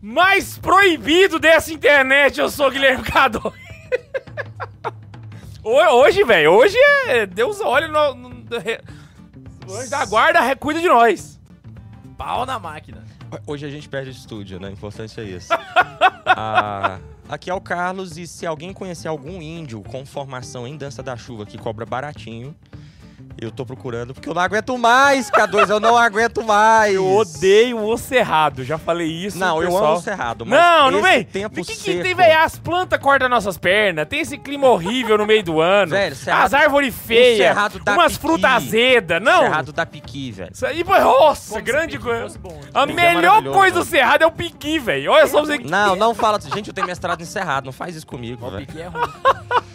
mais proibido dessa internet. Eu sou o Guilherme Cado. Hoje, velho, hoje é. Deus olha no. no, no o da guarda cuida de nós. Pau na máquina. Hoje a gente perde estúdio, né? O importante é isso. Ah, aqui é o Carlos e se alguém conhecer algum índio com formação em dança da chuva que cobra baratinho, eu tô procurando porque eu não aguento mais, K2, eu não aguento mais. Eu odeio o cerrado, já falei isso. Não, eu amo o cerrado, mas Não, não vem. tempo O que, que tem, velho? As plantas cortam nossas pernas, tem esse clima horrível no meio do ano. Velho, cerrado- as árvores feias, umas piqui. frutas azedas. Não, Cerrado da piqui, velho. isso aí, pô, nossa, Como grande piqui coisa. A Piqui é melhor coisa do cerrado é o piqui, velho. Olha só você. Não, não fala... Gente, eu tenho mestrado em cerrado, não faz isso comigo, O velho. pique é ruim.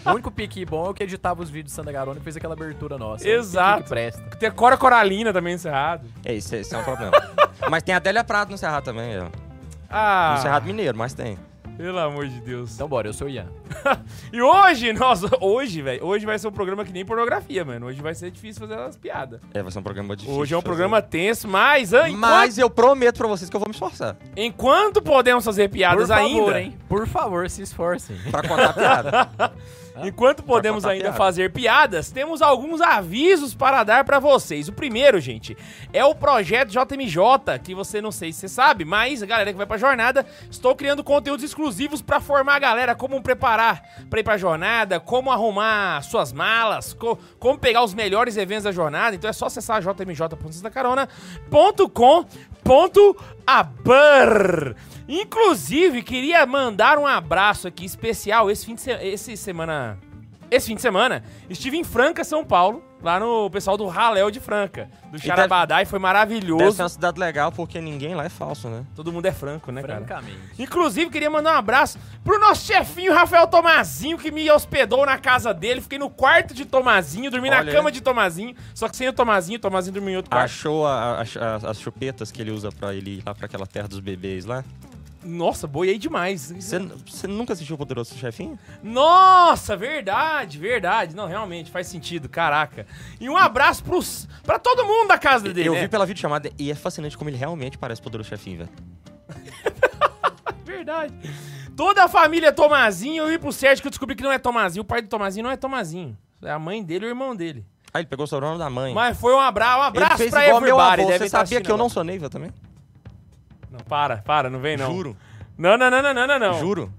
o único pique bom é o que editava os vídeos do Santa Garona e fez aquela abertura nossa. Exato. O pique que presta. Tem Cora Coralina também no cerrado. É, isso, isso é um problema. mas tem a Adélia Prado no cerrado também, ó. Ah, No cerrado mineiro, mas tem. pelo amor de Deus. Então bora, eu sou o Ian. E hoje, nossa, hoje, velho, hoje vai ser um programa que nem pornografia, mano. Hoje vai ser difícil fazer as piadas. É, vai ser um programa difícil. Hoje é um programa tenso, mas enquanto, Mas eu prometo pra vocês que eu vou me esforçar enquanto podemos fazer piadas Por favor, ainda, hein? Por favor, se esforcem. pra contar piada. enquanto podemos ainda fazer piadas, temos alguns avisos para dar pra vocês. O primeiro, gente, é o projeto JMJ, que você não sei se você sabe, mas a galera que vai pra jornada, estou criando conteúdos exclusivos pra formar a galera como preparar pra ir pra jornada, como arrumar suas malas, co- como pegar os melhores eventos da jornada. Então é só acessar jmj.carona.com.abr. Inclusive, queria mandar um abraço aqui especial esse fim de se esse semana esse fim de semana, estive em Franca, São Paulo, lá no pessoal do Raléu de Franca, do Charabadá, e foi Deve maravilhoso. ser uma cidade legal porque ninguém lá é falso, né? Todo mundo é franco, né, cara? Francamente. Inclusive, queria mandar um abraço pro nosso chefinho Rafael Tomazinho, que me hospedou na casa dele. Fiquei no quarto de Tomazinho, dormi na Olha. cama de Tomazinho, só que sem o Tomazinho, o Tomazinho dormiu em outro quarto. Achou a- a- a- as chupetas que ele usa pra ele ir lá pra aquela terra dos bebês lá? Nossa, boiei demais. Você nunca assistiu o Poderoso Chefinho? Nossa, verdade, verdade. Não, realmente, faz sentido, caraca. E um abraço pros, pra todo mundo da casa dele, eu né? vi pela videochamada e é fascinante como ele realmente parece Poderoso Chefinho, velho. Verdade. Toda a família Tomazinho, eu vi pro Sérgio que eu descobri que não é Tomazinho. O pai do Tomazinho não é Tomazinho. É a mãe dele e o irmão dele. Ah, ele pegou o sobrenome da mãe. Mas foi um abraço, um ele abraço fez pra igual meu everybody. avô. deve Você tá sabia que eu não sou Neiva também? Para, para, não vem não. Juro. Não, não, não, não, não, não, não. Juro.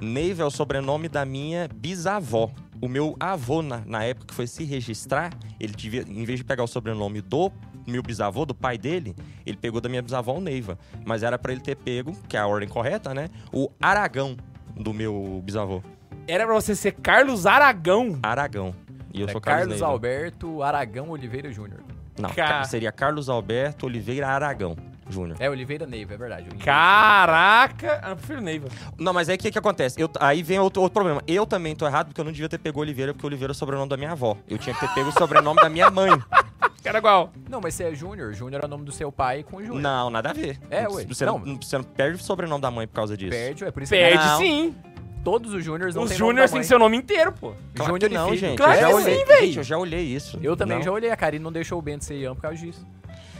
Neiva é o sobrenome da minha bisavó. O meu avô, na, na época que foi se registrar, ele devia, em vez de pegar o sobrenome do meu bisavô, do pai dele, ele pegou da minha bisavó o Neiva. Mas era pra ele ter pego, que é a ordem correta, né? O Aragão do meu bisavô. Era pra você ser Carlos Aragão. Aragão. E eu É sou Carlos, Carlos Neiva. Alberto Aragão Oliveira Júnior. Não, Ca- seria Carlos Alberto Oliveira Aragão Júnior. É Oliveira Neiva, é verdade. Caraca. Ah, eu prefiro Neiva. Não, mas aí o que, que acontece? Eu- aí vem outro, outro problema. Eu também tô errado porque eu não devia ter pego Oliveira, porque Oliveira é o sobrenome da minha avó. Eu tinha que ter pego o sobrenome da minha mãe. Cara igual. Não, mas você é Júnior. Júnior é o nome do seu pai com Júnior. Não, nada a ver. É, Não- ué. Você Não. não, você não perde o sobrenome da mãe por causa disso. Perde, é por isso Perde Não. sim. que todos os Júniors não Os têm nome Júniors têm seu nome inteiro, pô. Claro Júnior que não, filho. gente. Claro eu já que olhei, sim. Gente, eu já olhei isso. Eu também Não. já olhei. A Karine não deixou o Bento ser Ian por causa disso.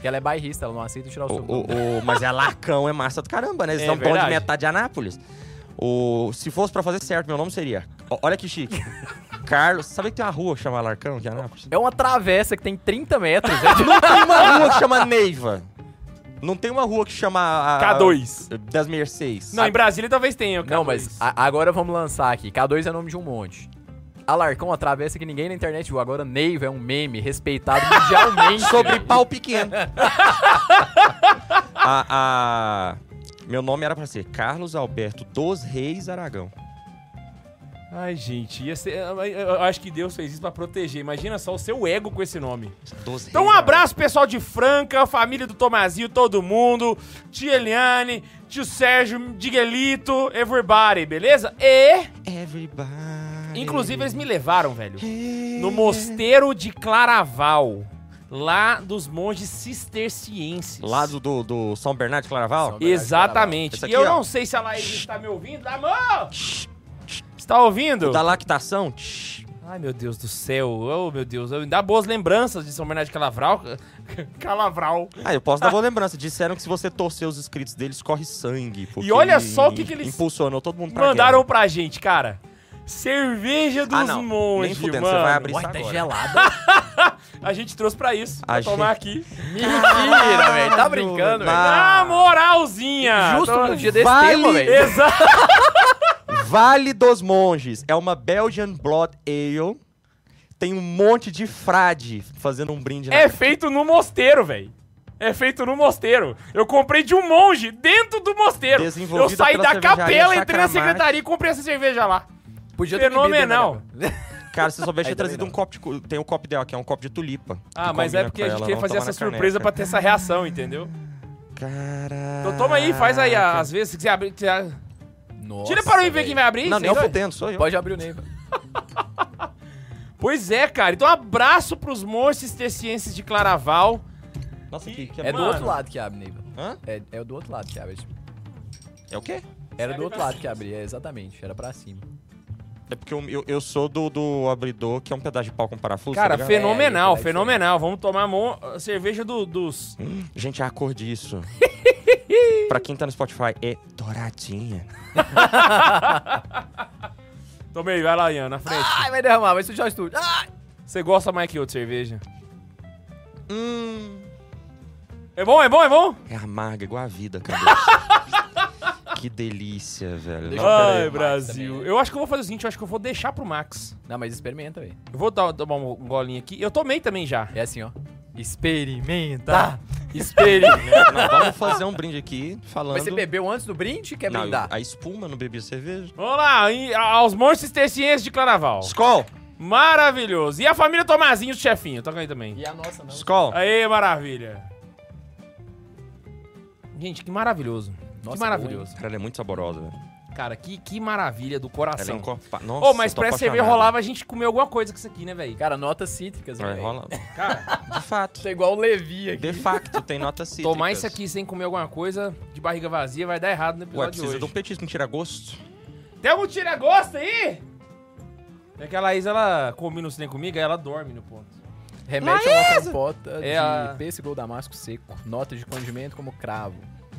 Porque ela é bairrista, ela não aceita tirar o O, sobrenome. o- o- mas é Larcão, é massa do caramba, né? Eles É de metade de Anápolis. O, se fosse pra fazer certo, meu nome seria. ó, olha que chique. Carlos. Sabe que tem uma rua que chama Larcão, de Anápolis? É uma travessa que tem 30 metros. é de- Não tem uma rua que chama Neiva. Não tem uma rua que chama. a- K2. Das Mercedes. Não, em Brasília talvez tenha. o Não, K2. mas a- agora vamos lançar aqui. K2 é nome de um monte. Alarcão, uma travessa que ninguém na internet viu. Agora Neiva é um meme respeitado mundialmente. Sobre pau pequeno. a, a- Meu nome era pra ser Carlos Alberto dos Reis Aragão. Ai, gente, ia ser, eu- eu acho que Deus fez isso pra proteger. Imagina só o seu ego com esse nome. Dos Então, um Reis abraço pessoal de Franca, família do Tomazinho, todo mundo, tia Eliane, tio Sérgio, Diguelito, everybody, beleza? E, Aragão. Everybody. Inclusive, eles me levaram, velho, no mosteiro de Claraval, lá dos monges cistercienses. Lá do, do, do São Bernardo de Claraval? São- Exatamente. E eu ó. não sei se a Laís está me ouvindo. Amor! Está ouvindo? Da lactação? Ai, meu Deus do céu. Oh, meu Deus. Me dá boas lembranças de São Bernardo de Calavral. Calavral. Ah, eu posso dar boa lembrança. Disseram que se você torcer os inscritos deles, corre sangue. E olha só o que que eles Impulsionou todo mundo pra Mandaram guerra. pra gente, cara. Cerveja dos Ah, não. Monges, fudendo, mano. você vai abrir Uai, isso tá agora. gelado. A gente trouxe pra isso. A Pra gente- tomar aqui. Mentira, velho. Tá brincando, velho. Ah. Na moralzinha. Justo Tô- no dia desse Vale- tema, velho. Exato. Vale dos Monges. É uma Belgian Blood Ale. Tem um monte de frade fazendo um brinde na É feito no mosteiro, velho. É feito no mosteiro. Eu comprei de um monge dentro do mosteiro. Eu saí da capela, entrei na secretaria e comprei essa cerveja lá. Podia ter Fenomenal. bebido, né, Cara, se soubesse Aí ter trazido um copo de... Tem um copo dela, que é um copo de tulipa. Ah, mas é porque a gente queria fazer essa surpresa pra ter essa reação, entendeu? Caraca. Então toma aí, faz aí. a- Às vezes, se quiser abrir. quiser- velho? Nossa, Tira para mim ver quem vai abrir. Não, nem eu fudendo, sou eu. Pode abrir o Neiva. Pois é, cara. Então, um abraço pros monstros cistercienses de Claraval. Nossa, que, que É do outro lado que abre, Neiva. Hã? É, é do outro lado que abre. É o quê? Era do outro lado que abria, é, exatamente. Era pra cima. É porque eu, eu, eu sou do, do abridor, que é um pedaço de pau com parafuso. Cara, tá fenomenal, É, é fenomenal. Vamos tomar mon- cerveja do- dos. Gente, a cor disso. pra quem tá no Spotify, é douradinha. Tomei, vai lá, Ian, na frente. Ai, vai derramar, vai sujar o estúdio. Ai! Você gosta mais que eu de cerveja? Hum. É bom, é bom, é bom? É amarga, igual a vida, cara. que delícia, velho. Deixa Não, Ai. Brasil. também. Eu acho que eu vou fazer o seguinte, eu acho que eu vou deixar pro Max. Não, mas experimenta, velho. Eu vou dar, tomar um golinho aqui. Eu tomei também já. É assim, ó. Experimenta. Tá. Experimenta. Não, vamos fazer um brinde aqui, falando... Mas você bebeu antes do brinde? Quer Não, brindar? a espuma, não bebi cerveja. Vamos lá, e- aos monstros cistercienses de Claraval. Skol! Maravilhoso. E a família Tomazinho, do chefinho. Toca aí também. E a nossa não. Skol! Aê, maravilha. Gente, que maravilhoso. Nossa, que maravilhoso. Cara, ela é muito saborosa, velho. Cara, que, que maravilha do Ela é coração. encorpa... Ô, Nossa, mas tô pra essa cerveja rolava a gente comer alguma coisa com isso aqui, né, velho? Cara, notas cítricas, Vai, velho. rola. Cara, De fato. Tá igual o Levi aqui. De facto, tem nota cítrica. tomar isso aqui sem comer alguma coisa de barriga vazia vai dar errado no Ué, episódio de precisa hoje. de um petisco, não tira gosto? Tem algum tira-gosto aí? É que a Laís, ela combina o cinema comigo, aí ela dorme no ponto. Remete a uma compota É de a- pêssego ou damasco seco. Nota de condimento como cravo.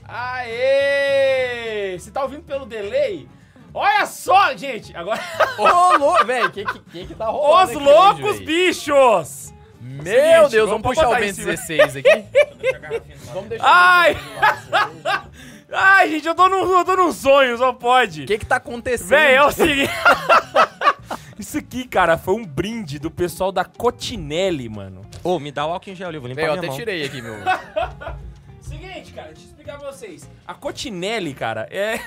Aê! Você tá ouvindo pelo delay? Olha só, gente! Agora. Ô, louco, velho. Quem que, que tá rolando Os aqui loucos bichos! Meu Seguinte, Deus, vamos vamos puxar o cima. 16 aqui. vamos deixar Ai! o Bento 16. Ai, gente, eu tô num, eu tô num sonho, só pode. O que que tá acontecendo? Véi, é o seguinte. Isso aqui, cara, foi um brinde do pessoal da Cotinelli, mano. Ô, me dá o álcool em gel ali, eu vou limpar Véi, eu minha até mão. tirei aqui, meu. Seguinte, cara, eu explicar pra vocês. A Cotinelli, cara, é.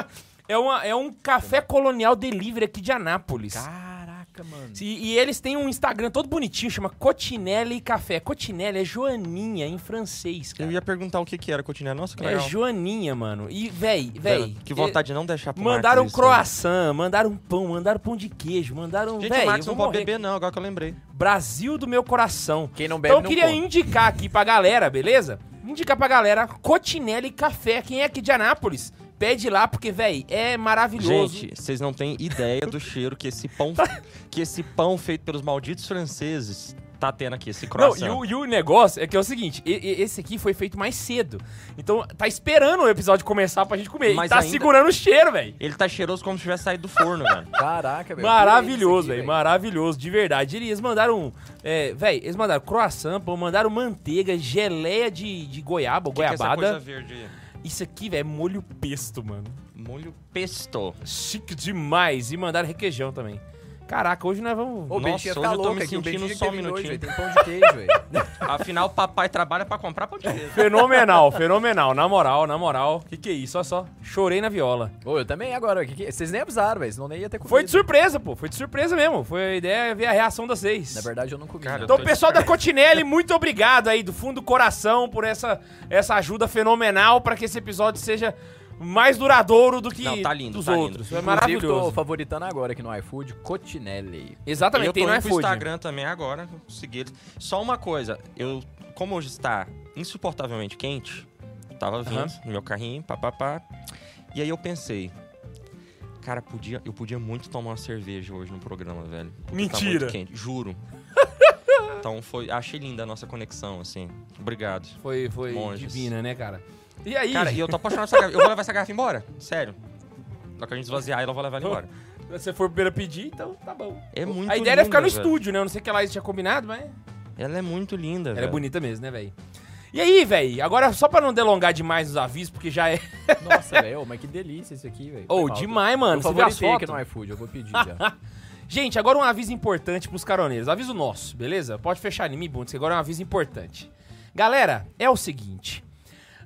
é, uma, é um café colonial delivery aqui de Anápolis. Caraca, mano. E, e eles têm um Instagram todo bonitinho, chama Cotinelli Café. Cotinelli é Joaninha em francês, cara. Eu ia perguntar o que que era cotinha. Nossa, que É legal. Joaninha, mano. E, véi, véi. Velho, que vontade de não deixar pro Mandaram Marcos isso, croissant, mandaram pão, mandaram pão de queijo, mandaram. Gente, véi, o Marcos eu não vou pode morrer. beber não, agora que eu lembrei. Brasil do meu coração. Quem não bebe Então eu não queria come. indicar aqui pra galera, beleza? Indicar pra galera Cotinelli Café. Quem é aqui de Anápolis? Pede lá, porque, véi, é maravilhoso. Gente, vocês não têm ideia do cheiro que esse pão que esse pão feito pelos malditos franceses tá tendo aqui, esse Não, croissant. e o, e o negócio é que é o seguinte, e- e- esse aqui foi feito mais cedo. Então tá esperando o episódio começar pra gente comer. Mas e tá ainda- segurando o cheiro, velho. Ele tá cheiroso como se tivesse saído do forno, velho. Caraca, velho. Maravilhoso, velho. Maravilhoso, de verdade. Eles mandaram. É, velho, eles mandaram croissant, pô, mandaram manteiga, geleia de, de goiaba, Que que é essa goiabada. coisa verde aí? Isso aqui, velho, é molho pesto, mano. Molho pesto. Chique demais. E mandaram requeijão também. Caraca, hoje nós vamos. Ô, o Nossa, ia hoje ficar eu tô louco me aqui. Sentindo só um minutinho. velho. Tem pão de queijo, velho. Afinal, papai trabalha pra comprar pão de queijo. Fenomenal, fenomenal. Na moral, na moral. Que que é isso? Olha só. Chorei na viola. Ô, eu também agora. que que- Vocês nem avisaram, velho. Senão nem ia ter comido. Foi de surpresa, pô. Foi de surpresa mesmo. Foi a ideia é ver a reação das seis. Na verdade, eu não comi. Cara, não. Então, pessoal da Cotinelli, muito obrigado aí do fundo do coração por essa, essa ajuda fenomenal para que esse episódio seja mais duradouro do que Não, tá lindo, dos tá lindo. outros. É Inclusive, tô maravilhoso. favoritando agora aqui no iFood, Cotinelli. Exatamente, eu tô tem no iFood. Instagram também agora, vou seguir eles. Só uma coisa, eu, como hoje está insuportavelmente quente, tava vindo Aham. no meu carrinho, papapá, e aí eu pensei, Cara, podia, eu podia muito tomar uma cerveja hoje no programa, velho. porque Mentira. Tá muito quente, juro. então foi. Achei linda a nossa conexão, assim. Obrigado. Foi, foi Monges. divina, né, cara? E aí? Cara, e eu tô apaixonado por essa garrafa. Eu vou levar essa garrafa embora. Sério. Na hora que a gente esvaziar ela, eu vou levar ela embora. Se você for primeiro pedir, então tá bom. É muito a ideia era ficar no linda, velho. estúdio, né? Eu não sei o que a Laís tinha combinado, mas. Ela é muito linda, Ela é velho. bonita mesmo, né, velho? E aí, velho? Agora, só pra não delongar demais os avisos, porque já é. Nossa, velho, mas que delícia esse aqui, velho. Ô, Foi mal, demais, mano. Eu Você viu as favoritei aqui fotos? no iFood, eu vou pedir já. Gente, agora um aviso importante pros caroneiros. Aviso nosso, beleza? Pode fechar em mim, Bundes, que agora é um aviso importante. Galera, é o seguinte.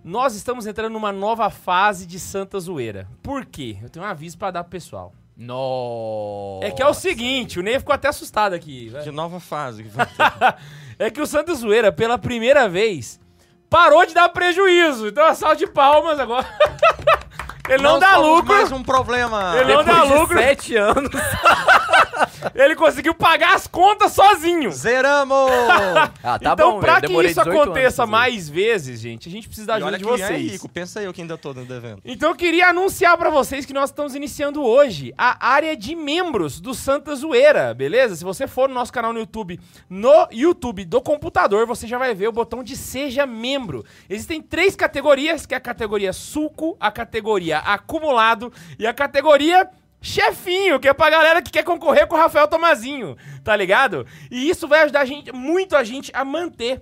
Nós estamos entrando numa nova fase de Santa Zoeira. Por quê? Eu tenho um aviso pra dar pro pessoal. Nossa. É que é o seguinte, o Ney ficou até assustado aqui. velho. Que nova fase que vai ter. É que o Santa Zoeira, pela primeira vez, parou de dar prejuízo. Então é salve de palmas agora. Ele não, dá somos lucro. mais um problema. Ele não dá Depois lucro. sete anos. Ele conseguiu pagar as contas sozinho. Zeramos! Ah, tá então, bom, pra que isso 18 anos aconteça fazer. mais vezes, gente, a gente precisa da E ajuda olha de é vocês. rico. Pensa eu que ainda tô devendo. Então eu queria anunciar pra vocês que nós estamos iniciando hoje a área de membros do Santa Zoeira, beleza? Se você for no nosso canal no YouTube, no YouTube do computador, você já vai ver o botão de Seja Membro. Existem três categorias, que é a categoria Suco, a categoria Acumulado e a categoria Chefinho, que é pra galera que quer concorrer com o Rafael Tomazinho, tá ligado? E isso vai ajudar a gente, muito a gente a manter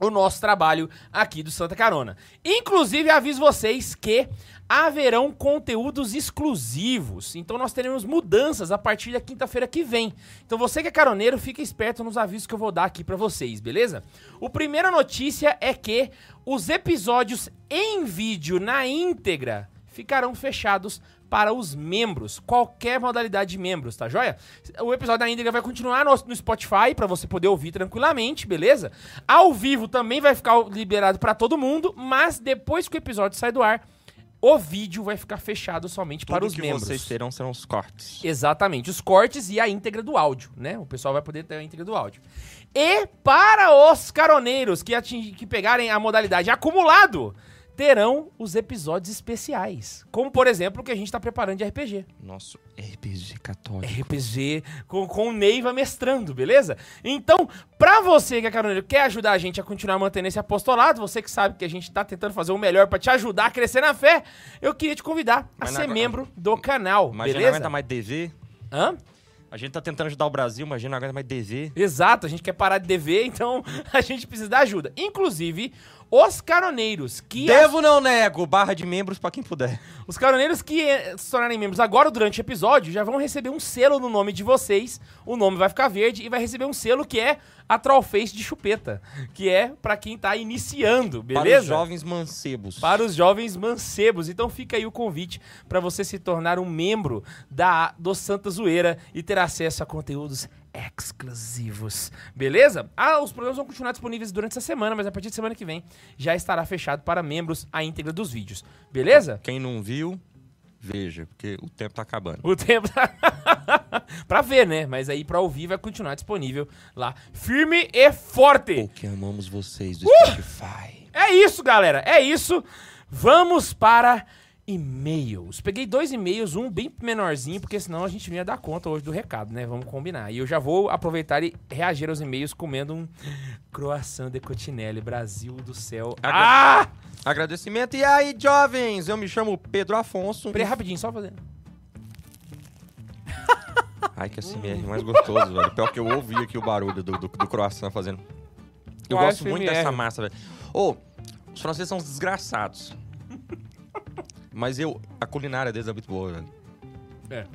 o nosso trabalho aqui do Santa Carona. Inclusive, aviso vocês que haverão conteúdos exclusivos. Então, nós teremos mudanças a partir da quinta-feira que vem. Então, você que é caroneiro, fica esperto nos avisos que eu vou dar aqui pra vocês, beleza? O primeira notícia é que os episódios em vídeo na íntegra ficarão fechados para os membros, qualquer modalidade de membros, tá joia? O episódio da íntegra vai continuar no, no Spotify para você poder ouvir tranquilamente, beleza? Ao vivo também vai ficar liberado para todo mundo, mas depois que o episódio sai do ar, o vídeo vai ficar fechado somente Tudo para os que membros. vocês terão serão os cortes. Exatamente, os cortes e a íntegra do áudio, né? O pessoal vai poder ter a íntegra do áudio. E para os caroneiros que, que pegarem a modalidade acumulado, terão os episódios especiais. Como, por exemplo, o que a gente tá preparando de RPG. Nosso RPG católico. RPG com, com o Neiva mestrando, beleza? Então, pra você que é caroneiro, quer ajudar a gente a continuar mantendo esse apostolado, você que sabe que a gente tá tentando fazer o melhor pra te ajudar a crescer na fé, eu queria te convidar a Mas ser não- membro do canal, não beleza? aguenta mais DV. Hã? A gente tá tentando ajudar o Brasil, imagina, não aguenta mais DV. Exato, a gente quer parar de dever, então a gente precisa da ajuda. Inclusive, os caroneiros que Devo não nego, barra de membros pra quem puder. Os caroneiros que eh, se tornarem membros agora durante o episódio já vão receber um selo no nome de vocês. O nome vai ficar verde e vai receber um selo que é a Trollface de chupeta, que é pra quem tá iniciando, beleza? Para os jovens mancebos. Para os jovens mancebos. Então fica aí o convite pra você se tornar um membro da do Santa Zoeira e ter acesso a conteúdos exclusivos. Beleza? Ah, os programas vão continuar disponíveis durante essa semana, mas a partir de semana que vem já estará fechado para membros a íntegra dos vídeos. Beleza? Quem não viu, veja, porque o tempo tá acabando. O tempo tá... pra ver, né? Mas aí pra ouvir vai continuar disponível lá. Firme e forte. Porque amamos vocês do Uh! Spotify. É isso, galera. É isso. Vamos para e-mails. Peguei dois e-mails, um bem menorzinho, porque senão a gente não ia dar conta hoje do recado, né? Vamos combinar. E eu já vou aproveitar e reagir aos e-mails comendo um croissant de cotinelle. Brasil do céu. Agra- Ah! Agradecimento. E aí, jovens? Eu me chamo Pedro Afonso. Peraí, rapidinho, só fazendo. Ai, que SMR mais gostoso, velho. Pior que eu ouvi aqui o barulho do, do, do croissant fazendo. Eu Qual gosto muito ASMR? dessa massa, velho. Ô, os franceses são desgraçados. Mas eu, a culinária deles é muito boa, velho. É.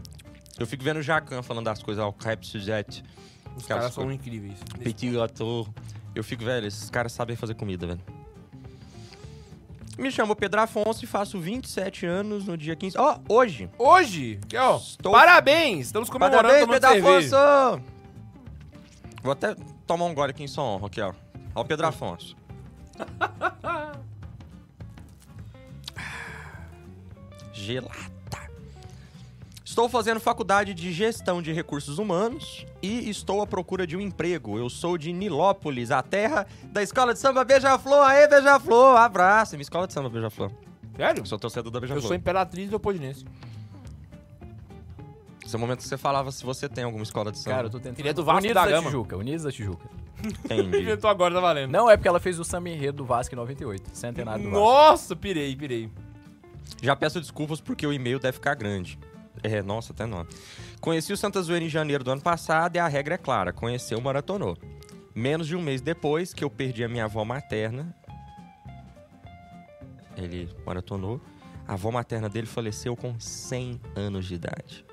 Eu fico vendo o Jacan falando das coisas, ó, o crepe sujette, Os caras são coisas. incríveis. petit gâteau. Eu fico, velho, esses caras sabem fazer comida, velho. Me chamo Pedro Afonso e faço 27 anos no dia 15. Ó, hoje. Hoje, que, ó, Estou- parabéns! Estamos comemorando Parabéns, Pedro cerveja. Afonso! Vou até tomar um gole aqui em sua honra, aqui, ó. Ó o Pedro Afonso. Gelada. Estou fazendo faculdade de gestão de recursos humanos e estou à procura de um emprego. Eu sou de Nilópolis, a terra da escola de samba Beija-Flor. Aê, Beija-Flor! Abraço! Minha escola de samba Beija-Flor. Sério? Eu sou torcedor da Eu Beija-Flor. sou imperatriz do Podinense. Esse é o momento que você falava se você tem alguma escola de samba. Cara, eu tô tentando. Ele é do Vasco Unidos da da, Gama. Tijuca, Unidos da Tijuca. Entendi. Inventou agora, tá valendo. Não, é porque ela fez o samba enredo do Vasco em 98, centenário do Vasco. Nossa, pirei, pirei. Já peço desculpas porque o e-mail deve ficar grande. É, nossa, até não. Conheci o Santa Zoeira em janeiro do ano passado e a regra é clara: conheceu, maratonou. Menos de um mês depois que eu perdi a minha avó materna, ele maratonou. A avó materna dele faleceu com 100 anos de idade.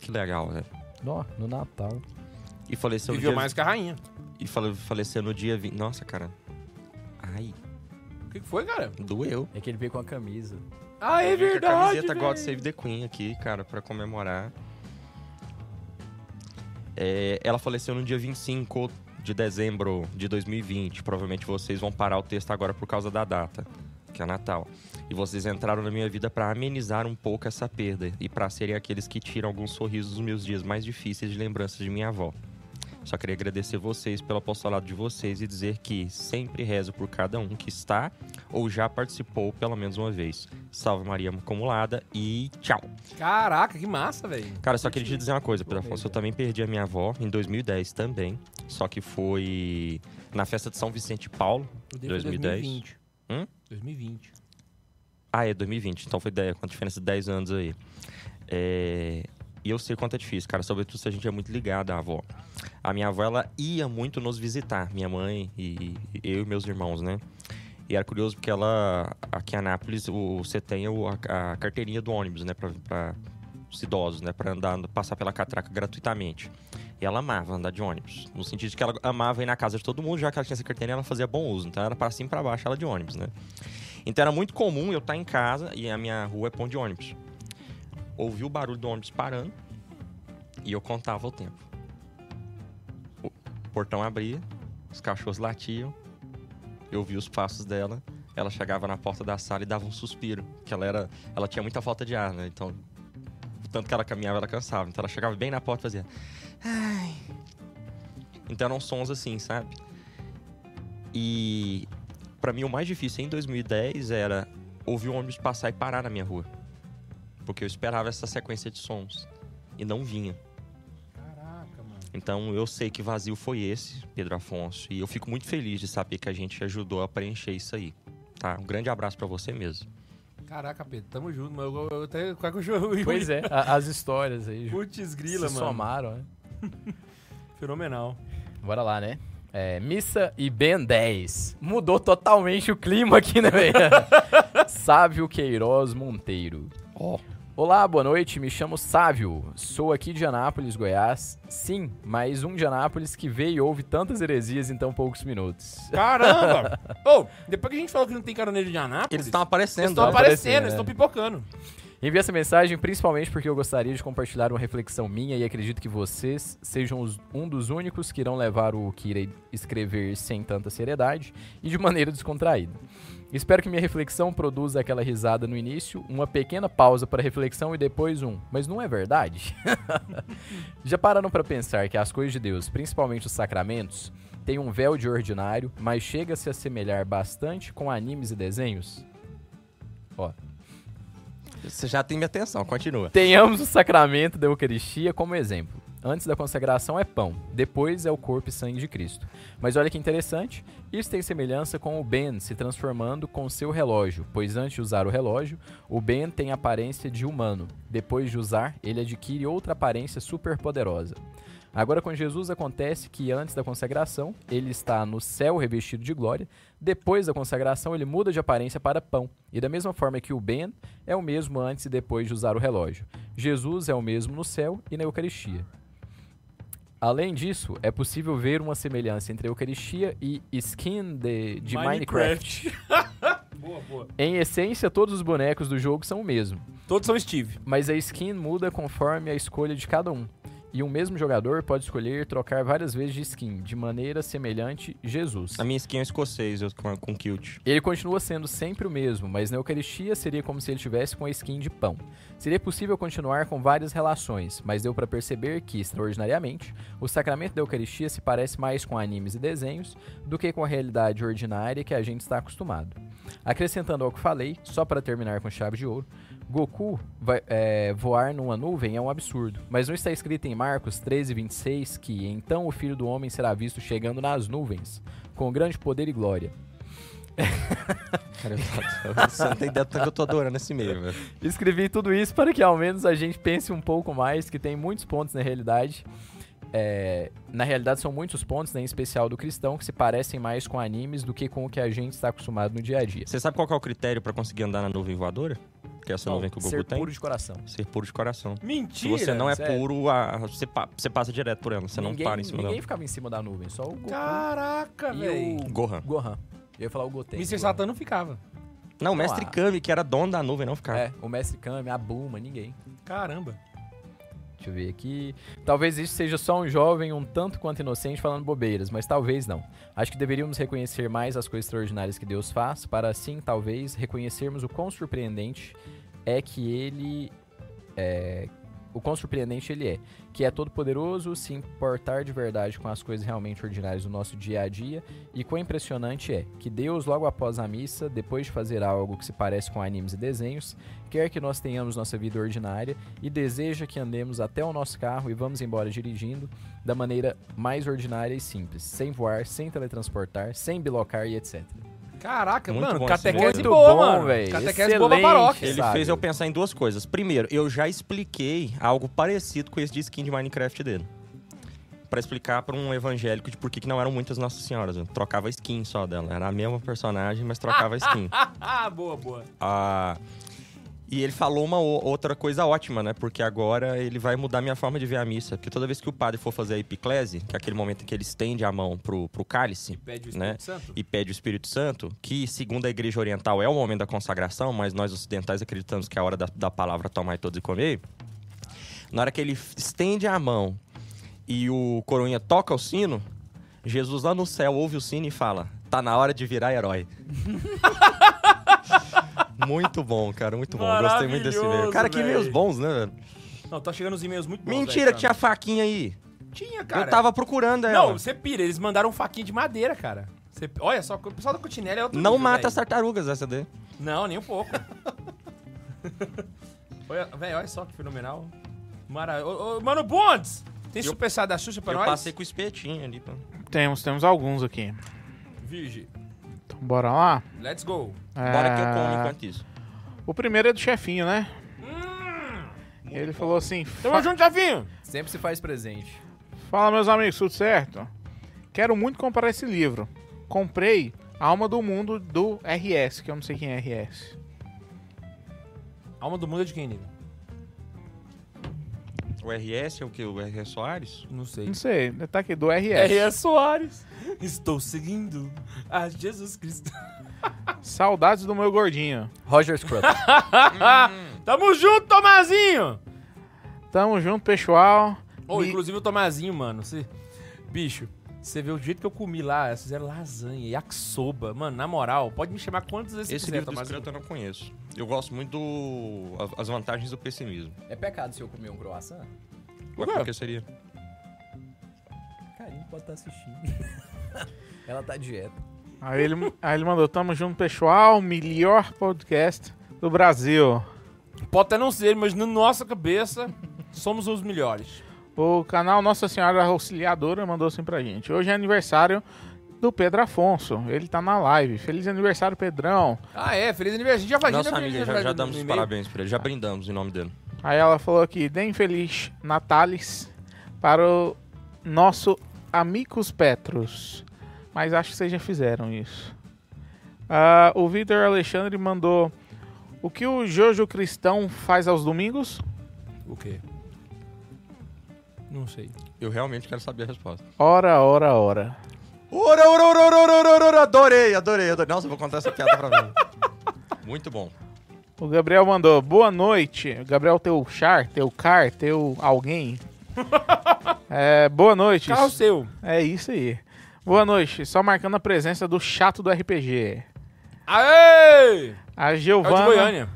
Que legal, velho. Ó, no Natal. E faleceu Viveu no dia... mais que a rainha. E fale- faleceu no dia 20... Nossa, cara. Ai, O que que foi, cara? doeu. É que ele veio com a camisa. Ah, é Eu com a verdade, camiseta God velho. Save the Queen aqui, cara, pra comemorar. É, ela faleceu no dia 25 de dezembro de 2020. Provavelmente vocês vão parar o texto agora por causa da data, que é Natal. E vocês entraram na minha vida pra amenizar um pouco essa perda e pra serem aqueles que tiram alguns sorrisos dos meus dias mais difíceis de lembranças de minha avó. Só queria agradecer vocês pelo apostolado de vocês e dizer que sempre rezo por cada um que está ou já participou pelo menos uma vez. Salve Maria acumulada e tchau. Caraca, que massa, velho. Cara, só queria te dizer uma coisa, Pedro Afonso. Eu também perdi a minha avó em 2010 também. Só que foi na festa de São Vicente de Paulo. O dele foi 2010. 2020. Hum? 2020. Ah, é 2020. Então foi 10, com a diferença de 10 anos aí. É, E eu sei quanto é difícil, cara. Sobretudo se a gente é muito ligado à avó. A minha avó, ela ia muito nos visitar. Minha mãe e eu e meus irmãos, né? E era curioso porque ela, aqui em Anápolis, o, você tem a, a carteirinha do ônibus, né? Pra, pra os idosos, né? Pra andar, passar pela catraca gratuitamente. E ela amava andar de ônibus. No sentido de que ela amava ir na casa de todo mundo, já que ela tinha essa carteirinha, ela fazia bom uso. Então era pra cima e pra baixo ela de ônibus, né? Então era muito comum eu estar em casa e a minha rua é ponto de ônibus. Ouvi o barulho do ônibus parando e eu contava o tempo. O portão abria, os cachorros latiam, eu vi os passos dela, ela chegava na porta da sala e dava um suspiro, que ela era, ela tinha muita falta de ar, né? Então, tanto que ela caminhava, ela cansava. Então ela chegava bem na porta e fazia, ai. Então eram sons assim, sabe? E Pra mim o mais difícil em 2010 era ouvir o ônibus passar e parar na minha rua. Porque eu esperava essa sequência de sons e não vinha. Caraca, mano. Então eu sei que vazio foi esse, Pedro Afonso, e eu fico muito feliz de saber que a gente ajudou a preencher isso aí. Tá? Um grande abraço pra você mesmo. Caraca, Pedro, tamo junto, mas eu, eu até quase que o jogo. Pois é, a- as histórias aí Putz, se grila, mano. somaram, né? Fenomenal. Bora lá, né? É, Missa e Ben 10. Mudou totalmente o clima aqui, né, velho? Sávio Queiroz Monteiro. Olá, boa noite. Me chamo Sávio. Sou aqui de Anápolis, Goiás. Sim, mais um de Anápolis que veio e ouve tantas heresias em tão poucos minutos. Caramba! Ô, depois que a gente falou que não tem caroneiro de Anápolis, Eles estão aparecendo. eles estão né? aparecendo, eles né? estão pipocando. Envie essa mensagem principalmente porque eu gostaria de compartilhar uma reflexão minha e acredito que vocês sejam os- um dos únicos que irão levar o que irei escrever sem tanta seriedade e de maneira descontraída. Espero que minha reflexão produza aquela risada no início, uma pequena pausa para reflexão e depois um. Mas não é verdade? Já pararam para pensar que as coisas de Deus, principalmente os sacramentos, têm um véu de ordinário, mas chega a se assemelhar bastante com animes e desenhos? Ó, Você já tem minha atenção, continua. Tenhamos o sacramento da Eucaristia como exemplo. Antes da consagração é pão, depois é o corpo e sangue de Cristo. Mas olha que interessante, isso tem semelhança com o Ben se transformando com seu relógio, pois antes de usar o relógio, o Ben tem aparência de humano. Depois de usar, ele adquire outra aparência superpoderosa. Agora com Jesus acontece que antes da consagração, ele está no céu revestido de glória, depois da consagração ele muda de aparência para pão. E da mesma forma que o Ben é o mesmo antes e depois de usar o relógio. Jesus é o mesmo no céu e na Eucaristia. Além disso, é possível ver uma semelhança entre Eucaristia e skin de, de Minecraft. boa, boa. Em essência, todos os bonecos do jogo são o mesmo, Todos são Steve. mas a skin muda conforme a escolha de cada um. E um mesmo jogador pode escolher trocar várias vezes de skin, de maneira semelhante Jesus. A minha skin é escocês, eu com, com kilt. Ele continua sendo sempre o mesmo, mas na Eucaristia seria como se ele tivesse com a skin de pão. Seria possível continuar com várias relações, mas deu para perceber que, extraordinariamente, o sacramento da Eucaristia se parece mais com animes e desenhos do que com a realidade ordinária que a gente está acostumado. Acrescentando ao que falei, só para terminar com chave de ouro, Goku vai, é, voar numa nuvem é um absurdo, mas não está escrito em Marcos 13, 26 que então o filho do homem será visto chegando nas nuvens, com grande poder e glória. Cara, eu- você não tem ideia do que eu tô adorando esse meio, velho. Escrevi tudo isso para que ao menos a gente pense um pouco mais, que tem muitos pontos na realidade. É, na realidade, são muitos pontos, né, em especial do cristão, que se parecem mais com animes do que com o que a gente está acostumado no dia a dia. Você sabe qual que é o critério pra conseguir andar na nuvem voadora? Que é essa nuvem que o Goku Ser tem? puro de coração. Ser puro de coração. Se Mentira! você não é sério. puro, a- você, pa- você passa direto por ela. Você ninguém, não para em cima Ninguém dela. ficava em cima da nuvem, só o Goku Caraca, e velho. o Gohan. Gohan. Eu ia falar o Goten. Mr. Satan não ficava. Não, o Mestre ah. Kami, que era dono da nuvem, não ficava. É, o Mestre Kami, a Bulma, ninguém. Caramba. Deixa eu ver aqui. Talvez isso seja só um jovem um tanto quanto inocente falando bobeiras, mas talvez não. Acho que deveríamos reconhecer mais as coisas extraordinárias que Deus faz, para assim, talvez, reconhecermos o quão surpreendente é que ele é. O quão surpreendente ele é, que é todo poderoso, se importar de verdade com as coisas realmente ordinárias do nosso dia a dia, e quão impressionante é que Deus, logo após a missa, depois de fazer algo que se parece com animes e desenhos, quer que nós tenhamos nossa vida ordinária e deseja que andemos até o nosso carro e vamos embora dirigindo da maneira mais ordinária e simples, sem voar, sem teletransportar, sem bilocar e etc. Caraca, Muito mano, catequese boa, bom, mano. véi. Catequese boa pra paróquia. Ele Sabe. fez eu pensar em duas coisas. Primeiro, eu já expliquei algo parecido com esse de skin de Minecraft dele. Pra explicar pra um evangélico de por que que não eram muitas Nossas Senhoras. Eu trocava skin só dela. Era a mesma personagem, mas trocava skin. Ah, boa, boa. Ah, e ele falou uma outra coisa ótima, né? Porque agora ele vai mudar minha forma de ver a missa. Porque toda vez que o padre for fazer a epiclese, que é aquele momento em que ele estende a mão pro, pro cálice, Pede o Né? Santo. e pede o Espírito Santo, que segundo a igreja oriental é o momento da consagração, mas nós ocidentais acreditamos que é a hora da, da palavra tomar todos e comer. Na hora que ele estende a mão e o coroinha toca o sino, Jesus lá no céu ouve o sino e fala: tá na hora de virar herói. muito bom, cara, muito bom. Gostei muito desse e-mail. Cara, que Maravilhoso, e-mails bons, né? velho? Não, tá chegando os e-mails muito bons. Mentira que tinha faquinha aí. Tinha, cara. Eu tava procurando ela. Não, você pira. Eles mandaram um faquinho de madeira, cara. Você- Olha só, o pessoal da Cutinelli é outro Não nível, mata velho. as tartarugas essa daí. Não, nem um pouco. olha, velho, olha só que fenomenal. Mara... Ô, ô, Mano Bondes, tem Eu- super da Xuxa pra Eu nós? passei com o espetinho ali. Pô. Temos, temos alguns aqui. Virgem, bora lá? let's go. Bora que eu como enquanto isso. O primeiro é do chefinho, né? Ele falou assim: Tamo "Fa- junto, Javinho. Sempre se faz presente. Fala, meus amigos, tudo certo? Quero muito comprar esse livro. Comprei Alma do Mundo do RS, que eu não sei quem é RS. Alma do mundo é de quem, Nino? O RS é o que? O RS Soares? Não sei. Não sei, tá aqui, do RS. R.S. Soares. Estou seguindo a Jesus Cristo. Saudades do meu gordinho. Roger Scruton. Tamo junto, Tomazinho. Tamo junto, pessoal. E- inclusive o Tomazinho, mano. Você... Bicho, você vê o jeito que eu comi lá. Eles fizeram lasanha, yakisoba. Mano, na moral, pode me chamar quantas vezes Esse quiser, livro do escrito eu não conheço. Eu gosto muito do... a- as vantagens do pessimismo. é pecado se eu comer um croissant? Por que seria? Carinho pode estar assistindo. Ela tá dieta. Aí ele, aí ele mandou: Tamo junto, pessoal. Melhor podcast do Brasil. Pode até não ser, mas na nossa cabeça, somos os melhores. O canal Nossa Senhora Auxiliadora mandou assim pra gente. Hoje é aniversário do Pedro Afonso. Ele tá na live. Feliz aniversário, Pedrão. Ah, é? Feliz aniversário. A gente já faz Nossa amiga, já, aniversário já damos parabéns pra ele. Já brindamos em nome dele. Aí ela falou aqui: Deem Feliz Natalis para o nosso Amigos Petros. Mas acho que vocês já fizeram isso. Ah, o Vitor Alexandre mandou: O que o Jojo Cristão faz aos domingos? O quê? Não sei. Eu realmente quero saber a resposta. Ora, ora, ora. Ora, ora, ora, ora, ora, ora, ora. Adorei, adorei, adorei. Nossa, eu vou contar essa piada pra mim. Muito bom. O Gabriel mandou, boa noite. Gabriel, teu char, teu car, teu alguém. É, boa noite. Carro seu. É isso aí. Boa noite. Só marcando a presença do chato do RPG. Aê! A É o de Giovana. Goiânia.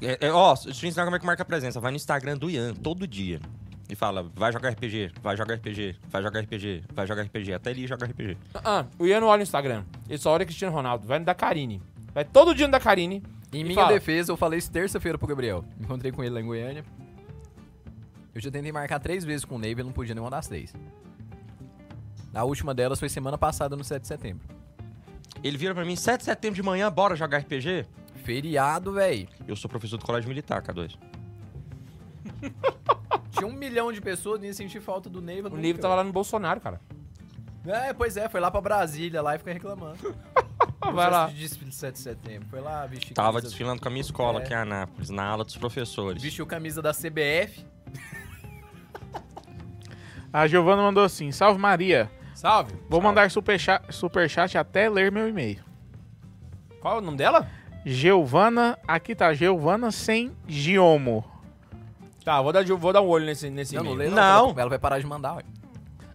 É, é, ó, deixa eu ensinar como é que marca a presença. Vai no Instagram do Ian, todo dia. E fala, vai jogar RPG, vai jogar RPG, vai jogar RPG, vai jogar RPG. Até ele joga RPG. Ah, o Ian não olha no Instagram. Ele só olha Cristiano Ronaldo. Vai no da Karine. Vai todo dia no da Karine. Em minha fala. defesa, eu falei isso terça-feira pro Gabriel. Encontrei com ele lá em Goiânia. Eu já tentei marcar três vezes com o Ney, ele não podia nenhuma das três. A última delas foi semana passada, no 7 de setembro. Ele vira pra mim, 7 de setembro de manhã, bora jogar RPG? Feriado, véi. Eu sou professor do colégio militar, K2. Tinha um milhão de pessoas, nem senti falta do Neiva. O Neiva tava lá no Bolsonaro, cara. É, pois é, foi lá pra Brasília lá e fica reclamando. Vai lá. De desfile de 7 de setembro. Foi lá, vestiu Tava camisa, desfilando com a minha escola É. aqui em Anápolis, na aula dos professores. vestiu camisa da CBF. A Giovana mandou assim: Salve Maria. Salve. Vou Salve. mandar superchat, superchat até ler meu e-mail. Qual é o nome dela? Giovana, aqui tá Giovana sem Giomo. Tá, vou dar, vou dar um olho nesse, nesse Não, não lê Não. Ela, ela vai parar de mandar, ué.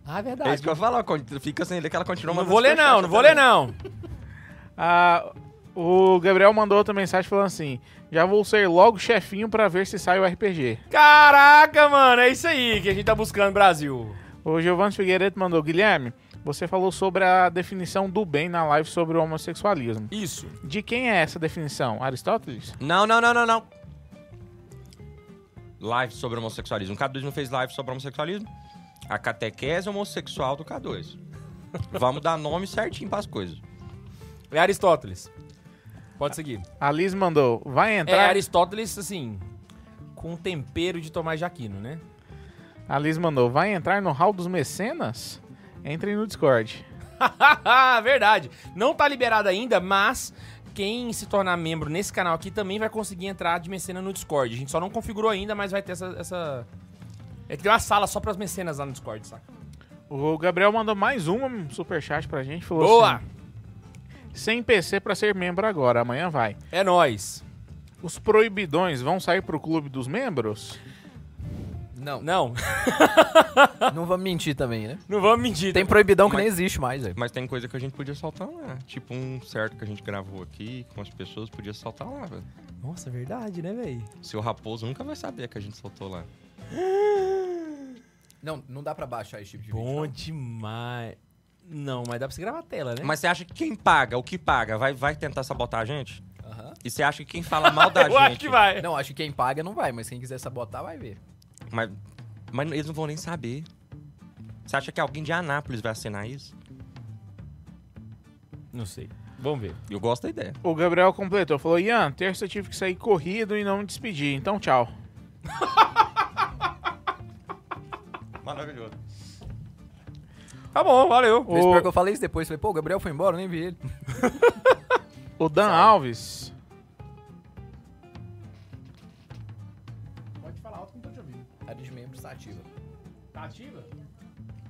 Ah, é É verdade. isso que eu ia falar, fica sem ler que ela continua Não mandando vou ler não, não vou ler não. Ah, o Gabriel mandou outra mensagem falando assim: Já vou ser logo chefinho pra ver se sai o RPG. Caraca, mano, é isso aí que a gente tá buscando, Brasil. O Giovanni Figueiredo mandou: Guilherme, você falou sobre a definição do bem na live sobre o homossexualismo. Isso. De quem é essa definição? Aristóteles? Não, não, não, não, não. Live sobre homossexualismo. O K2 não fez live sobre homossexualismo? A catequese homossexual do K2. Vamos dar nome certinho pras coisas. É Aristóteles. Pode seguir. A Liz mandou: Vai É entrar. Aristóteles, assim, com tempero de Tomás de Aquino, né? A Liz mandou: Vai entrar no hall dos mecenas? Entrem no Discord. Verdade. Não tá liberado ainda, mas quem se tornar membro nesse canal aqui também vai conseguir entrar de mecena no Discord. A gente só não configurou ainda, mas vai ter essa. essa... É que tem uma sala só pras mecenas lá no Discord, saca? O Gabriel mandou mais um superchat pra gente. Falou Boa! assim: Sem PC pra ser membro agora, amanhã vai. É nóis. Os proibidões vão sair pro clube dos membros? Não, Não, não vamos mentir também, né? não vamos mentir. Tem proibidão que Mas- nem existe mais, velho. Mas tem coisa que a gente podia soltar lá. Tipo um certo que a gente gravou aqui com as pessoas, podia soltar lá, velho. Nossa, é verdade, né, velho? Seu Raposo nunca vai saber que a gente soltou lá. Não, não dá pra baixar esse tipo de Bom vídeo. demais. Não, mas dá pra você gravar a tela, né? Mas você acha que quem paga, o que paga, vai, vai tentar sabotar a gente? Aham. E você acha que quem fala mal da Eu gente... acho que vai. Não, acho que quem paga não vai, mas quem quiser sabotar vai ver. Mas, mas eles não vão nem saber. Você acha que alguém de Anápolis vai assinar isso? Não sei. Vamos ver. Eu gosto da ideia. O Gabriel completou: Falou, Ian, terça eu tive que sair corrido e não me despedir. Então, tchau. Maravilhoso. Tá bom, valeu. O- pior que eu falei isso depois. Falei, pô, o Gabriel foi embora, eu nem vi ele. O Dan Alves.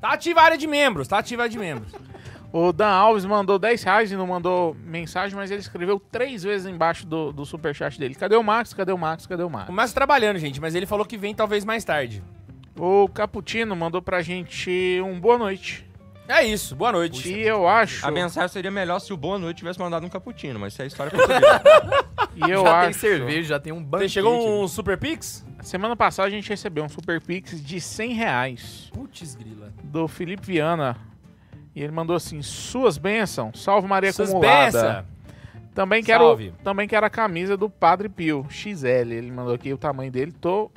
Tá ativa a área de membros, tá ativa a área de membros. O Dan Alves mandou 10 reais e não mandou mensagem, mas ele escreveu três vezes embaixo do, do superchat dele. Cadê o Max? Cadê o Max? Cadê o Max? O Márcio trabalhando, gente, mas ele falou que vem talvez mais tarde. O Caputino mandou pra gente um boa noite. É isso, boa noite. E eu acho. A mensagem seria melhor se o Boa Noite tivesse mandado um cappuccino, mas isso é história pra. E eu já acho. tem cerveja, já tem um banquete. Chegou um Super Pix? Semana passada a gente recebeu um Super Pix de 100 reais Putz, grila. do Felipe Viana. E ele mandou assim: Suas bênçãos, salve Maria Suas acumulada. benção. Também quero, Salve. também quero a camisa do Padre Pio, XL. Ele mandou aqui o tamanho dele. Tô,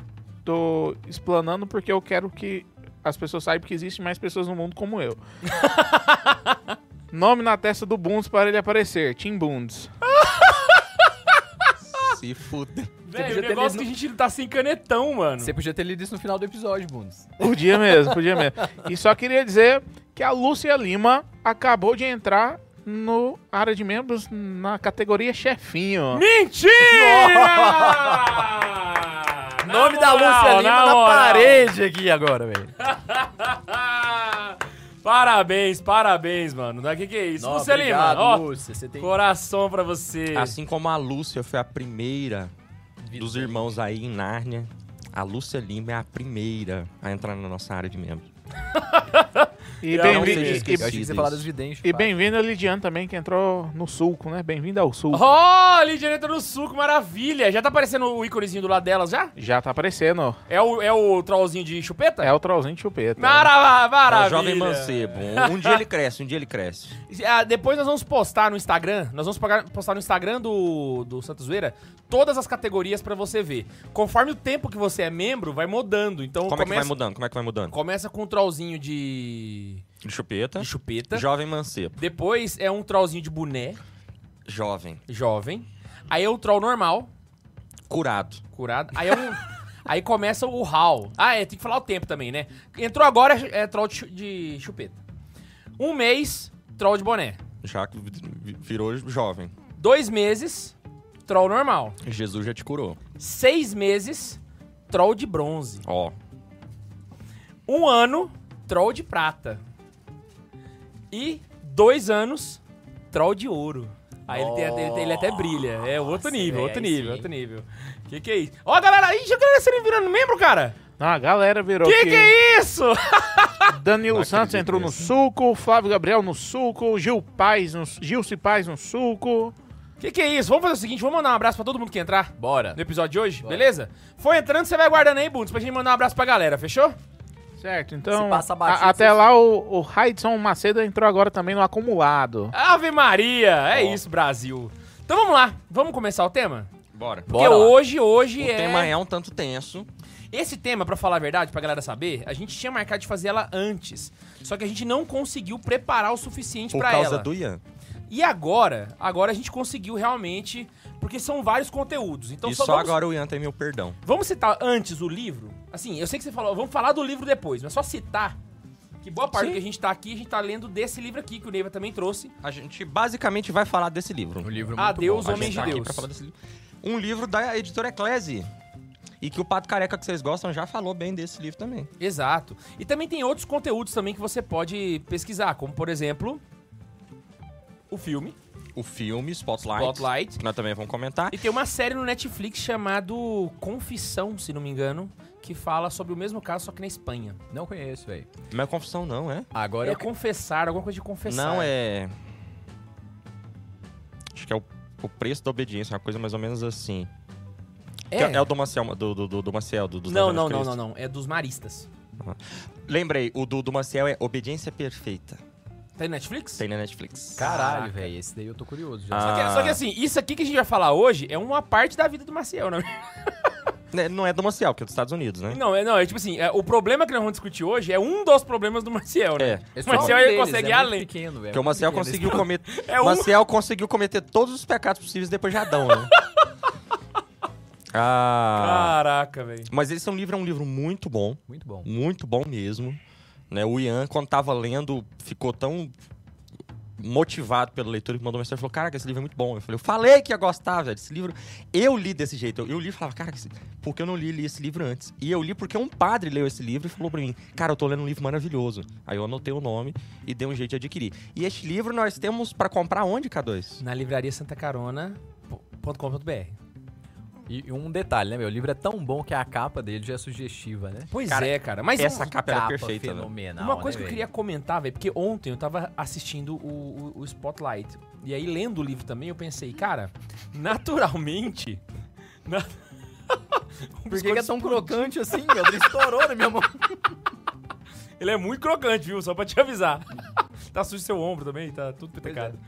tô explanando porque eu quero que as pessoas saibam que existem mais pessoas no mundo como eu. Nome na testa do Bundes para ele aparecer: Tim Bundes. se fuder. Velho, o negócio lido que a gente tá sem canetão, mano. Você podia ter lido isso no final do episódio, Bundes. Podia mesmo, podia mesmo. E só queria dizer que a Lúcia Lima acabou de entrar no área de membros na categoria chefinho. Mentira! Nome Na da moral, Lúcia Lima na, moral. parede aqui agora, velho. parabéns, parabéns, mano. O que, que é isso? Não, Lúcia Lima, obrigado, ó, Lúcia. Você tem coração pra você. Assim como a Lúcia foi a primeira. Dos irmãos aí em Nárnia, a Lúcia Lima é a primeira a entrar na nossa área de membros. E bem-vindo e- e bem-vindo a Lidiane também, que entrou no sulco, né? Bem-vindo ao sulco. Oh, Lidiane entrou no suco, maravilha. Já tá aparecendo o íconezinho do lado delas já? Já tá aparecendo. É o, é o trollzinho de chupeta? É o trollzinho de chupeta. Mara É o maravilha. jovem mancebo. Um, um dia ele cresce, um dia ele cresce. Ah, depois nós vamos postar no Instagram, nós vamos postar no Instagram do, do Santa Zoeira todas as categorias pra você ver. Conforme o tempo que você é membro, vai mudando. Então Como é que começa, vai mudando? Como é que vai mudando? começa com um trollzinho de, De chupeta. de chupeta. Jovem mancebo. Depois é um trollzinho de boné, Jovem. jovem. Aí é o troll normal, Curado. curado. Aí é um. aí começa o hall. Ah, é, tem que falar o tempo também, né? Entrou agora é troll de, chu- de chupeta. Um mês, troll de boné. Já que vi- virou jovem. Dois meses, troll normal. Jesus já te curou. Seis meses, troll de bronze. Ó. Um ano, troll de prata. E dois anos, troll de ouro. Aí ele, tem, ele, ele até brilha. É outro nível, outro nível, sim. outro nível. Que que é isso? Ó, galera, ih, já a galera sendo virando membro, cara. Não, a galera virou Que aqui. que é isso? Danilo Não Santos entrou no suco, Flávio Gabriel no suco, Gil Paz no, Gilce Paz no suco. Que que é isso? Vamos fazer o seguinte, vamos mandar um abraço pra todo mundo que entrar Bora. no episódio de hoje, beleza? Foi entrando, você vai guardando aí, Bundes, pra gente mandar um abraço pra galera, fechou? Certo, então. Se passa a- batido, até você- lá o, o Raidson Macedo entrou agora também no acumulado. Ave Maria, é isso, Brasil. Então vamos lá, vamos começar o tema? Bora. Porque Bora hoje, hoje O é... tema é um tanto tenso. Esse tema, pra falar a verdade, pra galera saber, a gente tinha marcado de fazer ela antes. Só que a gente não conseguiu preparar o suficiente Por pra causa ela. do Ian. E agora, agora a gente conseguiu realmente, porque são vários conteúdos. Então e só só vamos, agora o Ian tem meu perdão. vamos citar antes o livro. Assim, eu sei que você falou, vamos falar do livro depois, mas só citar que boa parte Sim. do que a gente tá aqui, a gente tá lendo desse livro aqui que o Neiva também trouxe. A gente basicamente vai falar desse livro. Um livro muito Adeus, bom. A Homens gente de tá aqui Deus. pra falar desse livro. Um livro da editora Eclese. E que o Pato Careca que vocês gostam já falou bem desse livro também. Exato. E também tem outros conteúdos também que você pode pesquisar, como por exemplo, o filme O filme Spotlight, Spotlight. que nós também vamos comentar. E tem uma série no Netflix chamado Confissão, se não me engano, que fala sobre o mesmo caso, só que na Espanha. Não conheço, velho. Não é confusão não, é? Agora é eu... confessar, alguma coisa de confessar. Não, é... Acho que é o, o preço da obediência, uma coisa mais ou menos assim. É. Que É, o do Maciel, do, do, do, do Maciel, do, dos Não, não, não, não, não. É dos maristas. Lembrei, o do, do Maciel é Obediência Perfeita. Tá no Netflix? Tem na Netflix. Caralho, velho. Esse daí eu tô curioso já. Ah. Só que, só que assim, isso aqui que a gente vai falar hoje é uma parte da vida do Maciel, né? Né, Não é do Maciel, que é dos Estados Unidos, né? Não, é, não, é tipo assim, é, o problema que nós vamos discutir hoje é um dos problemas do Maciel, né? É. O Maciel é um ele deles, consegue ir é além. pequeno, velho. Porque o Maciel pequeno. conseguiu cometer. É um- Maciel conseguiu cometer todos os pecados possíveis depois de Adão, né? ah. Caraca, velho. Mas esse é um livro, é um livro muito bom. Muito bom. Muito bom mesmo. Né? O Ian, quando tava lendo, ficou tão motivado pela leitura que mandou mensagem e falou: Caraca, esse livro é muito bom. Eu falei: Eu falei que ia gostar, velho. Esse livro. Eu li desse jeito. Eu, eu li e falava: Cara, por que eu não li, li esse livro antes? E eu li porque um padre leu esse livro e falou pra mim: Cara, eu tô lendo um livro maravilhoso. Aí eu anotei o nome e dei um jeito de adquirir. E este livro nós temos pra comprar onde, K2? Na livraria Santa Carona.com.br. E e um detalhe, né, meu? O livro é tão bom que a capa dele já é sugestiva, né? Pois Cara, é, cara. Mas essa um- capa era perfeita, né? fenomenal, Uma coisa né, que eu velho? queria comentar, velho, porque ontem eu tava assistindo o, o- o Spotlight. E aí, lendo o livro também, eu pensei, cara, naturalmente. na- Por que, que é tão crocante assim, meu? Ele estourou na minha mão. Ele é muito crocante, viu? Só pra te avisar. tá sujo seu ombro também, tá tudo petecado.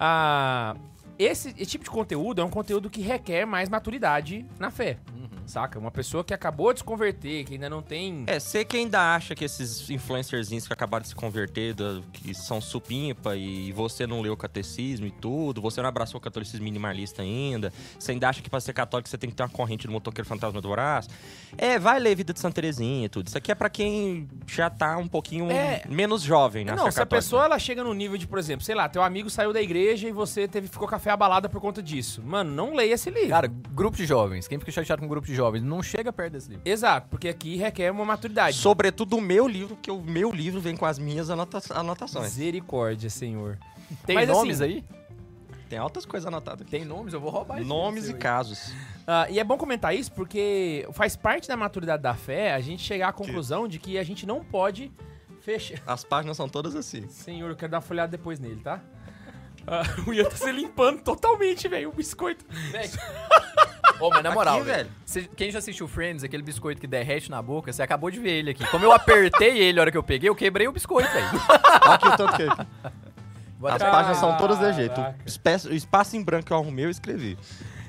Ah, esse, esse tipo de conteúdo é um conteúdo que requer mais maturidade na fé. Saca? Uma pessoa que acabou de se converter, que ainda não tem. É, você que ainda acha que esses influencerzinhos que acabaram de se converter, que são supimpa e você não leu o catecismo e tudo, você não abraçou o catolicismo minimalista ainda, você ainda acha que pra ser católico você tem que ter uma corrente do motoqueiro fantasma do braço. É, vai ler Vida de Santa Terezinha e tudo. Isso aqui é pra quem já tá um pouquinho É. menos jovem, né? Não, se a pessoa ela chega no nível de, por exemplo, sei lá, teu amigo saiu da igreja e você teve, ficou café abalada por conta disso. Mano, não leia esse livro. Cara, grupo de jovens. Quem fica chateado com grupo de jovens não chega perto desse livro. Exato, porque aqui requer uma maturidade. Sobretudo o meu livro, porque o meu livro vem com as minhas anota- anotações. Misericórdia, senhor. Tem Mas, nomes assim, aí? Tem altas coisas anotadas aqui. Tem nomes, eu vou roubar esse Nomes e aí. casos. Ah, e é bom comentar isso porque faz parte da maturidade da fé a gente chegar à conclusão de que a gente não pode Fecha. As páginas são todas assim. Senhor, eu quero dar uma folhada depois nele, tá? Ah, o Ian tá se limpando totalmente, velho, o biscoito. Ô, mas na moral, Aqui, velho. cê- Quem já assistiu Friends, aquele biscoito que derrete na boca, você acabou de ver ele aqui. Como eu apertei ele na hora que eu peguei, eu quebrei o biscoito, velho. Aqui o tanto que. As até- páginas são todas de jeito. Caraca. O espaço, em branco que eu arrumei, eu escrevi.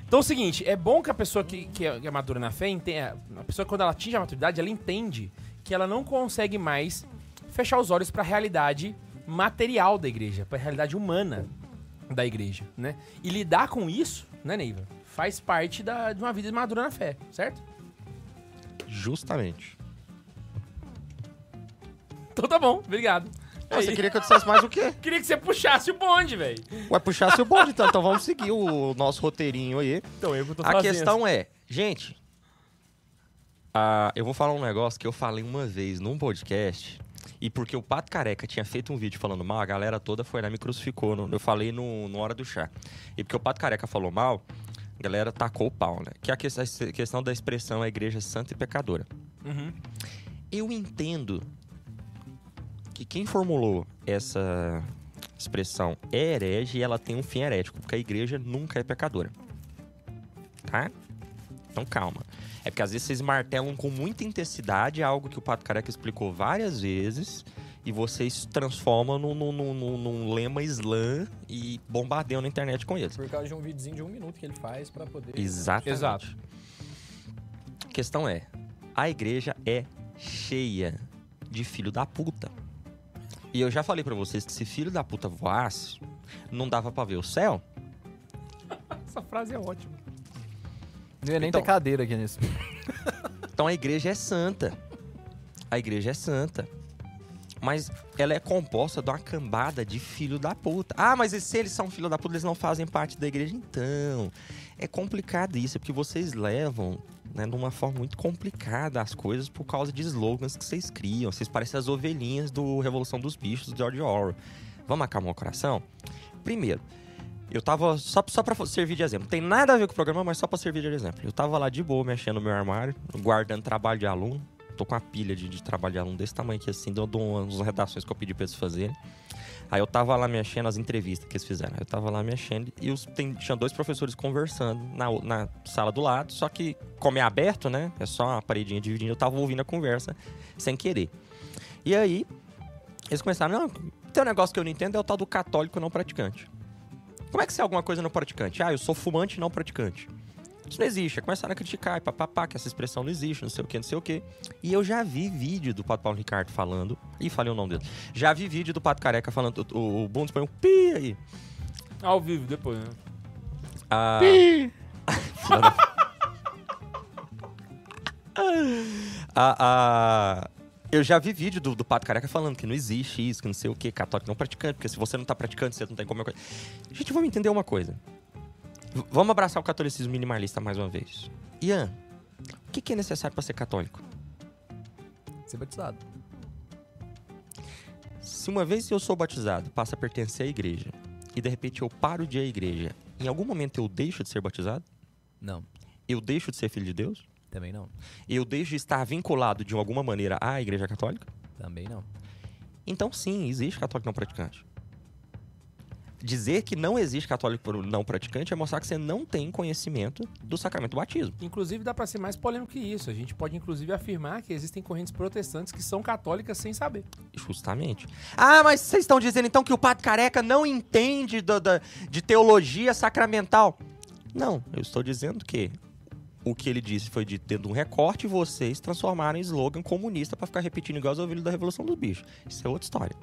Então é o seguinte, é bom que a pessoa que, que é, que é madura na fé entenda. A pessoa, quando ela atinge a maturidade, ela entende que ela não consegue mais fechar os olhos para a realidade material da igreja, para a realidade humana da igreja, né? E lidar com isso, né, Neiva? Faz parte da, de uma vida madura na fé, certo? Justamente. Então tá bom, obrigado. Ah, Você queria que eu dissesse mais o quê? Queria que você puxasse o bonde, velho. Ué, puxasse o bonde, então. Então vamos seguir o nosso roteirinho aí. Então eu que tô A fazendo. questão é, gente, ah, eu vou falar um negócio que eu falei uma vez num podcast. E porque o Pato Careca tinha feito um vídeo falando mal, a galera toda foi lá e me crucificou. no- eu falei no, no Hora do Chá. E porque o Pato Careca falou mal, a galera tacou o pau, né? Que é a que- a questão da expressão a igreja santa e pecadora. Uhum. Eu entendo que quem formulou essa expressão é herege e ela tem um fim herético, porque a igreja nunca é pecadora. Tá? Então calma. É porque às vezes vocês martelam com muita intensidade algo que o Pato Careca explicou várias vezes e vocês transformam num, num- num- num- num lema slam e bombardeiam na internet com eles. Por causa de um videozinho de um minuto que ele faz pra poder... Exatamente. Exato. A questão é, a igreja é cheia de filho da puta. E eu já falei pra vocês que se filho da puta voasse, não dava pra ver o céu. Essa frase é ótima. Não ia nem Então. ter cadeira aqui nisso. Então a igreja é santa. A igreja é santa. Mas ela é composta de uma cambada de filho da puta. Ah, mas se eles são filho da puta, eles não fazem parte da igreja? Então, é complicado isso, é porque vocês levam né, de uma forma muito complicada as coisas por causa de slogans que vocês criam. Vocês parecem as ovelhinhas do Revolução dos Bichos, do George Orwell. Vamos acalmar o coração? Primeiro, eu tava. Só, só pra servir de exemplo. Tem nada a ver com o programa, mas só pra servir de exemplo. Eu tava lá de boa, mexendo no meu armário, guardando trabalho de aluno. Tô com uma pilha de, de trabalho de aluno desse tamanho aqui, assim, dou umas redações que eu pedi pra eles fazerem. Aí eu tava lá mexendo as entrevistas que eles fizeram. Eu tava lá mexendo e os, tem, tinha dois professores conversando na, na sala do lado, só que, como é aberto, né? É só uma paredinha dividindo, eu tava ouvindo a conversa sem querer. E aí, eles começaram, não, tem um negócio que eu não entendo, é o tal do católico não praticante. Como é que você é alguma coisa não praticante? Ah, eu sou fumante não praticante. Isso não existe. Aí Começaram a criticar, e papapá, que essa expressão não existe, não sei o que, não sei o que. E eu já vi vídeo do Pato Paulo Ricardo falando. Ih, falei o nome dele. Já vi vídeo do Pato Careca falando. O, o, Bundes põe um pi aí. Ao vivo, depois, né? Ah, Pi! filha da- Ah, ah, eu já vi vídeo do, do Pato Careca falando que não existe isso, que não sei o que, católico não praticante, porque se você não tá praticando, você não tem como. Gente, vamos entender uma coisa. V- vamos abraçar o catolicismo minimalista mais uma vez. Ian, o que, que é necessário para ser católico? Ser batizado. Se uma vez eu sou batizado, passo a pertencer à igreja, e de repente eu paro de ir à igreja, em algum momento eu deixo de ser batizado? Não, Eu deixo de ser filho de Deus? Também não. Eu deixo de estar vinculado de alguma maneira à igreja católica? Também não. Então sim, existe católico não praticante. Dizer que não existe católico não praticante é mostrar que você não tem conhecimento do sacramento do batismo. Inclusive, dá pra ser mais polêmico que isso. A gente pode, inclusive, afirmar que existem correntes protestantes que são católicas sem saber. Justamente. Ah, mas vocês estão dizendo então que o Padre Careca não entende do- da- de teologia sacramental? Não, eu estou dizendo que o que ele disse foi dito dentro de um recorte e vocês transformaram em slogan comunista para ficar repetindo igual os ovelhos da Revolução dos Bichos. Isso é outra história.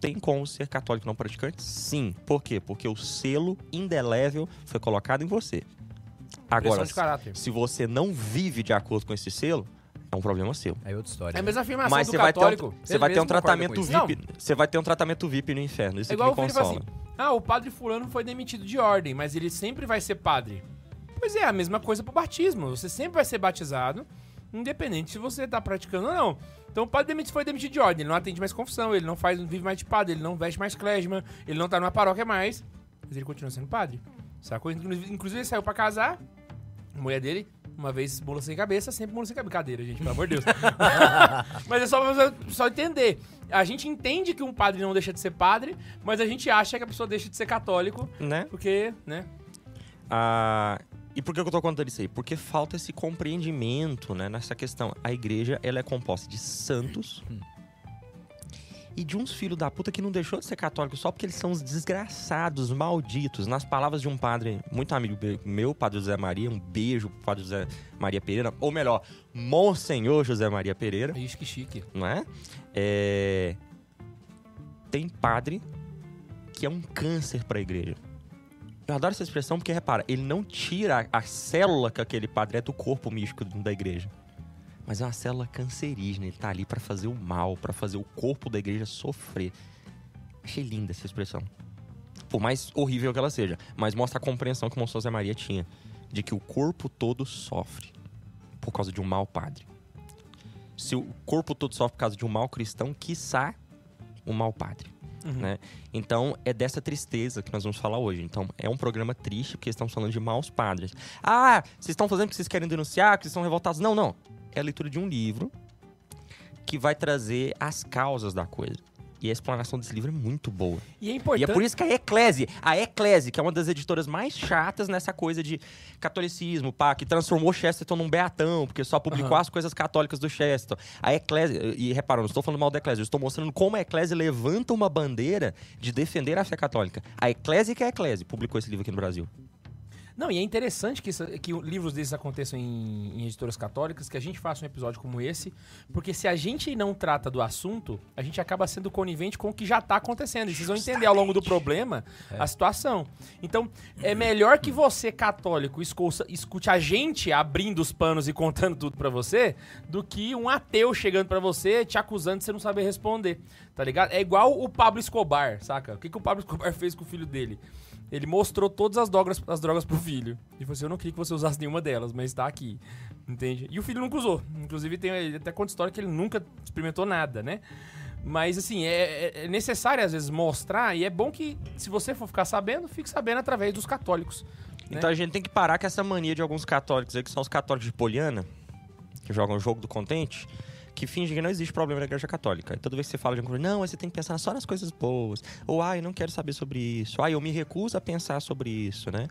Tem como ser católico não praticante? Sim. Por quê? Porque o selo indelével foi colocado em você. Agora, se você não vive de acordo com esse selo, é um problema seu. Aí outra história. É a mesma afirmação Mas do você vai, ter católico. um, você vai ter um tratamento. VIP. Você vai ter um tratamento VIP no inferno. Isso É que igual me o filho fala consola. assim: ah, o padre fulano foi demitido de ordem, mas ele sempre vai ser padre. Pois é, a mesma coisa pro batismo. Você sempre vai ser batizado, independente se você tá praticando ou não. Então o padre demiti- foi demitido de ordem, ele não atende mais confissão, ele não faz, não vive mais de padre, ele não veste mais clésima, ele não tá numa paróquia mais, mas ele continua sendo padre. Sacou? Inclusive, ele saiu pra casar, a mulher dele Uma vez mula sem cabeça, sempre mula sem cabeça. Cadeira, gente, pelo amor de Deus. mas é só pra só entender. A gente entende que um padre não deixa de ser padre, mas a gente acha que a pessoa deixa de ser católico, Né? porque, né? Ah, e por que eu tô contando isso aí? Porque falta esse compreendimento né, nessa questão. A igreja ela é composta de santos e de uns filhos da puta que não deixou de ser católico só porque eles são os desgraçados, malditos. Nas palavras de um padre muito amigo meu, padre José Maria, um beijo pro padre José Maria Pereira, ou melhor, Monsenhor José Maria Pereira Ixi, que chique. não é? É, Tem padre que é um câncer para a igreja. Eu adoro essa expressão porque, repara, ele não tira a célula que aquele padre é do corpo místico da igreja. Mas é uma célula cancerígena, ele tá ali para fazer o mal, para fazer o corpo da igreja sofrer. Achei linda essa expressão. Por mais horrível que ela seja, mas mostra a compreensão que o Monsenhor José Maria tinha de que o corpo todo sofre por causa de um mau padre se o corpo todo sofre por causa de um mau cristão, quiçá um mau padre. Né? Então, é dessa tristeza que nós vamos falar hoje. Então, é um programa triste, porque estamos falando de maus padres. Ah, vocês estão fazendo porque vocês querem denunciar, porque vocês estão revoltados. Não, não. É a leitura de um livro que vai trazer as causas da coisa. E a explanação desse livro é muito boa. E é E importante. é por isso que a Eclese, a Eclese, que é uma das editoras mais chatas nessa coisa de catolicismo, pá, que transformou Chesterton num beatão, porque só publicou Aham. as coisas católicas do Chesterton. A Eclese, e repara, não estou falando mal da Eclese, eu estou mostrando como a Eclese levanta uma bandeira de defender a fé católica. A Eclese que é a Eclese, publicou esse livro aqui no Brasil. Não, e é interessante que, isso- que livros desses aconteçam em, em editoras católicas, que a gente faça um episódio como esse, porque se a gente não trata do assunto, a gente acaba sendo conivente com o que já tá acontecendo. E vocês vão entender ao longo do problema a situação. Então, é melhor que você, católico, escute a gente abrindo os panos e contando tudo pra você, do que um ateu chegando pra você te acusando de você não saber responder. Tá ligado? É igual o Pablo Escobar, saca? O que, que o Pablo Escobar fez com o filho dele? Ele mostrou todas as drogas, as drogas pro filho. E falou assim: Eu não queria que você usasse nenhuma delas, mas tá aqui. Entende? E o filho nunca usou. Inclusive, tem até conta história que ele nunca experimentou nada, né? Mas, assim, é, é- é necessário às vezes mostrar, e é bom que, se você for ficar sabendo, fique sabendo através dos católicos. né? Então a gente tem que parar com essa mania de alguns católicos aí, que são os católicos de Poliana, que jogam o jogo do contente, que fingem que não existe problema na igreja católica. E toda vez que você fala de alguma coisa, não, mas você tem que pensar só nas coisas boas. Ou, ai, eu não quero saber sobre isso. Ai, eu me recuso a pensar sobre isso, né?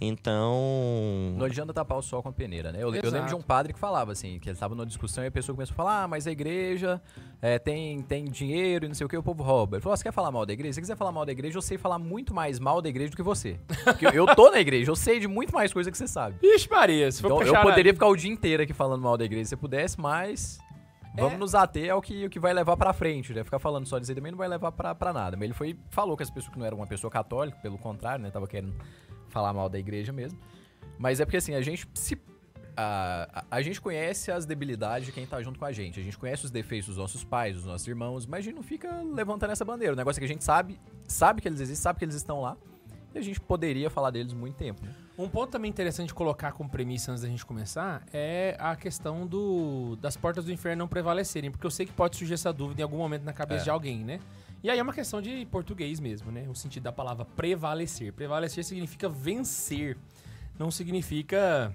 Então. Não adianta tapar o sol com a peneira, né? Eu, eu lembro de um padre que falava assim, que ele estava numa discussão e a pessoa começou a falar, ah, mas a igreja é, tem, tem dinheiro e não sei o que, o povo rouba. Ele falou, "Ah, você quer falar mal da igreja? Se você quiser falar mal da igreja, eu sei falar muito mais mal da igreja do que você. Porque eu, tô na igreja, eu sei de muito mais coisa que você sabe. Ixi, Maria, se for Então, eu poderia ficar o dia inteiro aqui falando mal da igreja se você pudesse, mas vamos É. nos ater ao que, o que vai levar pra frente, né? Ficar falando só disso aí também não vai levar pra, pra nada. Mas ele foi falou que as pessoas que não eram uma pessoa católica, pelo contrário, né? Tava querendo falar mal da igreja mesmo. Mas é porque assim, a gente se. A, a, a gente conhece as debilidades de quem tá junto com a gente. A gente conhece os defeitos dos nossos pais, dos nossos irmãos, mas a gente não fica levantando essa bandeira. O negócio é que a gente sabe, sabe que eles existem, sabe que eles estão lá. E a gente poderia falar deles muito tempo, né? Um ponto também interessante de colocar como premissa antes da gente começar é a questão do, das portas do inferno não prevalecerem, porque eu sei que pode surgir essa dúvida em algum momento na cabeça É. de alguém, né? E aí é uma questão de português mesmo, né? O sentido da palavra prevalecer. Prevalecer significa vencer, não significa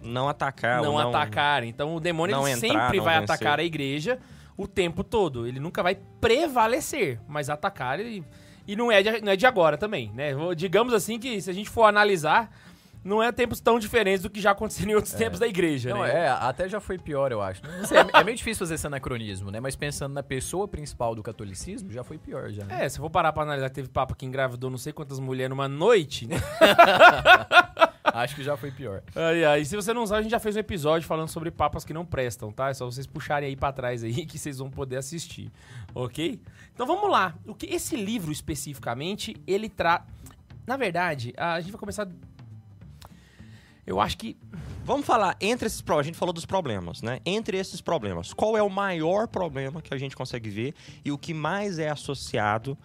Não atacar. não, não atacar. Então o demônio entrar, sempre vai vencer. atacar a igreja o tempo todo. Ele nunca vai prevalecer, mas atacar ele. E não é de, não é de agora também, né? Digamos assim que se a gente for analisar, não é tempos tão diferentes do que já aconteceu em outros tempos da igreja, Não, né? é, até já foi pior, eu acho. Sei, é, é meio difícil fazer esse anacronismo, né? Mas pensando na pessoa principal do catolicismo, já foi pior, já. né? É, se eu for parar pra analisar que teve papa que engravidou não sei quantas mulheres numa noite, né? Acho que já foi pior. Ai, ai. Se você não sabe, a gente já fez um episódio falando sobre papas que não prestam, tá? É só vocês puxarem aí pra trás aí que vocês vão poder assistir, ok? Então vamos lá. O que esse livro especificamente ele traz? Na verdade, a gente vai começar. Eu acho que Vamos falar entre esses problemas. A gente falou dos problemas, né? Entre esses problemas, qual é o maior problema que a gente consegue ver e o que mais é associado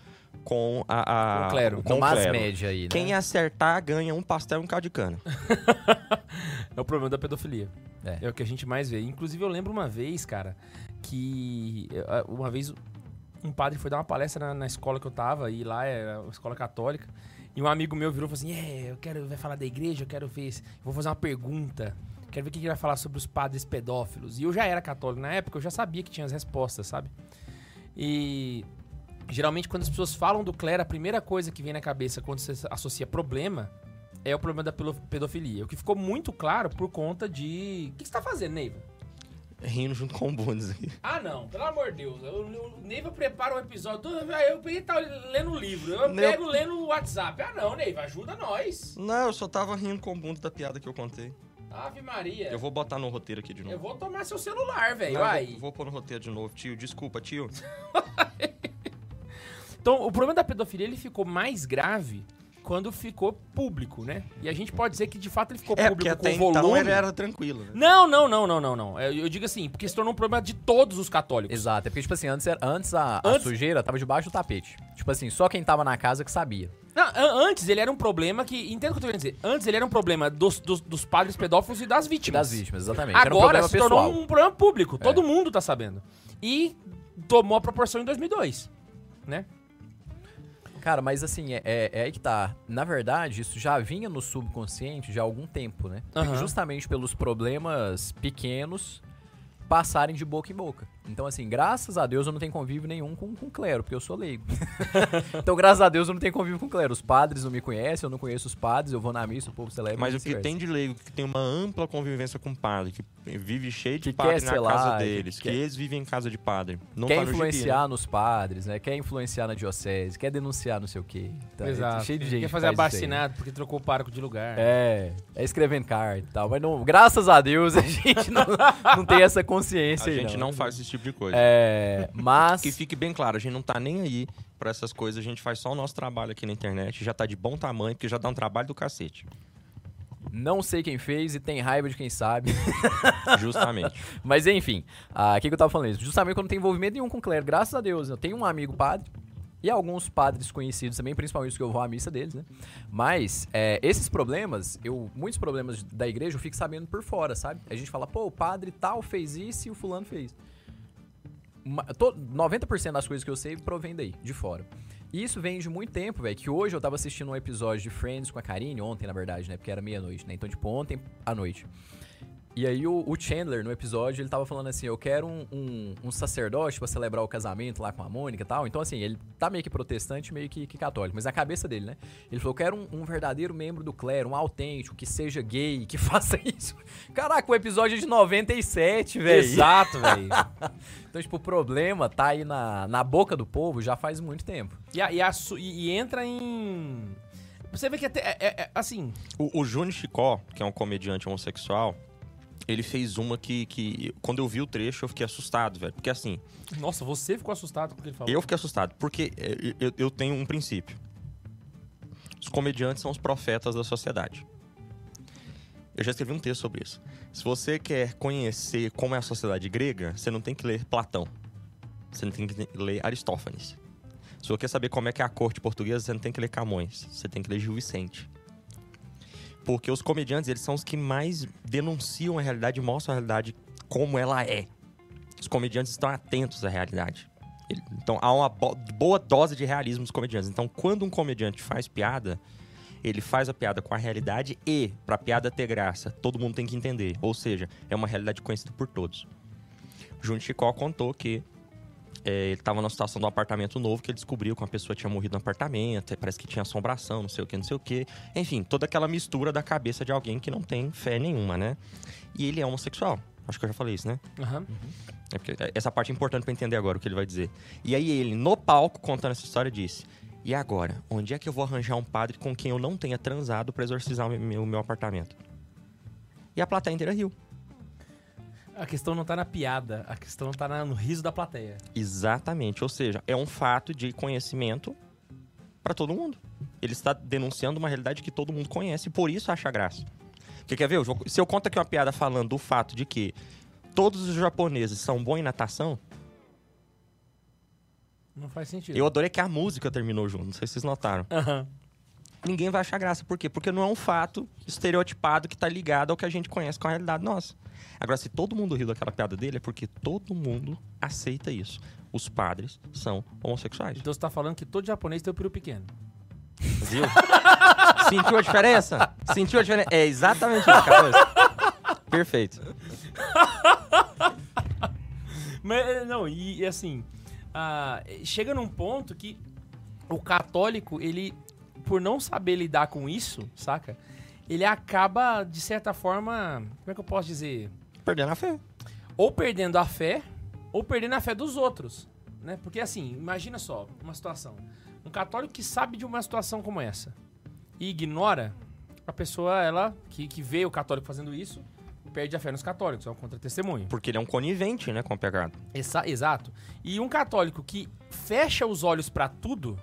com a, a o clero. com Com o mais clero? média aí, né? Quem acertar ganha um pastel e um caldo de cana. é o problema da pedofilia. É. É. o que a gente mais vê. Inclusive, eu lembro uma vez, cara, que eh, uma vez um padre foi dar uma palestra na, na escola que eu tava, e lá era uma escola católica. E um amigo meu virou e falou assim: É, eu quero vai falar da igreja, eu quero ver. Vou fazer uma pergunta. Quero ver o que ele vai falar sobre os padres pedófilos. E eu já era católico na época, eu já sabia que tinha as respostas, sabe? E geralmente quando as pessoas falam do clero, a primeira coisa que vem na cabeça quando você associa problema é o problema da pedofilia. O que ficou muito claro por conta de. O que você tá fazendo, Neiva? Rindo junto com o Bundes aqui. Ah, não, pelo amor de Deus. Eu, eu, Neiva prepara um episódio. do- Eu peguei e tava lendo o livro. Eu Meu- pego lendo o WhatsApp. Ah, não, Neiva, ajuda nós. Não, eu só tava rindo com o Bundes da piada que eu contei. Ave Maria. Eu vou botar no roteiro aqui de novo. Eu vou tomar seu celular, velho. Uai. vou, vou pôr no roteiro de novo, tio. Desculpa, tio. Então, o problema da pedofilia ele ficou mais grave quando ficou público, né? E a gente pode dizer que de fato ele ficou É, porque público até com volume. então ele era tranquilo, né? Não, não, não, não, não, não. Eu, eu digo assim, porque se tornou um problema de todos os católicos. Exato, é porque, tipo assim, antes, era- antes, a, a Antes- sujeira tava debaixo do tapete. Tipo assim, só quem tava na casa que sabia. Não, an- antes ele era um problema que. Entenda o que eu tô querendo dizer. Antes ele era um problema dos, dos, dos padres pedófilos e das vítimas. Das vítimas, exatamente. era um Agora problema se pessoal. tornou um problema público. Todo mundo tá sabendo. E tomou a proporção em 2002, né? Cara, mas assim, é, é, é aí que tá. Na verdade, isso já vinha no subconsciente já há algum tempo, né? Aham. Justamente pelos problemas pequenos passarem de boca em boca. Então, assim, graças a Deus eu não tenho convívio nenhum com, com clero, porque eu sou leigo. então, graças a Deus eu não tenho convívio com clero. Os padres não me conhecem, eu não conheço os padres, eu vou na missa, o povo celebra. Mas o que tem de leigo, que tem uma ampla convivência com padre, que vive cheio de Que padre quer na casa lá, que deles, que, quer- eles vivem em casa de padre. Não quer tá no gibi, influenciar né? nos padres, né? Quer influenciar na diocese, quer denunciar não sei o quê. Tá, é cheio de gente. Quer que fazer faz isso abacinado porque trocou o pároco de lugar. É, é escrevendo carta e tal. Mas não, graças a Deus a gente não, não tem essa consciência A aí, gente não faz esse tipo de coisa. É, mas. Que fique bem claro, a gente não tá nem aí pra essas coisas, a gente faz só o nosso trabalho aqui na internet, já tá de bom tamanho, porque já dá um trabalho do cacete. Não sei quem fez e tem raiva de quem sabe. Justamente. Mas enfim, ah, o que, que eu tava falando isso? Justamente quando não tem envolvimento nenhum com o clero, graças a Deus. Eu tenho um amigo padre e alguns padres conhecidos também, principalmente os que eu vou à missa deles, né? Mas é, esses problemas, eu muitos problemas da igreja eu fico sabendo por fora, sabe? A gente fala, pô, o padre tal fez isso e o fulano fez. Ma- to- 90% das coisas que eu sei provém daí, de fora. E isso vem de muito tempo, velho. Que hoje eu tava assistindo um episódio de Friends com a Karine, ontem, na verdade, né? Porque era meia-noite, né? Então, tipo, ontem à noite. E aí o, o Chandler, no episódio, ele tava falando assim, eu quero um, um, um sacerdote pra celebrar o casamento lá com a Mônica e tal. Então, assim, ele tá meio que protestante, meio que, que católico. Mas a cabeça dele, né? Ele falou, eu quero um, um verdadeiro membro do clero, um autêntico, que seja gay, que faça isso. Caraca, o episódio é de 97, velho. Exato, velho. Então, tipo, o problema tá aí na, na boca do povo já faz muito tempo. E, a- e a e- e entra em. Você vê que até. é- é- é- assim. O, o Júnior Chicó, que é um comediante homossexual, ele fez uma que, que quando eu vi o trecho, eu fiquei assustado, velho. Porque assim, Nossa, você ficou assustado com o que ele falou. eu fiquei assustado, porque é, eu, eu tenho um princípio. Os comediantes são os profetas da sociedade. Eu já escrevi um texto sobre isso. Se você quer conhecer como é a sociedade grega, você não tem que ler Platão. Você não tem que ler Aristófanes. Se você quer saber como é que é a corte portuguesa, você não tem que ler Camões. Você tem que ler Gil Vicente. Porque os comediantes, eles são os que mais denunciam a realidade e mostram a realidade como ela é. Os comediantes estão atentos à realidade. Então há uma bo- boa dose de realismo dos comediantes. Então, quando um comediante faz piada, ele faz a piada com a realidade e, pra piada ter graça, todo mundo tem que entender. Ou seja, é uma realidade conhecida por todos. Júnior Chicó contou que é, ele estava numa situação um apartamento novo que ele descobriu que uma pessoa tinha morrido no apartamento, e parece que tinha assombração, não sei o que, não sei o que. Enfim, toda aquela mistura da cabeça de alguém que não tem fé nenhuma, né? E ele é homossexual. Acho que eu já falei isso, né? Aham. É porque essa parte é importante pra entender agora o que ele vai dizer. E aí ele, no palco, contando essa história, disse: E agora? Onde é que eu vou arranjar um padre com quem eu não tenha transado pra exorcizar o meu, o meu apartamento? E a plateia inteira riu. A questão não tá na piada, a questão tá na- no riso da plateia. Exatamente. Ou seja, é um fato de conhecimento pra todo mundo. Ele está denunciando uma realidade que todo mundo conhece e por isso acha graça. Porque quer ver? Eu Se eu conto aqui uma piada falando do fato de que todos os japoneses são bons em natação, Não faz sentido. eu adorei que a música terminou junto. Não sei se vocês notaram. Aham. Ninguém vai achar graça. Por quê? Porque não é um fato estereotipado que tá ligado ao que a gente conhece com a realidade nossa. Agora, se todo mundo riu daquela piada dele, é porque todo mundo aceita isso. Os padres são homossexuais. Então você tá falando que todo japonês tem o peru pequeno. Viu? Sentiu a diferença? Sentiu a diferença? É exatamente isso, cara. Perfeito. Mas, não, e, e assim, ah, chega num ponto que o católico, ele, por não saber lidar com isso, saca? Ele acaba, de certa forma, como é que eu posso dizer? Perdendo a fé. Ou perdendo a fé, ou perdendo a fé dos outros, né? Porque assim, imagina só, uma situação. Um católico que sabe de uma situação como essa e ignora, a pessoa, ela, que, que vê o católico fazendo isso, perde a fé nos católicos, é um contra-testemunho. Porque ele é um conivente, né, com o pecado. Exa- exato. E um católico que fecha os olhos pra tudo,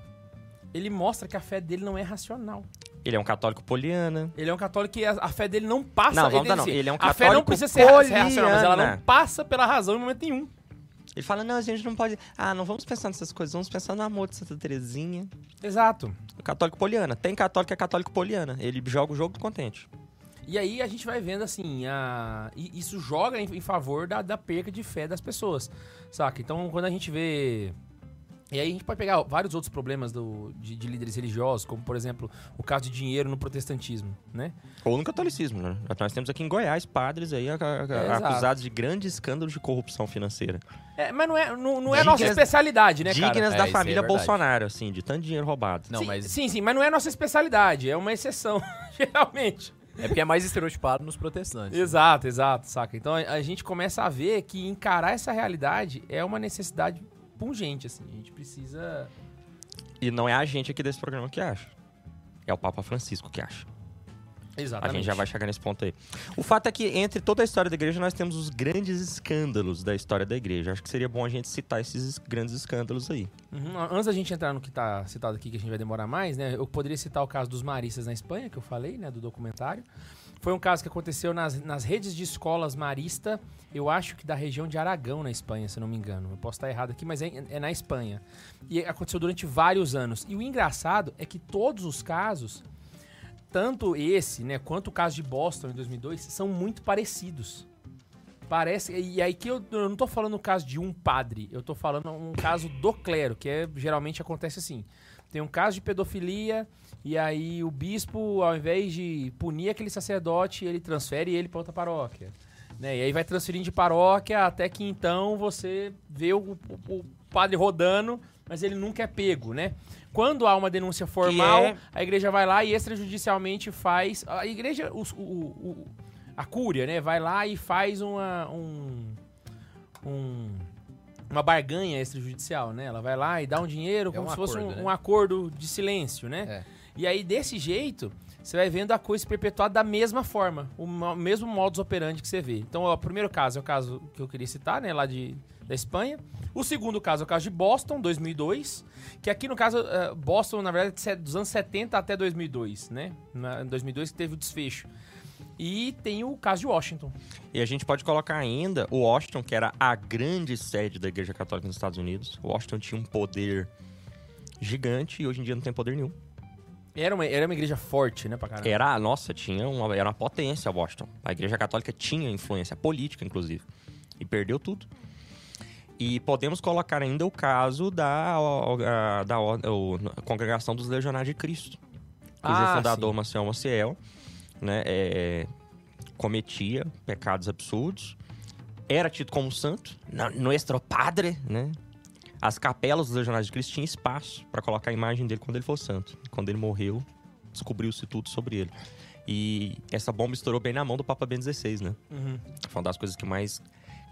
ele mostra que a fé dele não é racional. Ele é um católico poliana. Ele é um católico que a, a fé dele não passa. Não, vamos ele, dar não. assim, Ele é um A fé não católico precisa ser, ser racional, mas ela não passa pela razão em momento nenhum. Ele fala, não, a gente não pode... Ah, não vamos pensar nessas coisas, vamos pensar no amor de Santa Terezinha. Exato. O católico poliana. Tem católico que é católico poliana. Ele joga o jogo do contente. E aí a gente vai vendo assim, a... isso joga em, em favor da, da perca de fé das pessoas, saca? Então quando a gente vê. E aí a gente pode pegar vários outros problemas do, de, de líderes religiosos, como por exemplo o caso de dinheiro no protestantismo, né? Ou no catolicismo, né? Nós temos aqui em Goiás padres aí a- a- É, exato. acusados de grandes escândalos de corrupção financeira. É, mas não é, não, não é a nossa Dignas- especialidade, né, cara? Dignas É, da aí é família verdade. Bolsonaro, assim, de tanto dinheiro roubado. Não, sim, mas sim, sim, mas não é a nossa especialidade, é uma exceção, geralmente. é porque é mais estereotipado nos protestantes. Exato, exato, saca? Então a, a gente começa a ver que encarar essa realidade é uma necessidade pungente, assim. A gente precisa. E não é a gente aqui desse programa que acha. É o Papa Francisco que acha. A Exatamente. gente já vai chegar nesse ponto aí. O fato é que entre toda a história da igreja nós temos os grandes escândalos da história da igreja. Acho que seria bom a gente citar esses es- grandes escândalos aí. Uhum. Antes da gente entrar no que tá citado aqui, que a gente vai demorar mais, né? Eu poderia citar o caso dos maristas na Espanha, que eu falei, né? Do documentário. Foi um caso que aconteceu nas, nas redes de escolas marista, eu acho que da região de Aragão, na Espanha, se não me engano. Eu posso estar errado aqui, mas é, é na Espanha. E aconteceu durante vários anos. E o engraçado é que todos os casos, tanto esse, né, quanto o caso de Boston em 2002, são muito parecidos. Parece. E aí que eu, eu não tô falando o caso de um padre, eu tô falando um caso do clero, que é, geralmente acontece assim. Tem um caso de pedofilia, e aí o bispo, ao invés de punir aquele sacerdote, ele transfere ele para outra paróquia. Né? E aí vai transferindo de paróquia até que então você vê o, o- o padre rodando, mas ele nunca é pego, né? Quando há uma denúncia formal, é- a igreja vai lá e extrajudicialmente faz. A igreja, o, o- a cúria, né? Vai lá e faz uma. Um, um- uma barganha extrajudicial, né? Ela vai lá e dá um dinheiro É como um se fosse acordo, um, né? um acordo de silêncio, né? É. E aí, desse jeito, você vai vendo a coisa se perpetuar da mesma forma, o mo- mesmo modus operandi que você vê. Então, ó, o primeiro caso é o caso que eu queria citar, né, lá de, da Espanha. O segundo caso é o caso de Boston, 2002, que aqui no caso, eh, Boston, na verdade, é dos anos 70 até 2002, né? Na, em 2002 que teve o desfecho. E tem o caso de Washington. E a gente pode colocar ainda o Washington, que era a grande sede da Igreja Católica nos Estados Unidos. O Washington tinha um poder gigante e hoje em dia não tem poder nenhum. Era uma, era uma igreja forte, né, pra caramba. Era, nossa, tinha uma, era uma potência Washington. A Igreja Católica tinha influência política, inclusive. E perdeu tudo. E podemos colocar ainda o caso da, da Congregação dos Legionários de Cristo. Cujo Ah, fundador, sim. Maciel Maciel, né, é, cometia pecados absurdos. Era tido como santo. Nuestro Padre, né? As capelas dos Legionários de Cristo tinham espaço para colocar a imagem dele quando ele fosse santo. Quando ele morreu, descobriu-se tudo sobre ele. E essa bomba estourou bem na mão do Papa Bento XVI, né? Uhum. Foi uma das coisas que mais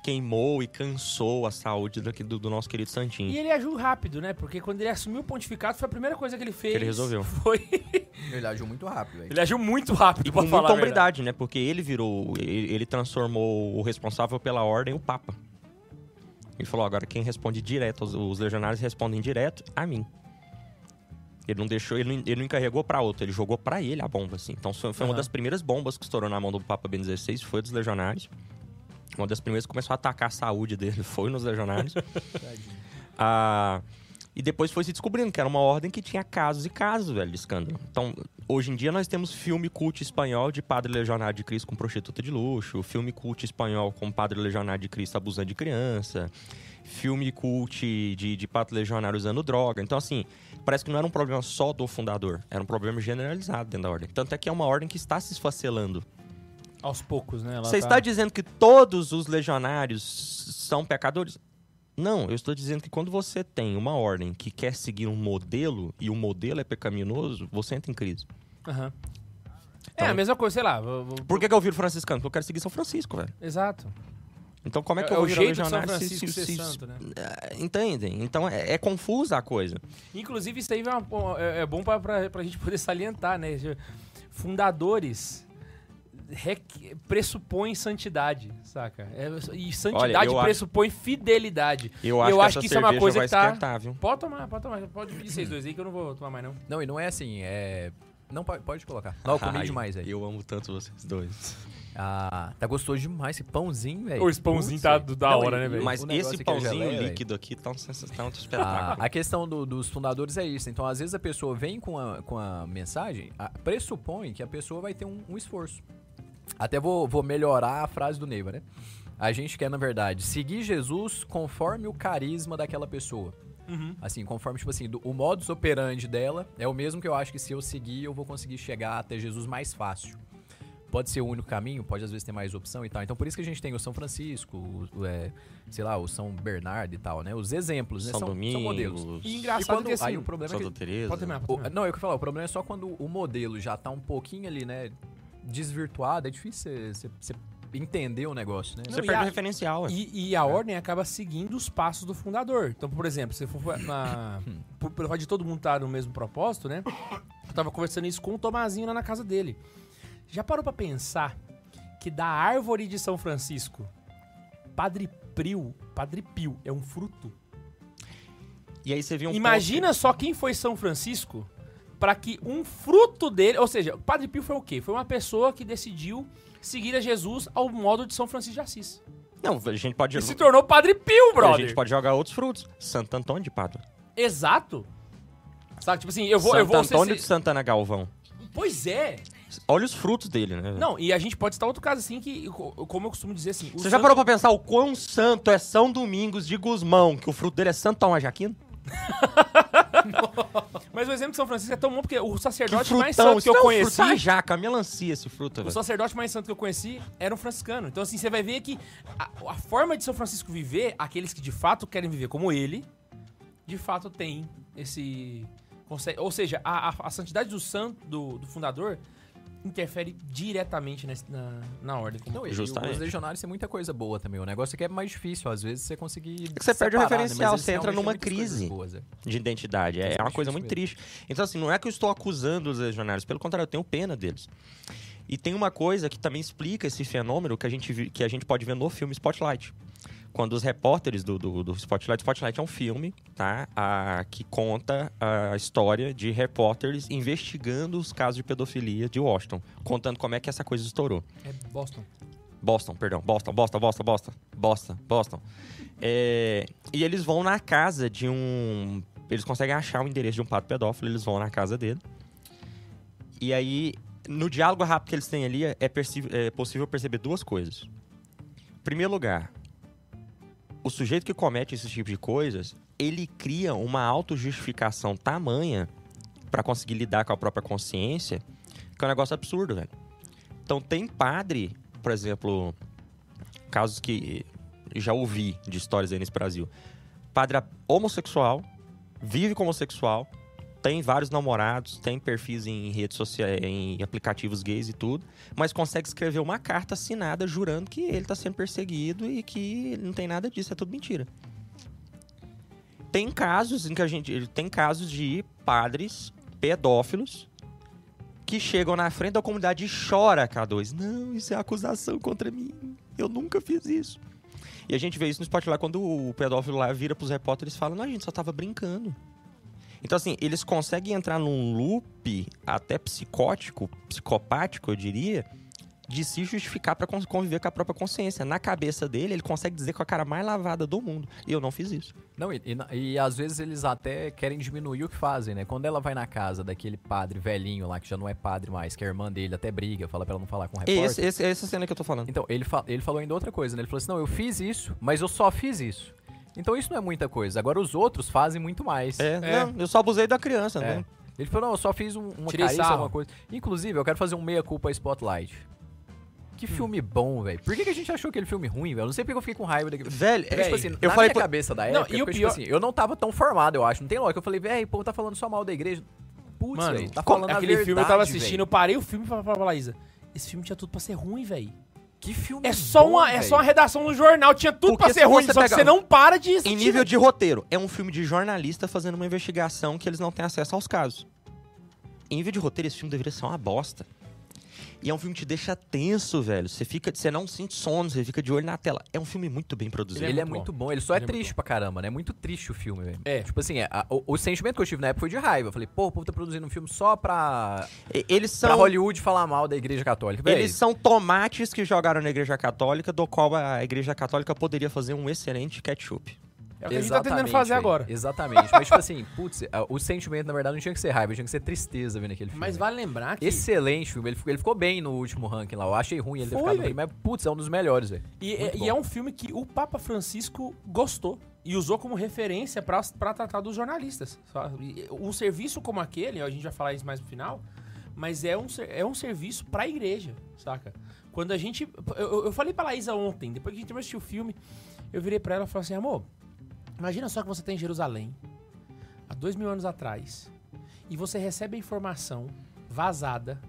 queimou e cansou a saúde daqui do, do nosso querido Santinho. E ele agiu rápido, né? Porque quando ele assumiu o pontificado, foi a primeira coisa que ele fez. ele resolveu. Foi. Ele agiu muito rápido, velho. ele agiu muito rápido, E com muita hombridade, né? Porque ele virou. Ele, ele transformou o responsável pela ordem o Papa. Ele falou: agora quem responde direto, os, os legionários respondem direto a mim. Ele não deixou, ele não, ele não encarregou pra outro, ele jogou pra ele a bomba, assim. Então foi, foi uma Aham. das primeiras bombas que estourou na mão do Papa Ben XVI, foi dos legionários. Uma das primeiras que começou a atacar a saúde dele foi nos legionários. Ah, e depois foi se descobrindo que era uma ordem que tinha casos e casos, velho, de escândalo. Então, hoje em dia nós temos filme cult espanhol de padre legionário de Cristo com prostituta de luxo, filme cult espanhol com padre legionário de Cristo abusando de criança, filme cult de, de padre legionário usando droga. Então, assim, parece que não era um problema só do fundador, era um problema generalizado dentro da ordem. Tanto é que é uma ordem que está se esfacelando Aos poucos, né? Você tá- está dizendo que todos os legionários são pecadores? Não, eu estou dizendo que quando você tem uma ordem que quer seguir um modelo e o modelo é pecaminoso, você entra em crise. É Então- a mesma coisa, sei lá. vou- vou- Por que, que eu viro franciscano? Porque eu quero seguir São Francisco, velho. Exato. Então como é que É- eu vou é o virar legionário se- Francisco se- ser se- santo, né? É, Entendem? Então é, é confusa a coisa. Inclusive, isso aí é, uma- é- é bom pra, pra gente poder salientar, né? Fundadores pressupõem santidade, saca? É- e santidade Olha, pressupõe fidelidade. Eu acho Eu que acho essa que isso é uma coisa que tá- esquentar, viu? Pode tomar, pode tomar. Pode pedir vocês dois aí que eu não vou tomar mais, não. Não, e não é assim, é... Não, pode, pode colocar. Não, eu comi Ai, demais, velho. Eu amo tanto vocês dois. Ah, tá gostoso demais esse pãozinho, velho. Esse pãozinho Putz, tá do- da Não, hora, né, velho? Mas esse é pãozinho líquido aqui tá um, tá um A, espetáculo. a questão do- dos fundadores é isso. Então, às vezes a pessoa vem com a, com a mensagem, a- pressupõe que a pessoa vai ter um, um esforço. Até vou, vou melhorar a frase do Neiva, né? A gente quer, na verdade, seguir Jesus conforme o carisma daquela pessoa. Uhum. Assim, conforme, tipo assim, do- o modus operandi dela é o mesmo que eu acho que se eu seguir, eu vou conseguir chegar até Jesus mais fácil. Pode ser o único caminho, pode às vezes ter mais opção e tal. Então por isso que a gente tem o São Francisco, o, o, é, sei lá, o São Bernardo e tal, né? Os exemplos, né? São São, são Domingos, modelos. E E engraçado quando, que assim... aí o problema é que Teresa. Pode terminar, pode o- terminar. não, o que eu falo, o problema é só quando o modelo já tá um pouquinho ali, né, desvirtuado, é difícil você- entender o negócio, né? Você Não, e perde a- o referencial. é. E, e a ordem acaba seguindo os passos do fundador. Então, por exemplo, se for na. por, pelo fato de todo mundo estar no mesmo propósito, né? Eu tava conversando isso com o Tomazinho lá na casa dele. Já parou pra pensar que da árvore de São Francisco, Padre Pio, Padre Pio é um fruto? E aí você viu um Imagina só quem foi São Francisco para que um fruto dele, ou seja, Padre Pio foi o quê? Foi uma pessoa que decidiu seguir a Jesus ao modo de São Francisco de Assis. Não, a gente pode. E se tornou Padre Pio, a brother. gente pode jogar outros frutos. Santo Antônio de Pádua. Exato. Sabe, tipo assim, eu vou. Santo eu vou Antônio ser- de Santana Galvão. Pois é. Olha os frutos dele, né? Não, e a gente pode citar outro caso assim que, co- como eu costumo dizer assim. o Você já santo- parou pra pensar o quão santo é São Domingos de Gusmão, que o fruto dele é Santo Tomás de Aquino? Mas o exemplo de São Francisco é tão bom porque o sacerdote frutão, mais santo que eu não é conheci. fruto, a jaca, melancia esse fruto, O velho. sacerdote mais santo que eu conheci era um franciscano. Então, assim, você vai ver que a, a forma de São Francisco viver, aqueles que de fato querem viver como ele, de fato tem esse. ou seja, a, a- a santidade do santo, do, do fundador, interfere diretamente nesse- na, na ordem. Como Não, e Justamente. os legionários tem muita coisa boa também. O negócio é que é mais difícil, às vezes, você conseguir. É que você perde o né? referencial, Mas eles você entra numa crise. boas, é. de identidade. É, é uma coisa muito mesmo. triste. Então, assim, não é que eu estou acusando os legionários, pelo contrário, eu tenho pena deles. E tem uma coisa que também explica esse fenômeno que a gente, que a gente pode ver no filme Spotlight. Quando os repórteres do, do, do Spotlight, Spotlight é um filme, tá? A, que conta a história de repórteres investigando os casos de pedofilia de Washington, contando como é que essa coisa estourou. é Boston. Boston, perdão. Boston, Boston, Boston, Boston. Boston, Boston. É, e eles vão na casa de um. Eles conseguem achar o endereço de um pato pedófilo, eles vão na casa dele. E aí, no diálogo rápido que eles têm ali, é, é possível perceber duas coisas. Em primeiro lugar, o sujeito que comete esse tipo de coisas, ele cria uma autojustificação tamanha pra conseguir lidar com a própria consciência, que é um negócio absurdo, velho. Então tem padre, por exemplo, casos que já ouvi de histórias aí nesse Brasil. Padre homossexual, vive como homossexual, tem vários namorados, tem perfis em redes sociais, em aplicativos gays e tudo, mas consegue escrever uma carta assinada jurando que ele está sendo perseguido e que não tem nada disso, é tudo mentira. Tem casos em que a gente. Tem casos de padres pedófilos que chegam na frente da comunidade e chora K2. Não, isso é acusação contra mim. Eu nunca fiz isso. E a gente vê isso no Spotlight quando o pedófilo lá vira pros repórteres e fala: Não, a gente só tava brincando. Então, assim, eles conseguem entrar num loop até psicótico, psicopático, eu diria, de se justificar pra con- conviver com a própria consciência. Na cabeça dele, ele consegue dizer com a cara mais lavada do mundo. E eu não fiz isso. Não, e, e e às vezes eles até querem diminuir o que fazem, né? Quando ela vai na casa daquele padre velhinho lá, que já não é padre mais, que a irmã dele até briga, fala pra ela não falar com o repórter. Esse, esse, essa cena que eu tô falando. Então, ele, fa- ele falou ainda outra coisa, né? Ele falou assim: não, eu fiz isso, mas eu só fiz isso. Então isso não é muita coisa. Agora os outros fazem muito mais. É, É. não, eu só abusei da criança, É. né? Ele falou, não, eu só fiz um- uma Tirei carícia, sarro. alguma coisa. Inclusive, eu quero fazer um meia-culpa Spotlight. Que filme bom, velho. Por que, que a gente achou aquele filme ruim, velho? Eu Não sei porque eu fiquei com raiva daquele Velho, Porque, tipo assim, eu na falei minha pro- cabeça da Não, época, e o porque, pior- tipo assim, eu não tava tão formado, eu acho. Não tem lógica. Eu falei, velho, o povo tá falando só mal da igreja. Putz, Mano, velho, tá falando a aquele filme eu tava verdade, assistindo, velho. eu parei o filme e falei pra Laísa, esse filme tinha tudo pra ser ruim, velho. Que filme É só, bom, uma, é velho. só uma redação no jornal, tinha tudo Porque pra se ser ruim, você só que você não para de assistir. Em nível de roteiro, é um filme de jornalista fazendo uma investigação que eles não têm acesso aos casos. Em nível de roteiro, esse filme deveria ser uma bosta. E é um filme que te deixa tenso, velho. Você fica, você não sente sono, você fica de olho na tela. É um filme muito bem produzido. Ele é muito muito bom. Ele só é Ele é triste pra caramba, né? É muito triste o filme, velho. É. Tipo assim, é, a- o, o sentimento que eu tive na época foi de raiva. Eu falei, pô, o povo tá produzindo um filme só pra, Eles pra são Hollywood falar mal da igreja católica. Véi, Eles são tomates que jogaram na Igreja Católica, do qual a Igreja Católica poderia fazer um excelente ketchup. É o que a gente tá tentando fazer agora. Exatamente. Mas, tipo assim, putz, a- o sentimento, na verdade, não tinha que ser raiva, tinha que ser tristeza vendo aquele filme. Mas vale lembrar que... Excelente filme. Ele, ficou- ele ficou bem no último ranking lá. Eu achei ruim ele ter Foi, ficado no véi. primeiro, mas, putz, é um dos melhores, velho. E, Muito e é um filme que o Papa Francisco gostou e usou como referência pra pra tratar dos jornalistas. sabe? Um serviço como aquele, a gente vai falar isso mais no final, mas é um, é um serviço pra igreja, saca? Quando a gente. Eu, eu- falei pra Laísa ontem, depois que a gente assistir o filme, eu virei pra ela e falei assim: amor, imagina só que você tá em Jerusalém, há dois mil anos atrás, e você recebe a informação vazada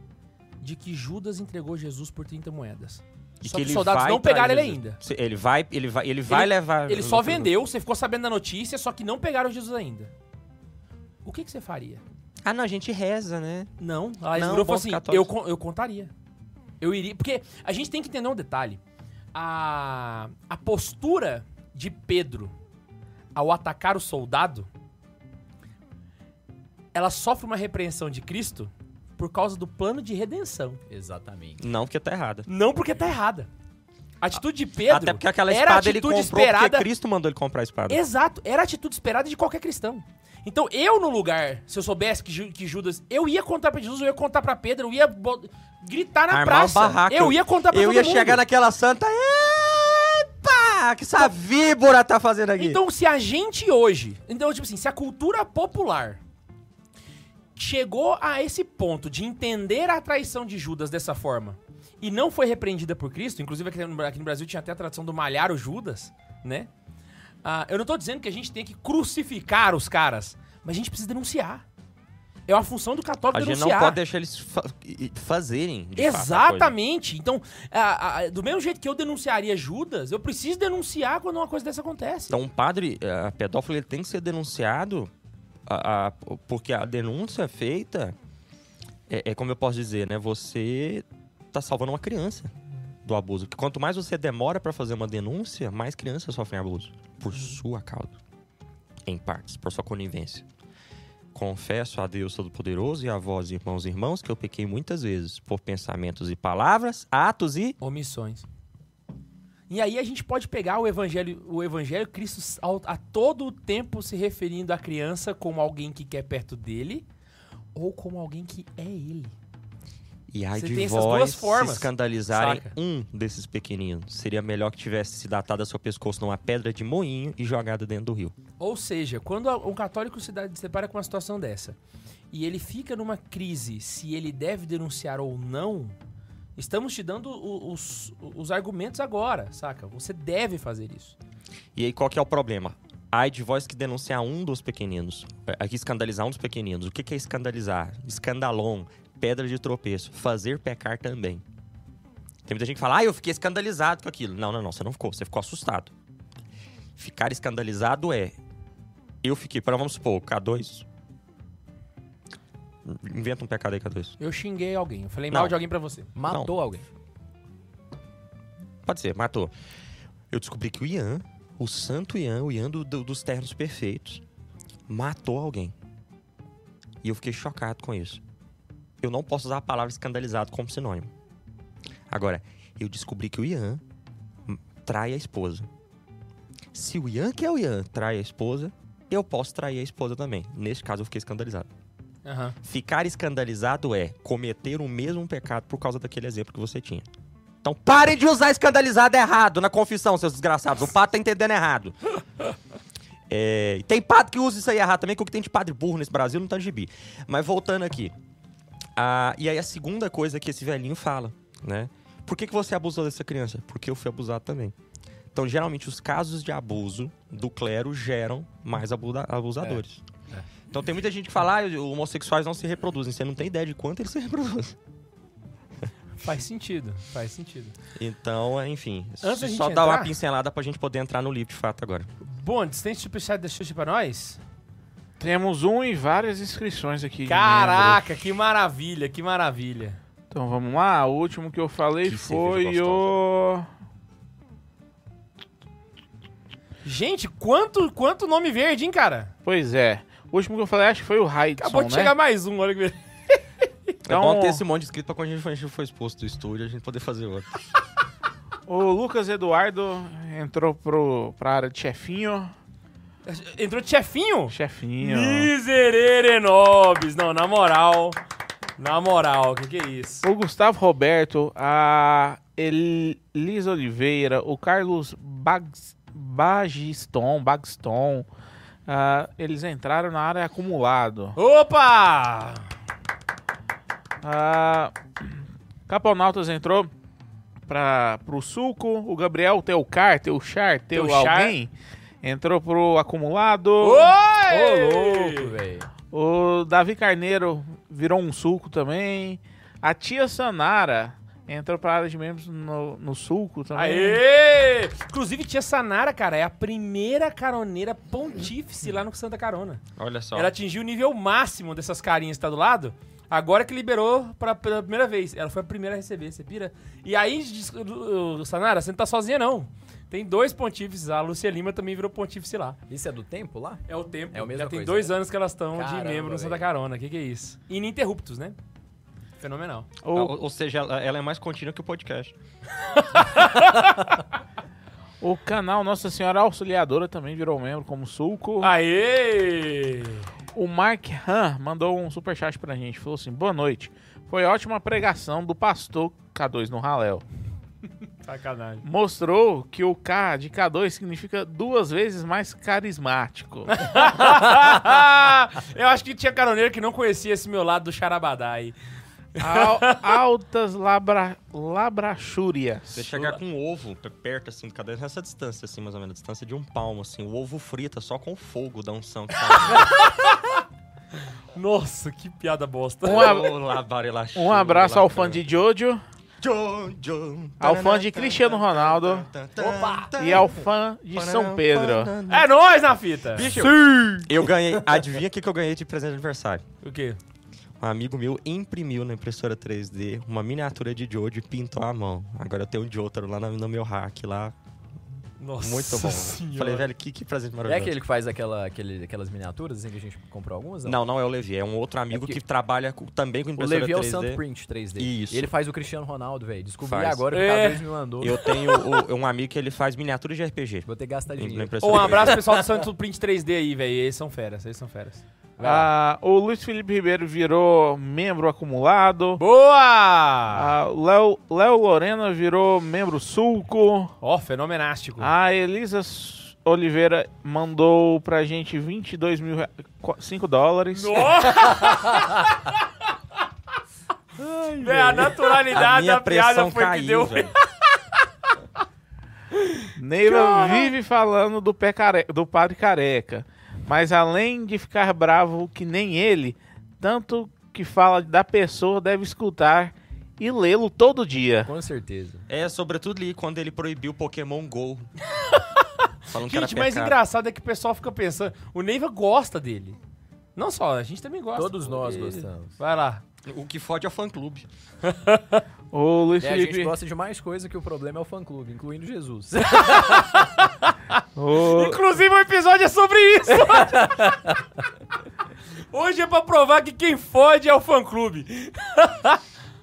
de que Judas entregou Jesus por 30 moedas. E Só que que os soldados não pegaram ele ainda. Se- Ele vai, ele vai, ele vai Ele- levar. Ele só vendeu, você ficou sabendo da notícia, só que não pegaram Jesus ainda. O que, que você faria? Ah, não, a gente reza, né? Não, ela Não, falou assim: eu, eu contaria. Eu iria. Porque a gente tem que entender um detalhe. A, a postura de Pedro ao atacar o soldado, ela sofre uma repreensão de Cristo por causa do plano de redenção. Exatamente. Não, porque tá errada. Não porque tá errada. A atitude de Pedro. Até porque aquela espada ele atitude comprou esperada porque Cristo mandou ele comprar a espada. Exato, era a atitude esperada de qualquer cristão. Então, eu no lugar, se eu soubesse que, que Judas, eu ia contar pra Jesus, eu ia contar pra Pedro, eu ia gritar na Armar praça. um barraco. Eu ia contar pra Eu todo ia mundo. chegar naquela santa. Epa! Que essa víbora tá fazendo aqui? Então, se a gente hoje, então tipo assim, se a cultura popular chegou a esse ponto de entender a traição de Judas dessa forma e não foi repreendida por Cristo, inclusive aqui no, aqui no Brasil tinha até a tradição do malhar o Judas, né? Ah, eu não tô dizendo que a gente tem que crucificar os caras, mas a gente precisa denunciar. É uma função do católico a gente denunciar. não pode deixar eles fa- fazerem. de fato, a. Exatamente. Então, ah, ah, do mesmo jeito que eu denunciaria Judas, eu preciso denunciar quando uma coisa dessa acontece. Então, um padre eh, pedófilo ele tem que ser denunciado a- a- porque a denúncia feita é, é como eu posso dizer, né? Você tá salvando uma criança do abuso. Porque quanto mais você demora pra fazer uma denúncia, mais crianças sofrem abuso por sua causa, em partes, por sua conivência. Confesso a Deus Todo-Poderoso e a vós, irmãos e irmãos, que eu pequei muitas vezes por pensamentos e palavras, atos e Omissões. E aí a gente pode pegar o evangelho, o evangelho Cristo a todo o tempo se referindo à criança como alguém que quer perto dele ou como alguém que é ele. E Você de duas formas, se escandalizarem saca? um desses pequeninos. Seria melhor que tivesse se datado a seu pescoço numa pedra de moinho e jogado dentro do rio. Ou seja, quando um católico se, depara com uma situação dessa e ele fica numa crise se ele deve denunciar ou não, estamos te dando os, os argumentos agora, saca? Você deve fazer isso. E aí qual que é o problema? Ai de vós que denunciar um dos pequeninos. Aqui escandalizar um dos pequeninos. O que que é escandalizar? Escandalon, pedra de tropeço. Fazer pecar também. Tem muita gente que fala, ah, eu fiquei escandalizado com aquilo. Não, não, não, você não ficou, você ficou assustado. Ficar escandalizado é. Eu fiquei, para vamos supor, K2. Inventa um pecado aí, K2. Eu xinguei alguém, eu falei Não. mal de alguém pra você. Matou alguém. Pode ser, matou. Eu descobri que o Ian, o santo Ian, o Ian do- do- dos ternos perfeitos, matou alguém. E eu fiquei chocado com isso. Eu não posso usar a palavra escandalizado como sinônimo. Agora, eu descobri que o Ian trai a esposa. Se o Ian, que é o Ian, trai a esposa, eu posso trair a esposa também. Neste caso, eu fiquei escandalizado. Aham. Ficar escandalizado é cometer o mesmo pecado por causa daquele exemplo que você tinha. Então parem de usar escandalizado errado na confissão, seus desgraçados. O padre tá entendendo errado. É, tem padre que usa isso aí errado também, que o que tem de padre burro nesse Brasil não tá no gibi. Mas voltando aqui. Ah, e aí a segunda coisa que esse velhinho fala, né? Por que, que você abusou dessa criança? Porque eu fui abusado também. Então, geralmente, os casos de abuso do clero geram mais abusadores. É. Então, tem muita gente que fala, ah, os homossexuais não se reproduzem. Você não tem ideia de quanto eles se reproduzem. Faz sentido, faz sentido. Então, é, enfim, Antes só dar uma entrar- pincelada pra gente poder entrar no livro de fato agora. Bom, tem superchat da Xuxa pra nós? Temos um e várias inscrições aqui. Caraca, que maravilha, que maravilha. Então vamos lá. O último que eu falei Que foi cerveja o. Gente, quanto, quanto nome verde, hein, cara? Pois é. O último que eu falei acho que foi o Raidson, Acabou de né? chegar mais um, olha que. Então, É bom ter esse monte de inscrito pra quando a gente for- a gente for exposto do estúdio, a gente poder fazer outro. O Lucas Eduardo entrou pro, pra área de chefinho. Entrou de chefinho? Chefinho. Miserere nobis. Não, na moral. Na moral, o que, que é isso? O Gustavo Roberto, a Elisa Oliveira, o Carlos Bags, Bagiston, Bagston, ah, eles entraram na área acumulado. Opa! Ah, Caponautas entrou para pro suco. O Gabriel Teucar, Teuchar, Teu Teuchar. alguém entrou pro acumulado. Oi! Ô, louco, velho. O Davi Carneiro virou um suco também. A tia Sanara entrou pra área de membros no, no suco também. Aê! Inclusive, tia Sanara, cara, é a primeira caroneira pontífice lá no Santa Carona. Olha só. Ela atingiu o nível máximo dessas carinhas que tá do lado. Agora que liberou pra, pela primeira vez. Ela foi a primeira a receber, você pira? E aí, Sanara, você não tá sozinha, não. Tem dois pontífices. A Lúcia Lima também virou pontífice lá. Isso é do tempo lá? É o tempo. É a mesma Já tem coisa, dois né? anos que elas estão de Caramba, membro no Santa velho. Carona. O que, que é isso? Ininterruptos, né? Fenomenal. O, Ou, ou seja, ela, ela é mais contínua que o podcast. o canal Nossa Senhora Auxiliadora também virou membro como suco. Ah. Aê! O Mark Han mandou um superchat pra gente. Falou assim: boa noite. Foi ótima a pregação do pastor K2 no Raléu. Sacanagem. Mostrou que o K de K2 significa duas vezes mais carismático. Eu acho que tinha caroneiro que não conhecia esse meu lado do charabadá aí. Al- altas labra, labrachúrias. Você chegar com um ovo perto, assim, cada vez nessa distância, assim, mais ou menos, distância de um palmo, assim, o ovo frita só com fogo da unção que tá Nossa, que piada bosta. Um, a- Ô, labarelachura, um abraço ao fã de Jojo John, John, Ao fã de Cristiano Ronaldo. Opa! e ao fã de São Pedro. É nóis na fita! Bicho, eu ganhei. Adivinha o que, que eu ganhei de presente de aniversário? O quê? Um amigo meu imprimiu na impressora 3D uma miniatura de Jojo e pintou à mão. Agora eu tenho um Jotaro lá no, no meu hack lá. Nossa Muito bom. Senhora. Falei, velho, que, que presente É maravilhoso. aquele que faz aquela, aquele, aquelas miniaturas assim que a gente comprou algumas? Não, não é o Levi, é um outro amigo porque- que trabalha com- também com O impressora Levi é o 3D. Santo Print 3D. Isso. E ele faz o Cristiano Ronaldo, velho. Descobri Faz. agora que É. o K2 me mandou. Eu tenho o- um amigo que ele faz miniaturas de RPG. Vou ter que gastar dinheiro. um 3D. abraço pro pessoal do Santos Print 3D aí, velho. Eles são feras, eles são feras. Ah, o Luiz Felipe Ribeiro virou membro acumulado. Boa! Ah, o Léo Léo Lorena virou membro sulco. Ó, fenomenástico. A Elisa Oliveira mandou pra gente 22 mil, rea- qu- 5 dólares. Nossa! Véi, a A naturalidade minha da piada foi que caiu, deu. velho. Neiva vive falando do, pé care... do padre careca. Mas além de ficar bravo que nem ele, tanto que fala da pessoa deve escutar e lê-lo todo dia. Com certeza. É, sobretudo ali quando ele proibiu o Pokémon GO. Falando Gente, mas engraçado é que o pessoal fica pensando. O Neiva gosta dele. Não só, a gente também gosta. Todos nós Ele- gostamos. Vai lá. O que fode é o fã-clube. O Luiz É, a gente Felipe. gosta de mais coisa que o problema é o fã-clube, incluindo Jesus. o- Inclusive o episódio é sobre isso. Hoje é pra provar que quem fode é o fã-clube.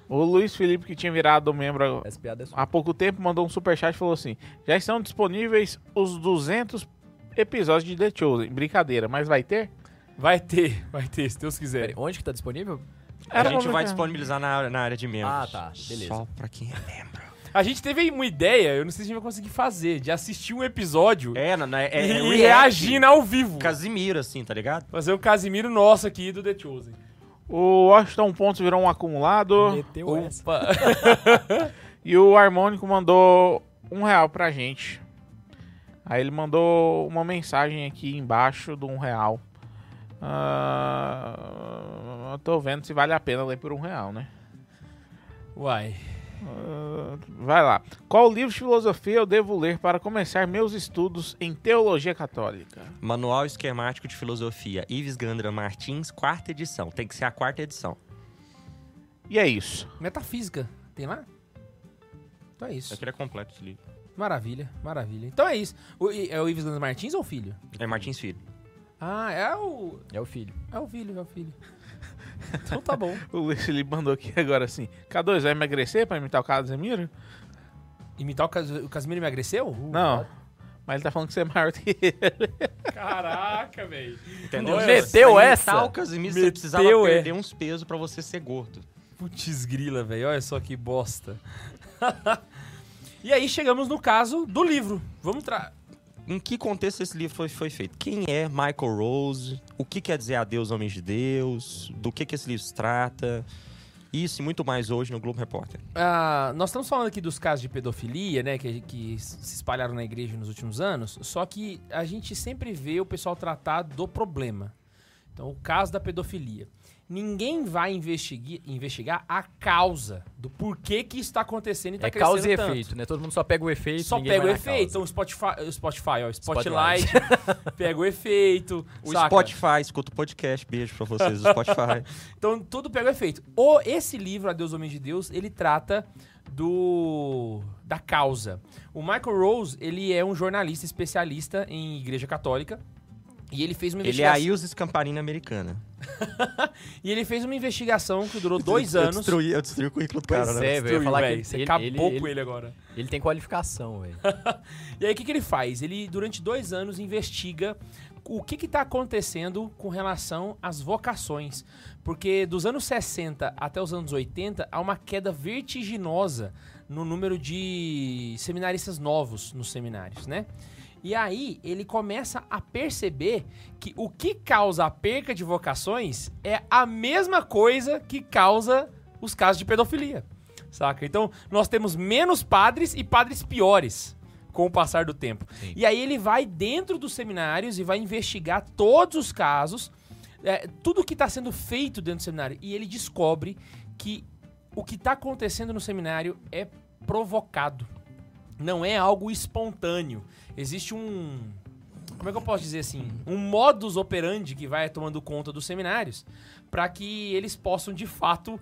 O Luiz Felipe, que tinha virado membro é há pouco tempo, mandou um superchat e falou assim: Já estão disponíveis os 200 episódios de The Chosen. Brincadeira, mas vai ter? Vai ter, vai ter, se Deus quiser. Peraí, onde que tá disponível? A Era gente pra vai disponibilizar na, área- na área de membros. Ah, tá. Beleza. Só pra quem é membro. A gente teve aí uma ideia, eu não sei se a gente vai conseguir fazer, de assistir um episódio É, não, não, é, é, e, é react. reagindo ao vivo. Casimiro, assim, tá ligado? Fazer o Casimiro nosso aqui do The Chosen. O Washington Pontos virou um acumulado. Meteu essa. Opa. E o Harmônico mandou um real pra gente. Aí ele mandou uma mensagem aqui embaixo do um real. Ah, tô vendo se vale a pena ler por um real, né? Uai. Ah, vai lá. Qual livro de filosofia eu devo ler para começar meus estudos em teologia católica? Manual Esquemático de Filosofia, Ives Gandra Martins, quarta edição. Tem que ser a quarta edição. E é isso. Metafísica. Tem lá? Então é isso. Aquele é completo esse livro. Maravilha, maravilha. Então é isso. O- é o Ives Gandra Martins ou o filho? É Martins Filho. Ah, é o. É o filho. É o filho, é o filho. Então tá bom. O Luiz ele mandou aqui agora assim: K2 vai emagrecer para imitar o Casemiro? Imitar o, Cas o Casimiro emagreceu? Uh, Não. Mas ele tá falando que você é maior que ele. Caraca, velho. Entendeu? Nossa, meteu Pra essa? imitar o Casimiro, você Meteu, precisava é. perder uns pesos pra você ser gordo. Putz grila, velho. Olha só que bosta. e aí chegamos no caso do livro. Vamos tra... Em que contexto esse livro foi, foi feito? Quem é Michael Rose? O que quer dizer adeus, homens de Deus? Do que, que esse livro trata? Isso e muito mais hoje no Globo Repórter. Ah, nós estamos falando aqui dos casos de pedofilia, né, que, que se espalharam na igreja nos últimos anos, só que a gente sempre vê o pessoal tratar do problema. Então, o caso da pedofilia. Ninguém vai investigar, investigar a causa do porquê que isso está acontecendo e está É crescendo causa e tanto. efeito, né? Todo mundo só pega o efeito, Só pega o efeito. causa. Então, o Spotify, o Spotify, ó, Spotlight. Spotlight, pega o efeito. O saca? Spotify, escuta o podcast. Beijo pra vocês do Spotify. Então tudo pega o efeito. O, esse livro, Adeus Homem de Deus, ele trata do da causa. O Michael Rose, ele é um jornalista especialista em igreja católica. E ele fez uma Ele é investigação. a Ilse Scamparina americana. E ele fez uma investigação que durou dois Eu anos. destruí, eu destruí o currículo do cara, né? é, velho. Que Você ele- acabou ele- com ele- ele agora. ele tem qualificação, velho. E aí o que, que ele faz? Ele, durante dois anos, investiga o que está acontecendo com relação às vocações. Porque dos anos 60 até os anos 80, há uma queda vertiginosa no número de seminaristas novos nos seminários, né? E aí ele começa a perceber que o que causa a perca de vocações é a mesma coisa que causa os casos de pedofilia. Saca? Então, nós temos menos padres e padres piores com o passar do tempo. Sim. E aí ele vai dentro dos seminários e vai investigar todos os casos, é, tudo que está sendo feito dentro do seminário. E ele descobre que o que está acontecendo no seminário é provocado. Não é algo espontâneo. Existe um. Como é que eu posso dizer assim? Um modus operandi que vai tomando conta dos seminários para que eles possam de fato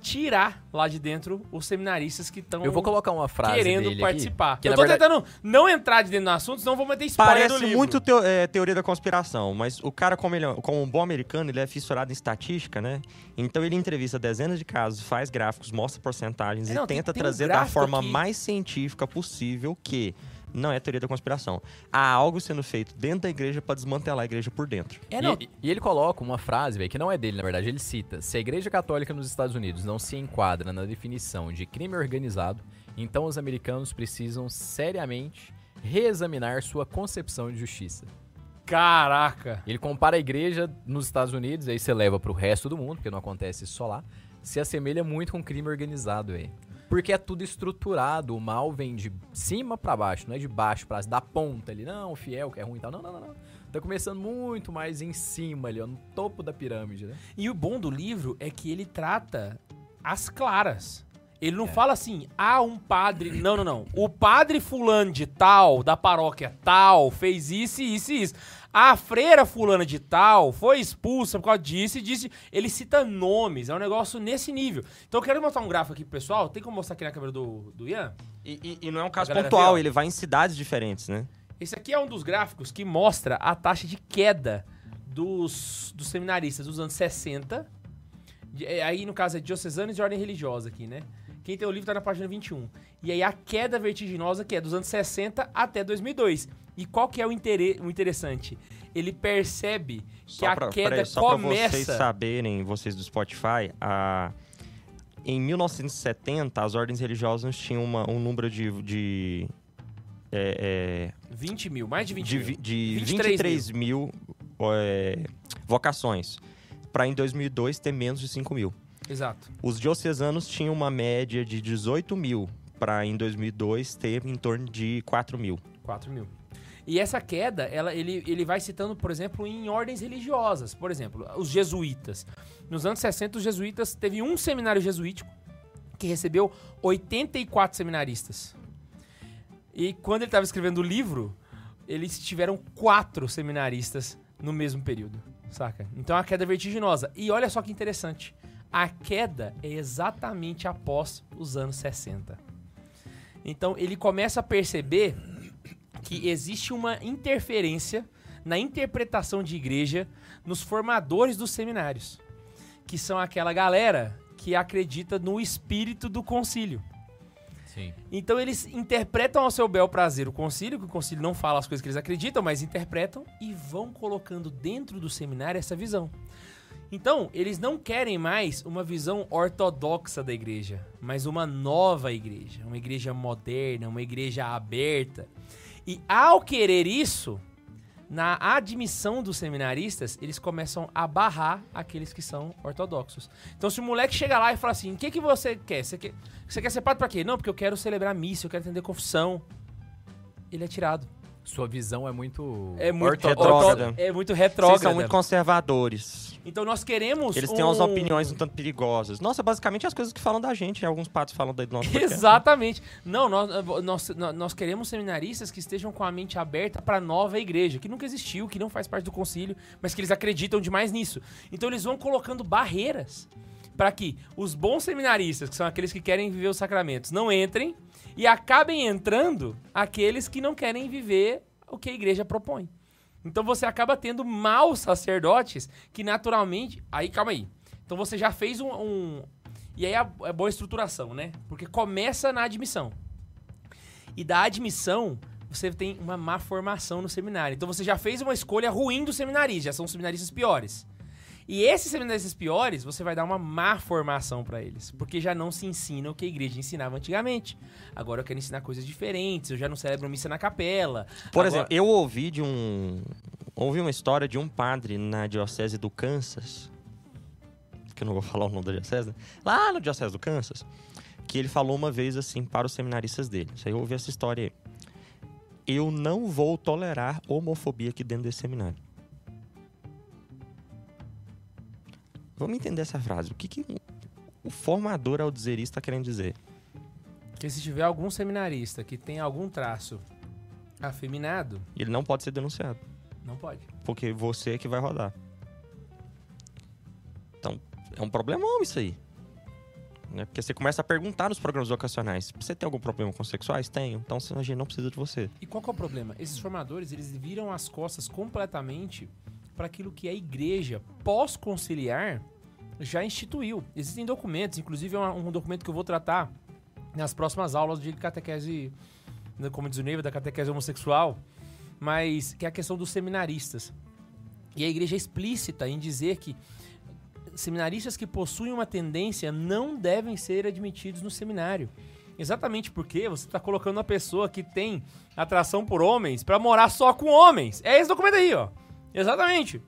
tirar lá de dentro os seminaristas que estão Eu vou colocar uma frase querendo dele participar. Aqui, que eu tô verdade, tentando não entrar de dentro do assunto, senão eu vou meter spoiler do Parece livro. muito teo- é, teoria da conspiração, mas o cara, como, ele, é- como um bom americano, ele é fissurado em estatística, né? Então ele entrevista dezenas de casos, faz gráficos, mostra porcentagens É, e não, tem- tenta tem um trazer da gráfico forma aqui. mais científica possível que não é teoria da conspiração. Há algo sendo feito dentro da igreja para desmantelar a igreja por dentro. É. E, e ele coloca uma frase, velho, que não é dele, na verdade. Ele cita: Se a Igreja Católica nos Estados Unidos não se enquadra na definição de crime organizado, então os americanos precisam seriamente reexaminar sua concepção de justiça. Caraca. Ele compara a igreja nos Estados Unidos, aí você leva pro resto do mundo, porque não acontece só lá, se assemelha muito com crime organizado, velho. Porque é tudo estruturado, o mal vem de cima pra baixo, não é de baixo pra da ponta ali, não, o fiel que é ruim e tal. Não, não, não, não. Tá começando muito mais em cima ali, ó, no topo da pirâmide, né? E o bom do livro é que ele trata as claras. Ele não É. fala assim, ah, um padre. Não, não, não. O padre fulano de tal, da paróquia tal, fez isso, isso e isso. A freira fulana de tal foi expulsa por causa disso e disse. Ele cita nomes, é um negócio nesse nível. Então eu quero mostrar um gráfico aqui pro pessoal. Tem como mostrar aqui na câmera do, do Ian? E, e- e não é um caso pontual, ele vai em cidades diferentes, né? Esse aqui é um dos gráficos que mostra a taxa de queda dos, dos seminaristas dos anos 60. De- é, aí, no caso, é diocesanos e ordem religiosa aqui, né? Quem tem o livro tá na página 21. E aí a queda vertiginosa que é dos anos 60 até 2002. E qual que é o, intere- o interessante? Ele percebe que Só a pra, queda peraí, só pra vocês começa... saberem, vocês do Spotify, a... em 1970 as ordens religiosas tinham uma- um número de, de, é, 20 mil, mais de é, 20 de, mil. de 23 23 mil, é, vocações, para em 2002 ter menos de 5 mil. Exato. Os diocesanos tinham uma média de 18 mil, para em 2002 ter em torno de 4 mil. 4 mil. E essa queda, ela, ele, ele vai citando, por exemplo, em ordens religiosas. Por exemplo, os jesuítas. Nos anos 60, os jesuítas teve um seminário jesuítico que recebeu 84 seminaristas. E quando ele estava escrevendo o livro, eles tiveram quatro seminaristas no mesmo período, saca? Então a queda é vertiginosa. E olha só que interessante. A queda é exatamente após os anos 60. Então ele começa a perceber que existe uma interferência na interpretação de igreja nos formadores dos seminários, que são aquela galera que acredita no espírito do concílio. Sim. Então eles interpretam ao seu bel prazer o concílio, que o concílio não fala as coisas que eles acreditam, mas interpretam e vão colocando dentro do seminário essa visão. Então, eles não querem mais uma visão ortodoxa da igreja, mas uma nova igreja, uma igreja moderna, uma igreja aberta. E ao querer isso, na admissão dos seminaristas, eles começam a barrar aqueles que são ortodoxos. Então, se o moleque chega lá e fala assim: o que, que você quer? Você quer, você quer ser padre pra quê? Não, porque eu quero celebrar missa, eu quero atender confissão. Ele é tirado. Sua visão é muito. É muito Retrógrada. É muito retrógrada. Vocês são muito conservadores. Então, nós queremos. Eles têm um- umas opiniões um tanto perigosas. Nossa, basicamente as coisas que falam da gente. Alguns patos falam da nossa podcast. Exatamente. Não, nós, nós, nós queremos seminaristas que estejam com a mente aberta para nova igreja, que nunca existiu, que não faz parte do concílio, mas que eles acreditam demais nisso. Então eles vão colocando barreiras para que os bons seminaristas, que são aqueles que querem viver os sacramentos, não entrem e acabem entrando aqueles que não querem viver o que a igreja propõe. Então você acaba tendo maus sacerdotes que naturalmente. Aí, calma aí. Então você já fez um. um- E aí é, é boa estruturação, né? Porque começa na admissão. E da admissão, você tem uma má formação no seminário. Então você já fez uma escolha ruim dos seminaristas, já são os seminaristas piores. E esses seminaristas piores, você vai dar uma má formação pra eles, porque já não se ensina o que a igreja ensinava antigamente. Agora eu quero ensinar coisas diferentes, eu já não celebro missa na capela. Por Agora- exemplo, eu ouvi de um. Ouvi uma história de um padre na diocese do Kansas. Que eu não vou falar o nome da diocese, né? Lá no diocese do Kansas. Que ele falou uma vez assim para os seminaristas dele. Isso aí eu ouvi essa história aí. Eu não vou tolerar homofobia aqui dentro desse seminário. Vamos entender essa frase. O que, que o formador ao dizer isso está querendo dizer? Que se tiver algum seminarista que tem algum traço afeminado, Ele não pode ser denunciado. não pode. porque você é que vai rodar. Então, é um problemão isso aí. Né? Porque você começa a perguntar nos programas vocacionais: você tem algum problema com sexuais? Tenho. Então a gente não precisa de você. E qual é o problema? Esses formadores, eles viram as costas completamente para aquilo que a igreja pós-conciliar já instituiu. Existem documentos, inclusive é um, um documento que eu vou tratar nas próximas aulas de catequese, né, como diz o Neiva, da catequese homossexual, mas que é a questão dos seminaristas. E a igreja é explícita em dizer que seminaristas que possuem uma tendência não devem ser admitidos no seminário. Exatamente porque você está colocando uma pessoa que tem atração por homens para morar só com homens. É esse documento aí, ó. Exatamente.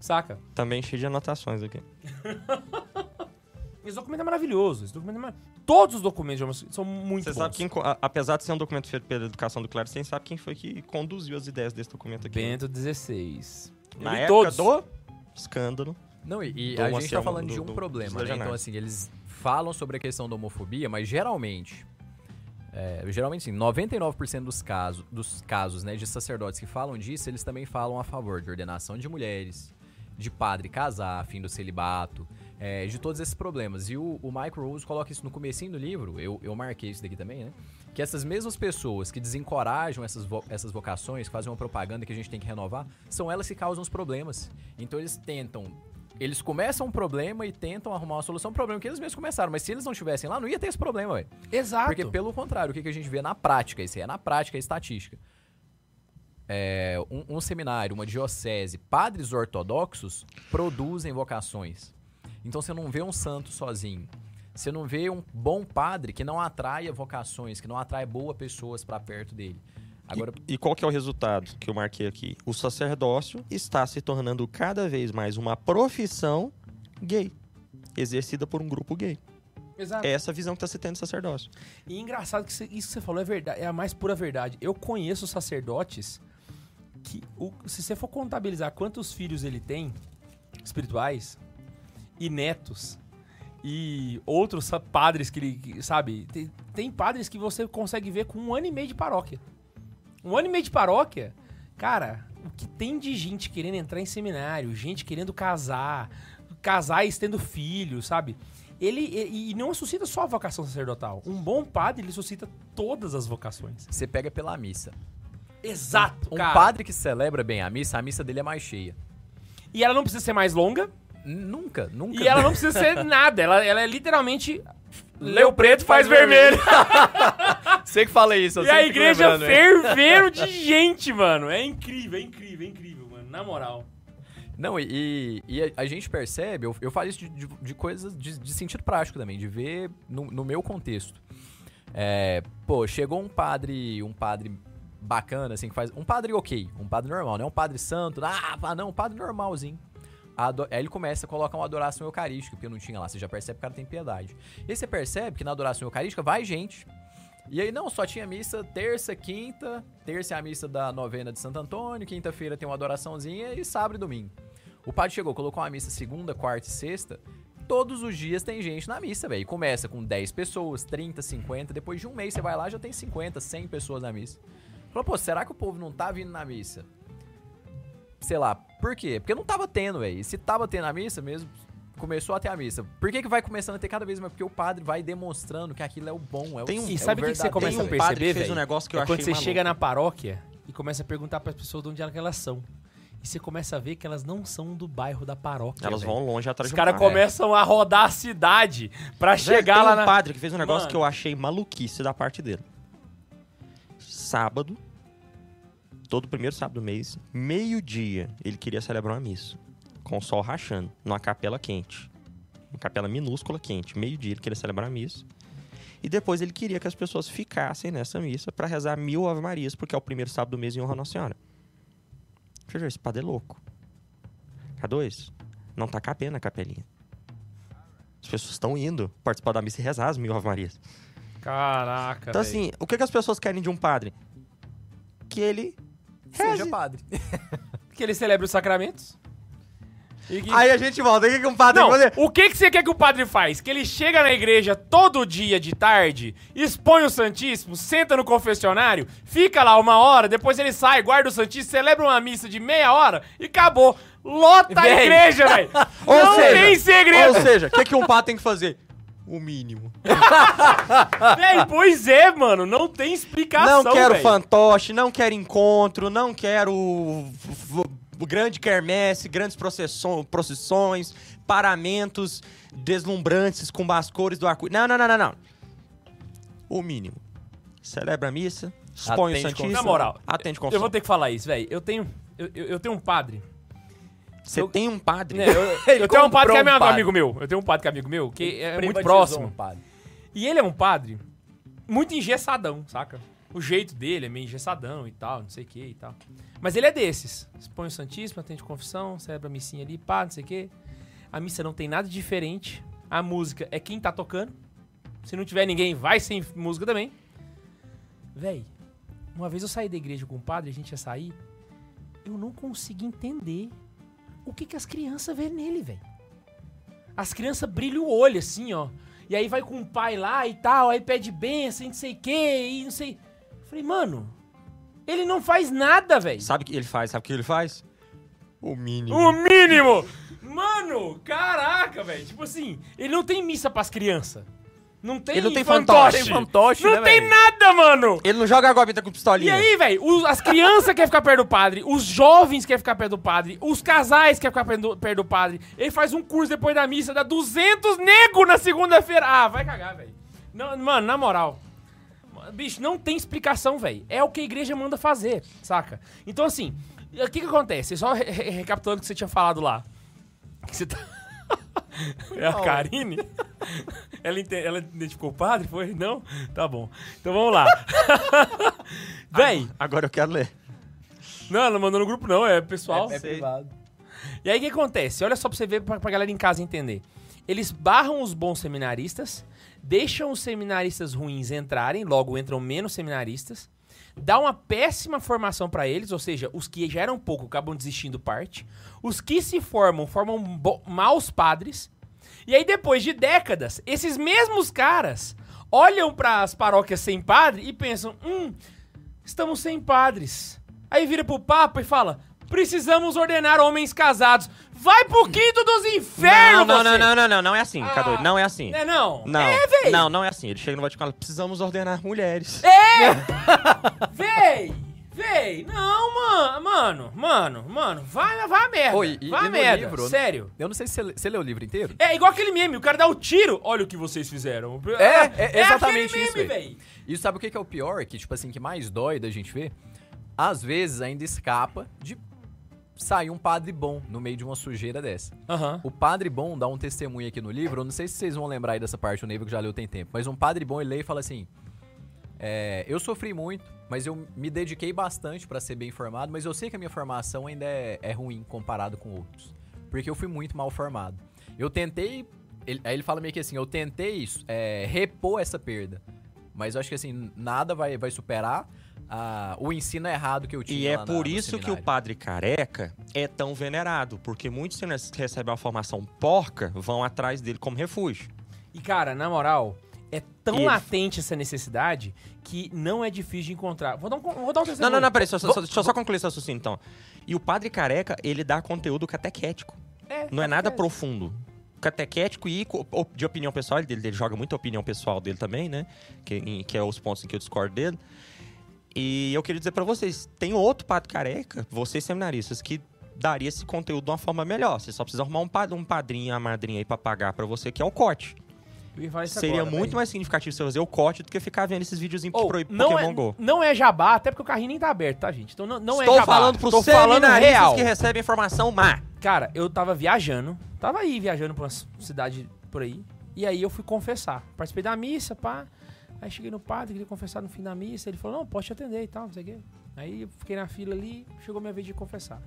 Saca? Também cheio de anotações aqui. Esse documento é maravilhoso. Esse documento é mar... Todos os documentos de são muito Você bons. sabe quem, a- apesar de ser um documento feito pela educação do Clero, você sabe quem foi que conduziu as ideias desse documento aqui. né? Bento XVI. Na época todos. do escândalo. Não, e, e Do a gente tá falando de do- um do- problema, dos né? Então, assim, eles falam sobre a questão da homofobia, mas geralmente, é, geralmente, sim, 99% dos casos, dos casos, né, de sacerdotes que falam disso, eles também falam a favor de ordenação de mulheres, de padre casar, fim do celibato, é, de todos esses problemas. E o, o Mike Rose coloca isso no comecinho do livro, eu, eu marquei isso daqui também, né? Que essas mesmas pessoas que desencorajam essas, vo- essas vocações, fazem uma propaganda que a gente tem que renovar, são elas que causam os problemas. Então eles tentam eles começam um problema e tentam arrumar uma solução pro problema que eles mesmos começaram. Mas se eles não estivessem lá, não ia ter esse problema, velho. Exato. Porque, pelo contrário, o que, que a gente vê na prática, isso aí é na prática, é estatística. É, um, um seminário, uma diocese, padres ortodoxos produzem vocações. Então você não vê um santo sozinho. Você não vê um bom padre que não atraia vocações, que não atrai boas pessoas pra perto dele. Agora, E, e qual que é o resultado que eu marquei aqui? O sacerdócio está se tornando cada vez mais uma profissão gay. exercida por um grupo gay. Exato. É essa visão que tá se tendo do sacerdócio. E engraçado que isso que você falou é verdade, é a mais pura verdade. Eu conheço sacerdotes que, o- se você for contabilizar quantos filhos ele tem, espirituais, e netos, e outros padres que ele, sabe, tem, tem padres que você consegue ver com um ano e meio de paróquia. Um ano e meio de paróquia, cara, o que tem de gente querendo entrar em seminário, gente querendo casar, casais tendo filhos, sabe? Ele, e, e não suscita só a vocação sacerdotal. Um bom padre, ele suscita todas as vocações. Você pega pela missa. Exato, Um cara. padre que celebra bem a missa, a missa dele é mais cheia. E ela não precisa ser mais longa, Nunca, nunca. e ela não precisa ser nada. Ela, ela é literalmente... Leu preto, faz vermelho. Você que fala isso, eu E a igreja fervendo de gente, mano. É incrível, é incrível, é incrível, mano. Na moral. Não, e, e a, a gente percebe, eu, eu falo isso de, de, de coisas de, de sentido prático também, de ver no, no meu contexto. É, pô, chegou um padre, um padre bacana, assim, que faz. Um padre ok, um padre normal, não é um padre santo, ah, não, um padre normalzinho. Aí ele começa a colocar uma adoração eucarística, porque não tinha lá, você já percebe que o cara tem piedade. E aí você percebe que na adoração eucarística vai gente. E aí não, só tinha missa terça, quinta, terça é a missa da novena de Santo Antônio, quinta-feira tem uma adoraçãozinha e sábado e domingo. O padre chegou, colocou uma missa segunda, quarta e sexta. Todos os dias tem gente na missa, velho. Começa com 10 pessoas, 30, 50. Depois de um mês você vai lá já tem 50, 100 pessoas na missa. Falou, pô, será que o povo não tá vindo na missa? Sei lá, por quê? Porque não tava tendo, velho. E se tava tendo a missa mesmo, começou a ter a missa. Por que, que vai começando a ter cada vez mais? Porque o padre vai demonstrando que aquilo é o bom, é o Tem um- E é sabe o que, que você começa a um padre perceber, que fez um negócio que eu é quando achei você maluco. chega na paróquia e começa a perguntar pras pessoas de onde é elas são. E você começa a ver que elas não são do bairro da paróquia. Elas velho. vão longe atrás Os de caras começam a rodar a cidade pra Velho, chegar tem lá um na. padre que fez um negócio Mano. que eu achei maluquice da parte dele. Sábado, todo primeiro sábado do mês, meio-dia, ele queria celebrar uma missa. Com o sol rachando, numa capela quente. Uma capela minúscula quente. Meio-dia ele queria celebrar a missa. E depois ele queria que as pessoas ficassem nessa missa pra rezar mil Ave Marias, porque é o primeiro sábado do mês em honra a Nossa Senhora. Veja, esse padre é louco. K2, não tá cabendo a capelinha. As pessoas estão indo participar da missa e rezar as mil Ave Marias. Caraca, Então, velho. assim, o que, que as pessoas querem de um padre? Que ele Seja padre. Que ele celebra os sacramentos. E que- Aí a gente volta. O que, que um padre Não, tem que fazer? o que, que você quer que o padre faz? Que ele chega na igreja todo dia de tarde, expõe o Santíssimo, senta no confessionário, fica lá uma hora, depois ele sai, guarda o Santíssimo, celebra uma missa de meia hora e acabou. Lota a Véi. igreja, velho. Não seja, tem segredo. Ou seja, o que, que um padre tem que fazer? O mínimo. Véi, pois é, mano, não tem explicação, não quero véi. fantoche, não quero encontro, não quero grande quermesse, grandes procissões, paramentos deslumbrantes com as cores do arco. Não, não, não, não, não. O mínimo. Celebra a missa, expõe Atende o Santíssimo. Na moral, atende eu confissão. vou ter que falar isso, velho. Eu tenho, eu, eu- eu tenho um padre Você eu- tem um padre. né, eu, Ele eu tenho um padre que é meu um amigo meu. Eu tenho um padre que é amigo meu, que é muito próximo. um padre. E ele é um padre muito engessadão, saca? O jeito dele é meio engessadão e tal, não sei o que e tal. Mas ele é desses. Expõe o Santíssimo, atende confissão, celebra a missinha ali, pá, não sei o que. A missa não tem nada diferente. A música é quem tá tocando. Se não tiver ninguém, vai sem música também. Véi, uma vez eu saí da igreja com o padre, a gente ia sair. Eu não consegui entender o que, que as crianças vê nele, velho. As crianças brilham o olho, assim, ó. E aí vai com o pai lá e tal, aí pede benção e não sei o que, e não sei. Falei, mano, ele não faz nada, velho. Sabe o que ele faz? Sabe o que ele faz? O mínimo. O mínimo! Mano, caraca, velho. Tipo assim, ele não tem missa pras crianças. Não tem Ele não tem fantoche. fantoche. Tem fantoche, Não né, tem nada, mano! Ele não joga agora com E pistolinha. aí, velho, as crianças querem ficar perto do padre, os jovens querem ficar perto do padre, os casais querem ficar perto do, perto do padre. Ele faz um curso depois da missa, dá 200 nego na segunda-feira. Ah, vai cagar, velho. Não, Mano, na moral. Bicho, não tem explicação, velho. É o que a igreja manda fazer, saca? Então, assim, o que que acontece? Só re- recapitulando o que você tinha falado lá. Que você tá... É a Karine? Ela, ela identificou o padre? Foi? Não? Tá bom. Então vamos lá. Véi, Agora eu quero ler. não, ela mandou no grupo não, é pessoal. É, é privado. E aí o que acontece? Olha só pra você ver, pra, pra galera em casa entender. eles barram os bons seminaristas, deixam os seminaristas ruins entrarem, logo entram menos seminaristas, dá uma péssima formação pra eles, ou seja, os que já eram pouco acabam desistindo parte, os que se formam formam maus padres, e aí depois de décadas, esses mesmos caras olham para as paróquias sem padre e pensam, hum, estamos sem padres. Aí vira pro Papa e fala, precisamos ordenar homens casados. Vai pro quinto dos infernos, não, não, você! não, não, não, não, não é assim, Ah, Cadu, não é assim. Não é não? Não, É, véi! não, não é assim. Ele chega no Vaticano e fala, precisamos ordenar mulheres. Véi! Véi! Não, mano, mano, mano, mano, vai, vai a merda. Oi, e- vai e a merda, livro, sério. Eu não sei se você, você leu o livro inteiro. É igual aquele meme, o cara dá o tiro, olha o que vocês fizeram. É, é exatamente aquele isso, meme, véi. véi. E sabe o que que é o pior? Que, tipo assim, que mais dói da gente ver? Às vezes ainda escapa de sair um padre bom no meio de uma sujeira dessa. Aham. O padre bom dá um testemunho aqui no livro, eu não sei se vocês vão lembrar aí dessa parte, o Neiva que já leu tem tempo, mas um padre bom ele lê e fala assim: é, Eu sofri muito, mas eu me dediquei bastante pra ser bem formado, mas eu sei que a minha formação ainda é, é ruim comparado com outros. Porque eu fui muito mal formado. Eu tentei. ele- aí ele fala meio que assim: eu tentei é, repor essa perda. Mas eu acho que assim, nada vai, vai superar ah, o ensino errado que eu tinha. E é lá na- por no isso que o padre careca é tão venerado, porque muitos que recebem uma formação porca vão atrás dele como refúgio. E cara, na moral, é tão E- latente essa necessidade que não é difícil de encontrar. Vou dar um, vou dar um Não, testemunho. não, não, peraí, só, só, só- deixa eu só concluir esse raciocínio então. E o padre careca, ele dá conteúdo catequético. É, Não é nada profundo. Catequético e de opinião pessoal, ele, ele joga muita opinião pessoal dele também, né? Que, em- que é os pontos em que eu discordo dele. E eu queria dizer pra vocês, tem outro padre careca, vocês seminaristas, que daria esse conteúdo de uma forma melhor. Você só precisa arrumar um, pa- um padrinho, uma madrinha aí pra pagar pra você, que é o isso Seria agora, muito véi. mais significativo você fazer o corte do que ficar vendo esses videozinhos Ou, de proib- não, Pokémon é, GO. não é jabá, até porque o carrinho nem tá aberto, tá, gente? Então não, não Estou é jabá. falando pros Tô falando real. que recebem informação má. Cara, eu tava viajando, tava aí viajando pra uma cidade por aí, e aí eu fui confessar. Participei da missa, pá. Aí cheguei no padre, queria confessar no fim da missa. Ele falou: Não, posso te atender e tal, não sei o quê. Aí eu fiquei na fila ali, chegou minha vez de confessar.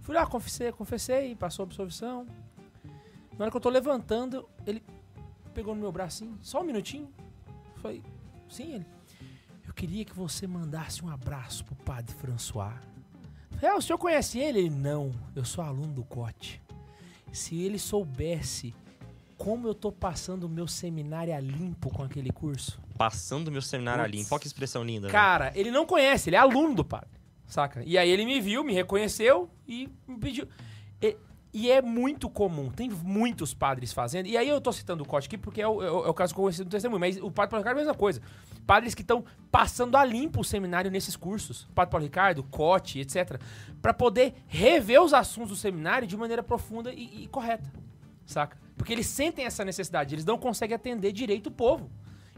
Fui lá, confessei, confessei, passou a absolvição. Na hora que eu tô levantando, ele pegou no meu bracinho, só um minutinho. Falei: Sim, ele. Eu queria que você mandasse um abraço pro padre François. É, o senhor conhece ele? Ele, não, eu sou aluno do COT. Se ele soubesse como eu tô passando o meu seminário a limpo com aquele curso. Passando meu seminário ali. Que expressão linda. né? Cara, ele não conhece, ele é aluno do padre, saca? E aí ele me viu, me reconheceu e me pediu. E, e é muito comum, tem muitos padres fazendo. E aí eu tô citando o COT aqui porque é o, é o- é o caso que eu conheci do testemunho, mas o padre Paulo Ricardo é a mesma coisa. Padres que estão passando a limpo o seminário nesses cursos, padre Paulo Ricardo, COT, etc, Pra poder rever os assuntos do seminário de maneira profunda e, e correta, saca? Porque eles sentem essa necessidade, eles não conseguem atender direito o povo.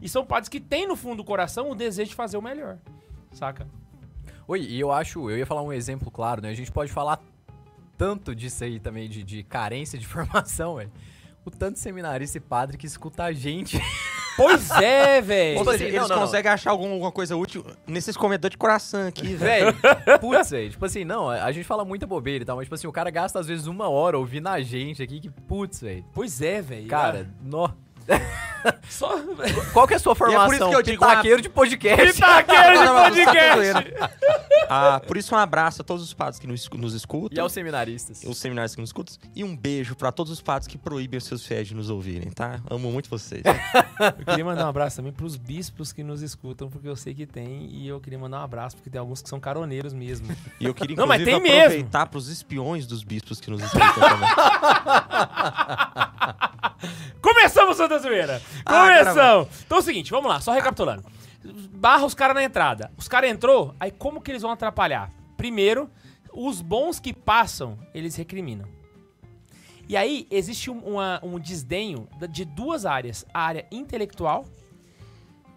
E são padres que têm no fundo do coração o desejo de fazer o melhor, saca? Oi, e eu acho, eu ia falar um exemplo claro, né? A gente pode falar tanto disso aí também, de, de carência de formação, velho. O tanto de seminarista e padre que escuta a gente. Pois é, velho. Ou Tipo seja, assim, eles não, não, conseguem achar algum- alguma coisa útil nesses comedores de coração aqui, velho. Putz, velho. Tipo assim, não, a gente fala muita bobeira e tal, mas tipo assim, o cara gasta às vezes uma hora ouvindo a gente aqui, que putz, velho. Pois é, velho. Cara, nó. só. Qual que é a sua por isso formação? que eu digo, Pitaqueiro de podcast. Pitaqueiro de podcast. Ah, por isso, um abraço a todos os padres que nos, nos escutam. E aos seminaristas. Os seminários que nos escutam. E um beijo pra todos os padres que proíbem os seus fiéis de nos ouvirem, tá? Amo muito vocês. Eu queria mandar um abraço também pros bispos que nos escutam, porque eu sei que tem. E eu queria mandar um abraço, porque tem alguns que são caroneiros mesmo. E eu queria, Não, mas tem mesmo. aproveitar pros espiões dos bispos que nos escutam também. Começamos, Santa Zoeira! Ah, Começamos! então é o seguinte, vamos lá, só recapitulando. Barra os caras na entrada. Os caras entrou, aí como que eles vão atrapalhar? Primeiro, os bons que passam, eles recriminam. E aí, existe um, uma- um desdenho de duas áreas. A área intelectual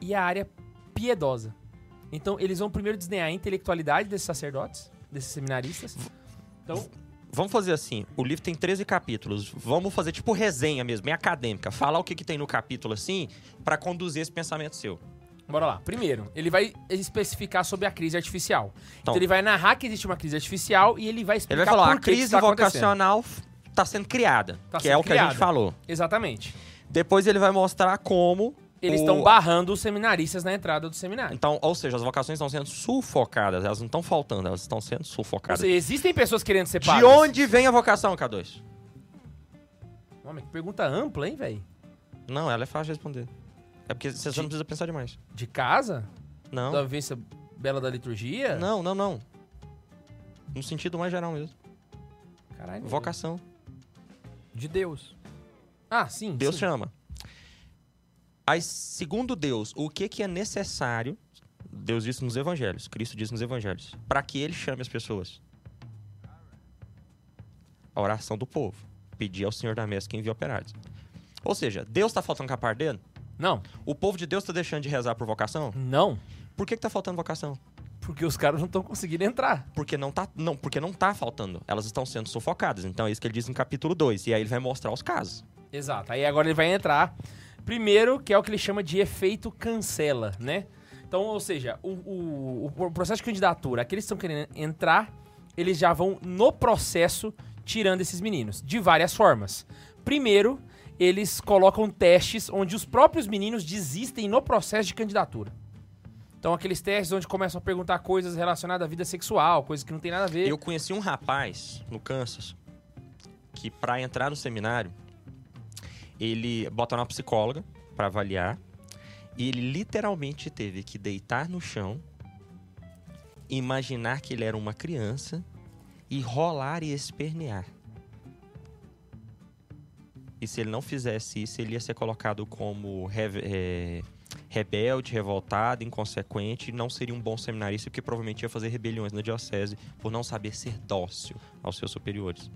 e a área piedosa. Então, eles vão primeiro desdenhar a intelectualidade desses sacerdotes, desses seminaristas. Então, Vamos fazer assim, o livro tem 13 capítulos. Vamos fazer tipo resenha mesmo, bem acadêmica. Falar o que, que tem no capítulo assim, pra conduzir esse pensamento seu. Bora lá. Primeiro, ele vai especificar sobre a crise artificial. Então, Então- ele vai narrar que existe uma crise artificial e ele vai Ele explicar vai falar, por a que que crise isso tá vocacional tá sendo criada, Tá que sendo é o que a criada. gente falou. Exatamente. Depois ele vai mostrar como Eles o- estão barrando os seminaristas na entrada do seminário. Então, ou seja, as vocações estão sendo sufocadas, elas não estão faltando, elas estão sendo sufocadas. seja, existem pessoas querendo ser De padres. onde vem a vocação, K2? Homem, que pergunta ampla, hein, velho? Não, ela é fácil de responder. É porque você De- não precisa pensar demais. De casa? Não. Da vivência bela da liturgia? Não, não, não. No sentido mais geral mesmo. Caralho. Vocação. De Deus. Ah, sim. Deus sim. chama. Aí, segundo Deus, o que, que é necessário? Deus disse nos evangelhos, Cristo disse nos evangelhos, para que ele chame as pessoas. A oração do povo. Pedir ao Senhor da mesa que envia operários. Ou seja, Deus está faltando com a parte dele? Não, O povo de Deus está deixando de rezar por vocação? não. Por que, que tá faltando vocação? Porque os caras não estão conseguindo entrar. Porque não tá, não, porque não tá faltando. Elas estão sendo sufocadas. Então é isso que ele diz no capítulo 2. E aí ele vai mostrar os casos. Exato. Aí agora ele vai entrar. Primeiro, que é o que ele chama de efeito cancela, né? Então, ou seja, o, o- o processo de candidatura, aqueles que estão querendo entrar, eles já vão no processo tirando esses meninos, de várias formas. Primeiro, eles colocam testes onde os próprios meninos desistem no processo de candidatura. Então, aqueles testes onde começam a perguntar coisas relacionadas à vida sexual, coisas que não tem nada a ver. Eu conheci um rapaz no Kansas que para entrar no seminário, ele botaram uma psicóloga para avaliar e ele literalmente teve que deitar no chão, imaginar que ele era uma criança e rolar e espernear. E se ele não fizesse isso, ele ia ser colocado como é, rebelde, revoltado, inconsequente, e não seria um bom seminarista, porque provavelmente ia fazer rebeliões na diocese por não saber ser dócil aos seus superiores.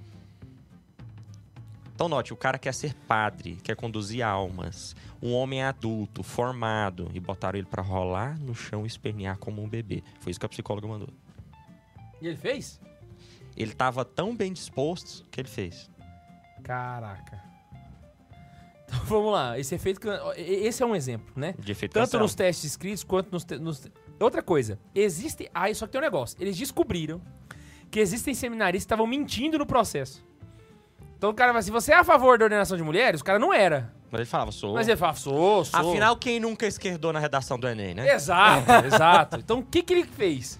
Então note, o cara quer ser padre, quer conduzir almas, um homem adulto, formado, e botaram ele pra rolar no chão e espernear como um bebê. Foi isso que a psicóloga mandou. E ele fez? Ele tava tão bem disposto que ele fez. Caraca. Então vamos lá, esse efeito. Esse é um exemplo, né? De efeito Tanto nos testes escritos quanto nos, te- nos. Outra coisa, existe. Ah, só que tem um negócio. Eles descobriram que existem seminaristas que estavam mentindo no processo. Então o cara vai assim: você é a favor da ordenação de mulheres? O cara não era. Mas ele falava, sou. Mas ele fala: sou, sou. Afinal, quem nunca esquerdou na redação do Enem, né? Exato, exato. Então o que, que ele fez?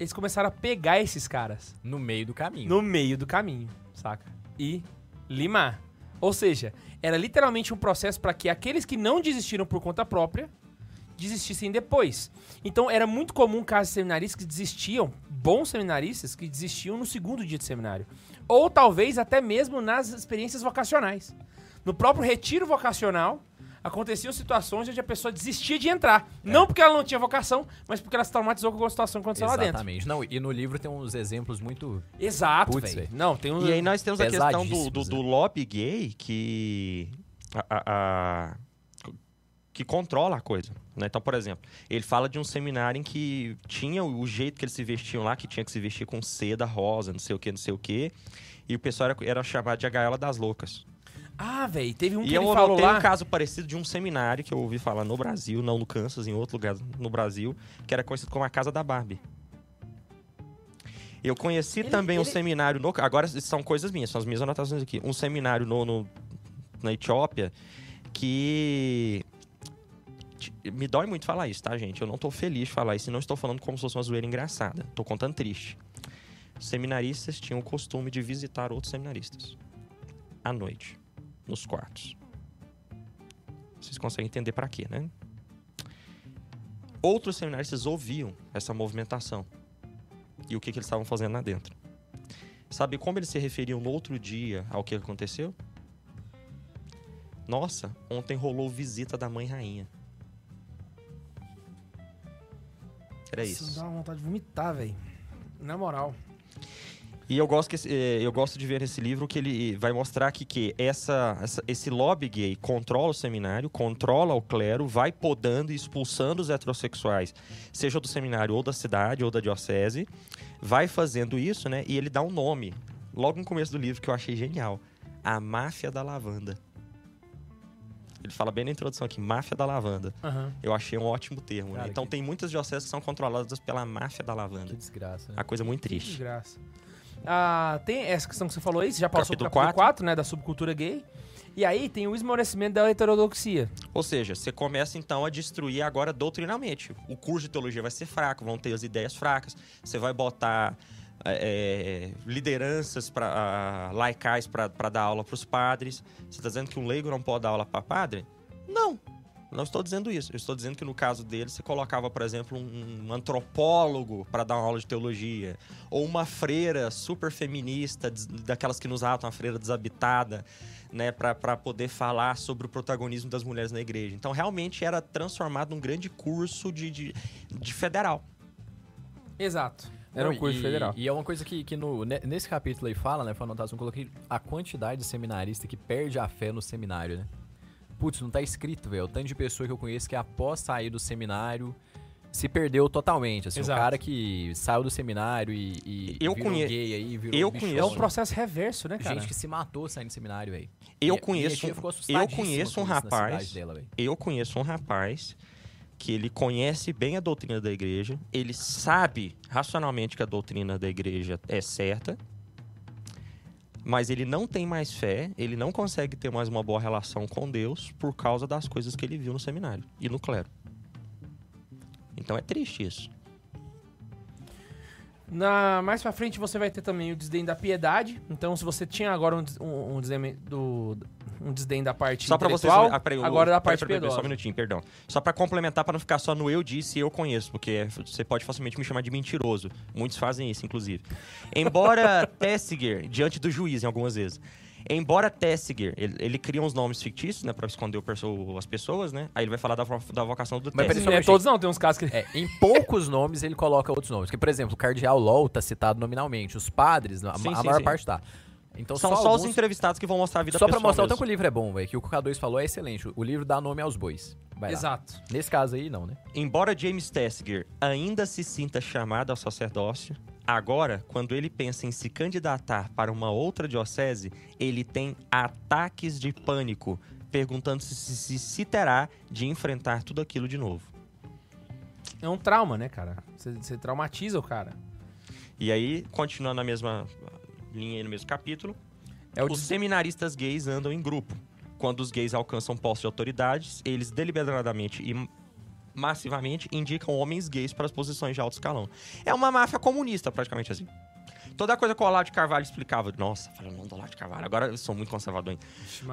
Eles começaram a pegar esses caras No meio do caminho. no meio do caminho, saca? E limar. Ou seja, era literalmente um processo para que aqueles que não desistiram por conta própria desistissem depois. Então era muito comum casos de seminaristas que desistiam, bons seminaristas que desistiam no segundo dia de seminário. Ou talvez até mesmo nas experiências vocacionais. No próprio retiro vocacional, aconteciam situações onde a pessoa desistia de entrar. Não porque ela não tinha vocação, mas porque ela se traumatizou com alguma situação que aconteceu lá dentro. Exatamente. Não, e no livro tem uns exemplos muito. Exato, velho. Não, tem um... E aí nós temos a questão do, do, do né? lobby gay que. a- a- a- que controla a coisa. né? Então, por exemplo, ele fala de um seminário em que tinha o jeito que eles se vestiam lá, que tinha que se vestir com seda rosa, não sei o que, não sei o que. E o pessoal era, era chamado de a gaiola das loucas. Ah, velho, teve um que e eu ele falou lá. um caso parecido de um seminário que eu ouvi falar no Brasil, não no Kansas, em outro lugar no Brasil, que era conhecido como a Casa da Barbie. Eu conheci Ele- também um ele- seminário no. Agora são coisas minhas, são as minhas anotações aqui. Um seminário no, no- na Etiópia que. Te- Me dói muito falar isso, tá, gente? Eu não tô feliz de falar isso não estou falando como se fosse uma zoeira engraçada. Tô contando triste. Seminaristas tinham o costume de visitar outros seminaristas. À noite. Nos quartos. Vocês conseguem entender pra quê, né? Outros seminaristas ouviam essa movimentação. E o que, que eles estavam fazendo lá dentro. Sabe como eles se referiam no outro dia ao que aconteceu? Nossa, ontem rolou visita da mãe rainha. Era isso. dá uma vontade de vomitar, velho. Na moral. E eu gosto, que, eh, eu gosto de ver nesse livro que ele vai mostrar que, que essa, essa- esse lobby gay controla o seminário, controla o clero, vai podando e expulsando os heterossexuais, seja do seminário ou da cidade ou da diocese, vai fazendo isso, né? E ele dá um nome, logo no começo do livro, que eu achei genial. A máfia da lavanda. Ele fala bem na introdução aqui, máfia da lavanda. Aham. Eu achei um ótimo termo. né? Cara, Então que- tem muitas dioceses que são controladas pela máfia da lavanda. Que desgraça. A coisa muito Que triste. desgraça. ah, tem essa questão que você falou aí, você já passou Capítulo pro capítulo 4, né, da subcultura gay. E aí tem o esmorecimento da heterodoxia. Ou seja, você começa então a destruir agora doutrinalmente. O curso de teologia vai ser fraco, vão ter as ideias fracas. Você vai botar é, lideranças pra, laicais para dar aula para os padres. Você está dizendo que um leigo não pode dar aula para padre? Não. Não estou dizendo isso. Eu estou dizendo que no caso dele, você colocava, por exemplo, um, um antropólogo para dar uma aula de teologia. Ou uma freira super feminista, daquelas que nos atam, a freira desabitada né, para poder falar sobre o protagonismo das mulheres na igreja. Então, realmente era transformado num grande curso de, de, de federal. Exato. Era um curso e, federal. E é uma coisa que, que no, nesse capítulo aí fala, né? Foi anotação eu coloquei a quantidade de seminarista que perde a fé no seminário, né? Putz, não tá escrito, velho. O tanto de pessoa que eu conheço que após sair do seminário se perdeu totalmente. Assim, Exato. o cara que saiu do seminário e, e eu virou conhe... gay aí, virou eu conheço. É um processo reverso, né, cara? Gente que se matou saindo do seminário, velho. Eu E- conheço, eu conheço um rapaz, dela, eu conheço um rapaz que ele conhece bem a doutrina da igreja, ele sabe racionalmente que a doutrina da igreja é certa, mas ele não tem mais fé, ele não consegue ter mais uma boa relação com Deus por causa das coisas que ele viu no seminário e no clero. Então é triste isso. Na, mais pra frente você vai ter também o desdém da piedade. Então, se você tinha agora um, um, um desdém, do, um desdém da parte Só pra vocês. ah, peraí, agora da parte peraí. Só um minutinho, perdão. Só pra complementar, pra não ficar só no eu disse e eu conheço, porque você pode facilmente me chamar de mentiroso. Muitos fazem isso, inclusive. Embora Tessiger, diante do juiz, em algumas vezes. Embora Tessiger, ele, ele cria uns nomes fictícios, né, pra esconder o perso- as pessoas, né? Aí ele vai falar da, da vocação do Mas Tessiger. Não é todos não, tem uns casos que... É, em poucos nomes ele coloca outros nomes. Porque, por exemplo, o cardeal LOL tá citado nominalmente. Os padres, a, Sim, a sim, maior sim. parte tá. Então São só, só, alguns- os entrevistados que vão mostrar a vida Só pra mostrar o mesmo. tanto que o livro é bom, velho. Que o que o K2 falou é excelente. O livro dá nome aos bois. Vai lá. Exato. Nesse caso aí, não, né? Embora James Tessiger ainda se sinta chamado ao sacerdócio, agora, quando ele pensa em se candidatar para uma outra diocese, ele tem ataques de pânico, perguntando-se se, se, se terá de enfrentar tudo aquilo de novo. É um trauma, né, cara? Você, você traumatiza o cara. E aí, continuando na mesma linha aí no mesmo capítulo, É o os des- seminaristas gays andam em grupo. Quando os gays alcançam postos de autoridades, eles deliberadamente e massivamente indicam homens gays para as posições de alto escalão. É uma máfia comunista, praticamente assim. Toda coisa que o Olavo de Carvalho explicava. Nossa, falando do Olavo de Carvalho, agora eu sou muito conservador, hein?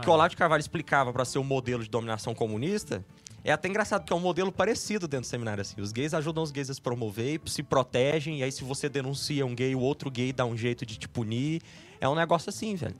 que o Olavo de Carvalho explicava para ser um modelo de dominação comunista, é até engraçado que é um modelo parecido dentro do seminário assim. Os gays ajudam os gays a se promover, se protegem, e aí se você denuncia um gay, o outro gay dá um jeito de te punir. É um negócio assim, velho.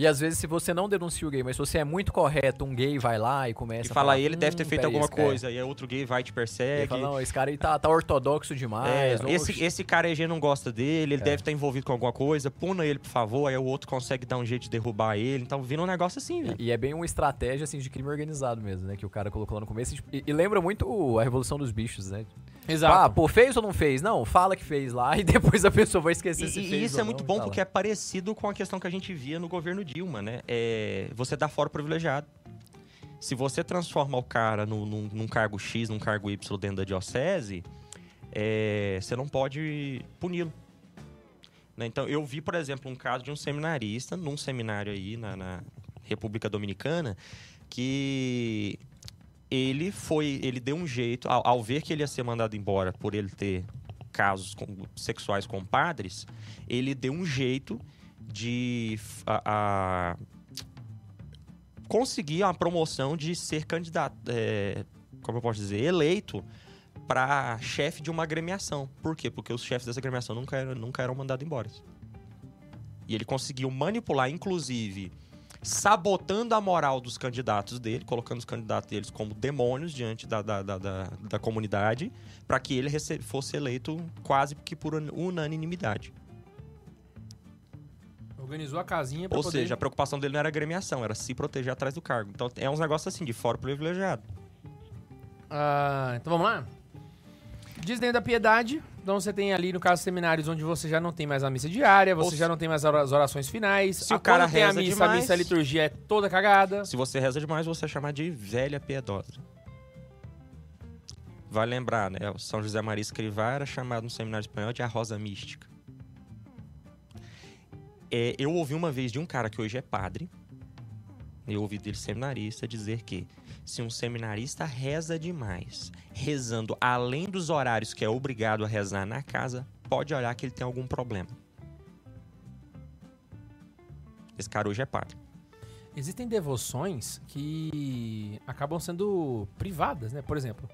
E às vezes, se você não denuncia o gay, mas se você é muito correto, um gay vai lá e começa E a fala, falar, ele deve ter "Hum, feito alguma esse cara- coisa, aí outro gay vai e te Ele persegue. fala, não, esse cara aí tá, tá ortodoxo É, demais. esse, oxe." esse cara EG não gosta dele, ele deve estar envolvido com alguma coisa, puna ele, por favor, aí o outro consegue dar um jeito de derrubar ele. Então vira um negócio assim, velho. E, e é bem uma estratégia assim de crime organizado mesmo, né? Que o cara colocou lá no começo. E, e lembra muito o- a Revolução dos Bichos, né? Exato. Ah, pô, fez ou não fez? Não, fala que fez lá e depois a pessoa vai esquecer E, se e fez isso ou é muito não, bom e tá porque lá. é parecido com a questão que a gente via no governo Dilma, né? É, você dá fora privilegiado. Se você transforma o cara no- num, num cargo X, num cargo Y dentro da diocese, é, você não pode puni-lo. Né? Então, eu vi, por exemplo, um caso de um seminarista num seminário aí na, na República Dominicana que ele foi, ele deu um jeito, ao, ao ver que ele ia ser mandado embora por ele ter casos com- sexuais com padres, ele deu um jeito de a, a- conseguir uma promoção de ser candidato, é, como eu posso dizer, eleito para chefe de uma agremiação. Por quê? Porque os chefes dessa agremiação nunca eram, nunca eram mandados embora. E ele conseguiu manipular, inclusive, sabotando a moral dos candidatos dele, colocando os candidatos deles como demônios diante da, da, da, da- da comunidade, para que ele fosse eleito quase que por un- unanimidade. Organizou a casinha pra Ou poder... seja, a preocupação dele não era agremiação, era se proteger atrás do cargo. Então é uns negócios assim, de fora privilegiado. Ah, então vamos lá? Desdém da piedade. Então você tem ali, no caso, seminários onde você já não tem mais a missa diária, você Ou já não tem mais as orações finais. Se Ah, o cara tem a reza missa, a demais- missa, a liturgia é toda cagada. Se você reza demais, você é chamado de velha piedosa. Vai lembrar, né? O São José Maria Escrivá era chamado no seminário espanhol de a Rosa Mística. É, eu ouvi uma vez de um cara que hoje é padre, eu ouvi dele seminarista, dizer que se um seminarista reza demais, rezando além dos horários que é obrigado a rezar na casa, pode olhar que ele tem algum problema. Esse cara hoje é padre. Existem devoções que acabam sendo privadas, né? Por exemplo,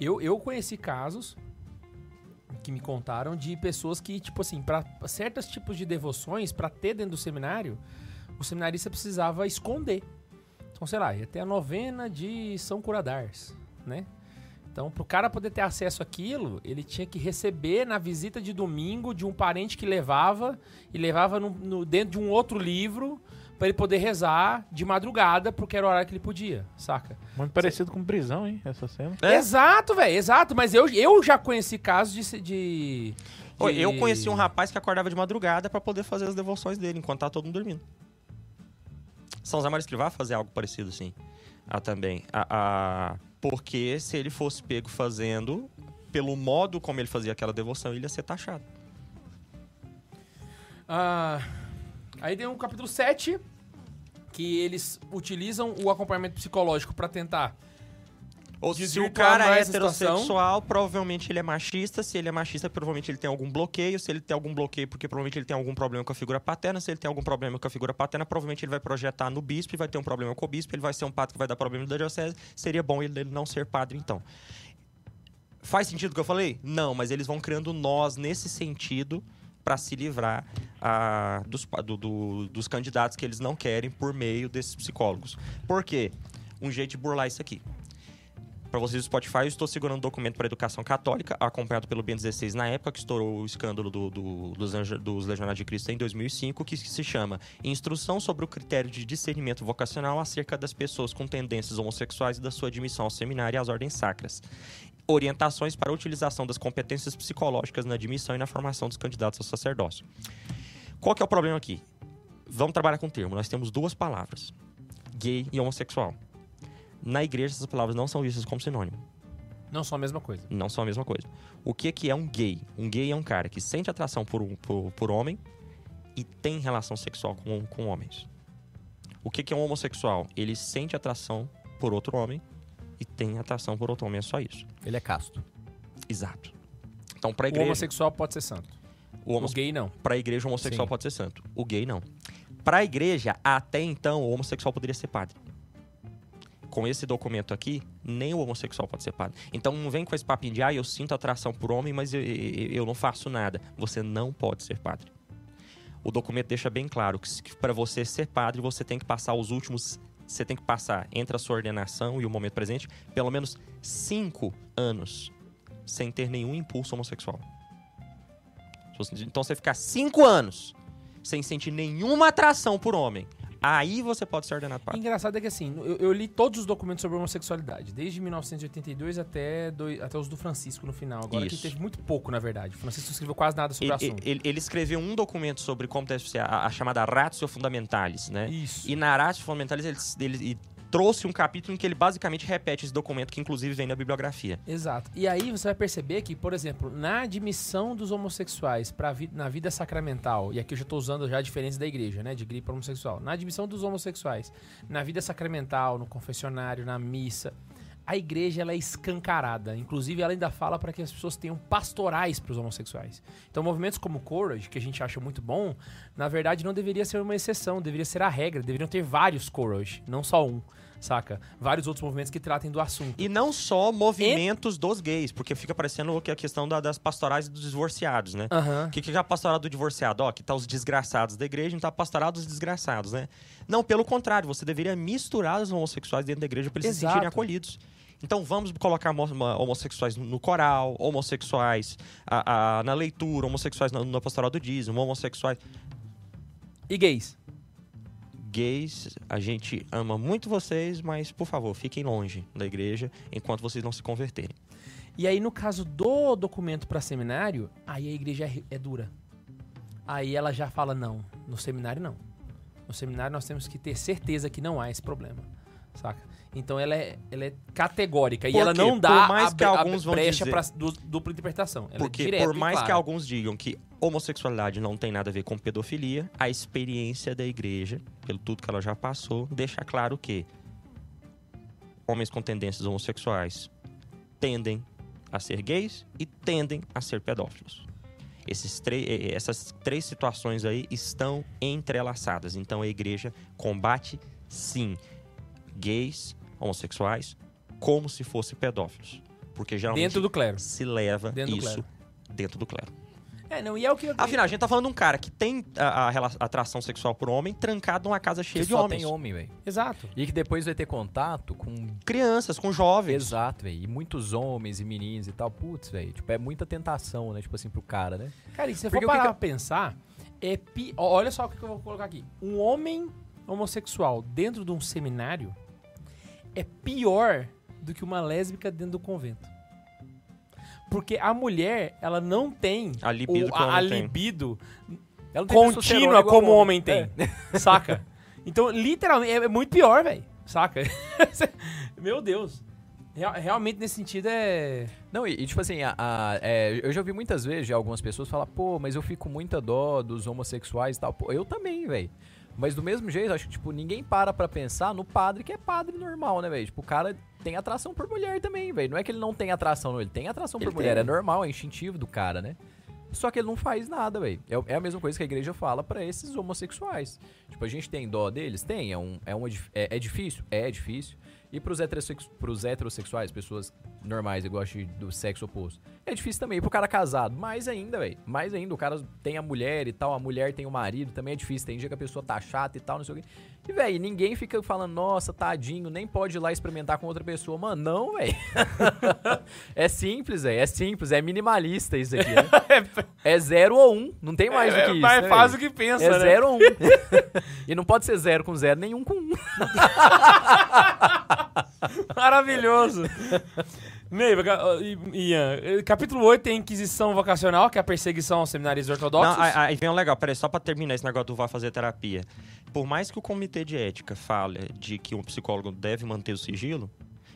eu, eu conheci casos que me contaram de pessoas que, tipo assim, para certos tipos de devoções, para ter dentro do seminário, o seminarista precisava esconder. Então, sei lá, ia ter a novena de São Curadars, né? Então, pro cara poder ter acesso àquilo, ele tinha que receber na visita de domingo de um parente que levava e levava no, no- dentro de um outro livro para ele poder rezar de madrugada, porque era o horário que ele podia, saca? Muito parecido com prisão, hein? Essa cena. É? Exato, velho, exato. Mas eu, eu já conheci casos de, de, Eu conheci um rapaz que acordava de madrugada pra poder fazer as devoções dele enquanto tá todo mundo dormindo. São José Maria Escrivá fazer algo parecido assim. Ah, também. Ah, ah, porque se ele fosse pego fazendo, pelo modo como ele fazia aquela devoção, ele ia ser taxado. Ah, aí tem um capítulo 7, que eles utilizam o acompanhamento psicológico para tentar. Ou se o cara é situação. heterossexual, provavelmente ele é machista. Se ele é machista, provavelmente ele tem algum bloqueio. Se ele tem algum bloqueio, porque provavelmente ele tem algum problema com a figura paterna. Se ele tem algum problema com a figura paterna, provavelmente ele vai projetar no bispo e vai ter um problema com o bispo. Ele vai ser um padre que vai dar problema da diocese. Seria bom ele ele não ser padre, então. Faz sentido o que eu falei? Não, mas eles vão criando nós nesse sentido para se livrar dos, do- do- dos candidatos que eles não querem por meio desses psicólogos. Por quê? Um jeito de burlar isso aqui. Para vocês do Spotify, eu estou segurando um documento para educação católica, acompanhado pelo BN16 na época, que estourou o escândalo do- do- dos, dos Legionários de Cristo em 2005, que se chama Instrução sobre o Critério de Discernimento Vocacional acerca das pessoas com tendências homossexuais e da sua admissão ao seminário e às ordens sacras. Orientações para a utilização das competências psicológicas na admissão e na formação dos candidatos ao sacerdócio. Qual que é o problema aqui? Vamos trabalhar com o termo. Nós temos duas palavras: gay e homossexual. Na igreja, essas palavras não são vistas como sinônimo. Não são a mesma coisa. Não são a mesma coisa. O que, que é um gay? Um gay é um cara que sente atração por, um- por, por homem e tem relação sexual com, com homens. O que, que é um homossexual? Ele sente atração por outro homem e tem atração por outro homem. É só isso. Ele é casto. Exato. Então, para a O igreja, homossexual pode ser santo. o O homosse- gay não. pra igreja, o homossexual Sim. pode ser santo. O gay, não. Para a igreja, até então, o homossexual poderia ser padre. Com esse documento aqui, nem o homossexual pode ser padre. Então não vem com esse papinho de, ah, eu sinto atração por homem, mas eu, eu, eu não faço nada. Você não pode ser padre. O documento deixa bem claro que, para você ser padre, você tem que passar os últimos. Você tem que passar entre a sua ordenação e o momento presente pelo menos cinco anos sem ter nenhum impulso homossexual. Então você ficar cinco anos sem sentir nenhuma atração por homem, aí você pode ser ordenado padre. Engraçado é que assim, eu, eu li todos os documentos sobre homossexualidade, desde 1982 até, doi- até os do Francisco no final. Agora que Isso. teve muito pouco, na verdade. O Francisco não escreveu quase nada sobre Ele, o assunto. ele- ele escreveu um documento sobre como deve ser a, a chamada Ratio Fundamentalis, né? Isso. E na Ratio Fundamentalis ele, ele- ele trouxe um capítulo em que ele basicamente repete esse documento, que inclusive vem na bibliografia. Exato. E aí você vai perceber que, por exemplo, na admissão dos homossexuais pra vi na vida sacramental, e aqui eu já estou usando já a diferença da igreja, né, de para homossexual. Na admissão dos homossexuais, na vida sacramental, no confessionário, na missa, a igreja ela é escancarada. Inclusive, ela ainda fala para que as pessoas tenham pastorais para os homossexuais. Então, movimentos como Courage, que a gente acha muito bom, na verdade não deveria ser uma exceção, deveria ser a regra. Deveriam ter vários Courage, não só um, saca? Vários outros movimentos que tratem do assunto. E não só movimentos dos gays, porque fica parecendo que a questão da- das pastorais dos divorciados, né? O que, que é a pastoral do divorciado? Ó, aqui tá os desgraçados da igreja, então a pastoral dos desgraçados, né? Não, pelo contrário, você deveria misturar os homossexuais dentro da igreja para eles se Exato. sentirem acolhidos. Então vamos colocar homossexuais no coral, homossexuais a- a- na leitura, homossexuais na, na pastoral do dízimo, homossexuais E gays? Gays. A gente ama muito vocês, mas por favor, fiquem longe da igreja enquanto vocês não se converterem. E aí, no caso do documento para seminário, aí a igreja é, é dura. Aí ela já fala: não, no seminário não. No seminário nós temos que ter certeza que não há esse problema. Saca? Então ela é, ela é categórica e ela quê? não dá Por mais a, que a alguns vão brecha para dupla interpretação. Ela Porque é por mais que clara. alguns digam que homossexualidade não tem nada a ver com pedofilia, a experiência da igreja, pelo tudo que ela já passou, deixa claro que homens com tendências homossexuais tendem a ser gays e tendem a ser pedófilos. Esses essas três situações aí estão entrelaçadas. Então a igreja combate, sim, gays, homossexuais, como se fossem pedófilos. Porque geralmente Dentro do clero. se leva Dentro do isso clero. dentro do clero. Não, e é o que eu... Afinal, a gente tá falando de um cara que tem a, a atração sexual por homem trancado numa casa cheia Que de só homens. tem homem, velho. Exato. E que depois vai ter contato com Crianças, com jovens. Exato, velho. E muitos homens e meninos e tal. Putz, velho. Tipo, é muita tentação, né? Tipo assim, pro cara, né? Cara, e se você Porque for o que parar que- pra pensar, é pi... olha só o que eu vou colocar aqui. Um homem homossexual dentro de um seminário é pior do que uma lésbica dentro do convento. Porque a mulher, ela não tem A libido o- a, a libido contínua como o homem tem. Saca? Então, literalmente, é é muito pior, velho. Saca? Meu Deus. Real- realmente, nesse sentido, é... Não, e, e, tipo assim, a- a- é, eu já ouvi muitas vezes já algumas pessoas falar, pô, mas eu fico com muita dó dos homossexuais e tal. Pô, eu também, velho. Mas do mesmo jeito, acho que, tipo, ninguém para pra pensar no padre que é padre normal, né, velho? Tipo, o cara tem atração por mulher também, velho. Não é que ele não tem atração, não. Ele tem atração por Ele mulher. tem. É normal, é instintivo do cara, né? Só que ele não faz nada, velho. É, é a mesma coisa que a igreja fala pra esses homossexuais. Tipo, a gente tem dó deles? Tem. É, um, é, dif- é, é difícil? É difícil. E pros, heterossex, pros heterossexuais, pessoas normais, igual do sexo oposto, é difícil também. E pro cara casado, mais ainda, velho. Mais ainda. O cara tem a mulher e tal, a mulher tem o marido, também é difícil. Tem dia que a pessoa tá chata e tal, não sei o quê. E, velho, ninguém fica falando, nossa, tadinho, nem pode ir lá experimentar com outra pessoa. Mano, não, velho. é simples, velho. É simples, é minimalista isso aqui, né? É zero ou um, não tem mais do que isso. mas né, faz velho? o que pensa, É né? zero ou um. e não pode ser zero com zero, nenhum com um. Maravilhoso. Neiva, Ian, eh, capítulo 8 tem Inquisição Vocacional, que é a perseguição aos seminários ortodoxos. Não, aí, vem um legal, peraí, só pra terminar esse negócio do vá fazer terapia. Por mais que o comitê de ética fale de que um psicólogo deve manter o sigilo,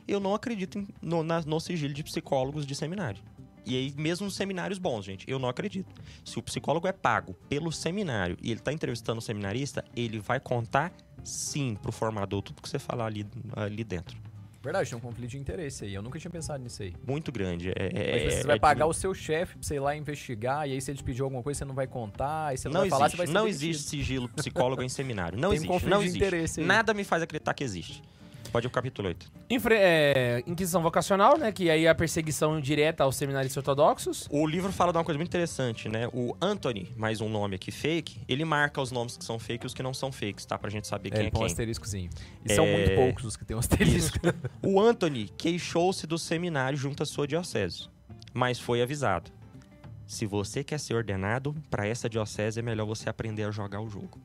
eu não acredito em- no, na- no sigilo de psicólogos de seminário. E aí, mesmo nos seminários bons, gente, eu não acredito. Se o psicólogo é pago pelo seminário e ele tá entrevistando o seminarista, ele vai contar sim pro formador tudo que você falar ali, ali dentro. Verdade, tem um conflito de interesse aí. Eu nunca tinha pensado nisso aí. Muito grande. É, Mas é- você é vai de- pagar o seu chefe pra você ir lá investigar, e aí se ele te pedir alguma coisa, você não vai contar, aí você não, Não vai falar, você existe, vai ser não existe sigilo psicólogo em seminário. Não Tem um existe, conflito não de existe. interesse aí. Nada me faz acreditar que existe. Pode capítulo 8. Infre- é, Inquisição Vocacional, né? Que aí é a perseguição direta aos seminários ortodoxos. O livro fala de uma coisa muito interessante, né? O Anthony, mais um nome aqui fake, ele marca os nomes que são fake e os que não são fakes, tá? Pra gente saber É, quem é um quem. asteriscozinho. E É. são muito poucos os que tem um asterisco. O Anthony queixou-se do seminário junto à sua diocese, mas foi avisado. Se você quer ser ordenado, para essa diocese é melhor você aprender a jogar o jogo.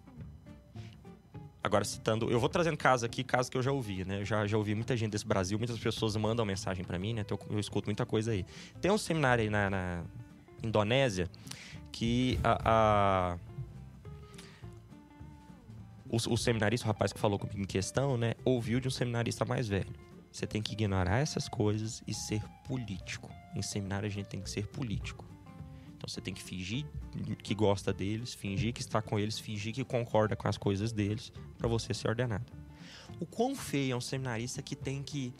Agora, citando, eu vou trazendo casos aqui, casos que eu já ouvi, né? Eu já, já ouvi muita gente desse Brasil, muitas pessoas mandam mensagem para mim, né? Então eu, eu escuto muita coisa aí. Tem um seminário aí na, na Indonésia que a, a- o, o seminarista, o rapaz que falou comigo em questão, né? Ouviu de um seminarista mais velho. Você tem que ignorar essas coisas e ser político. Em seminário a gente tem que ser político. Então você tem que fingir que gosta deles, fingir que está com eles, fingir que concorda com as coisas deles para você ser ordenado. O quão feio é um seminarista que tem que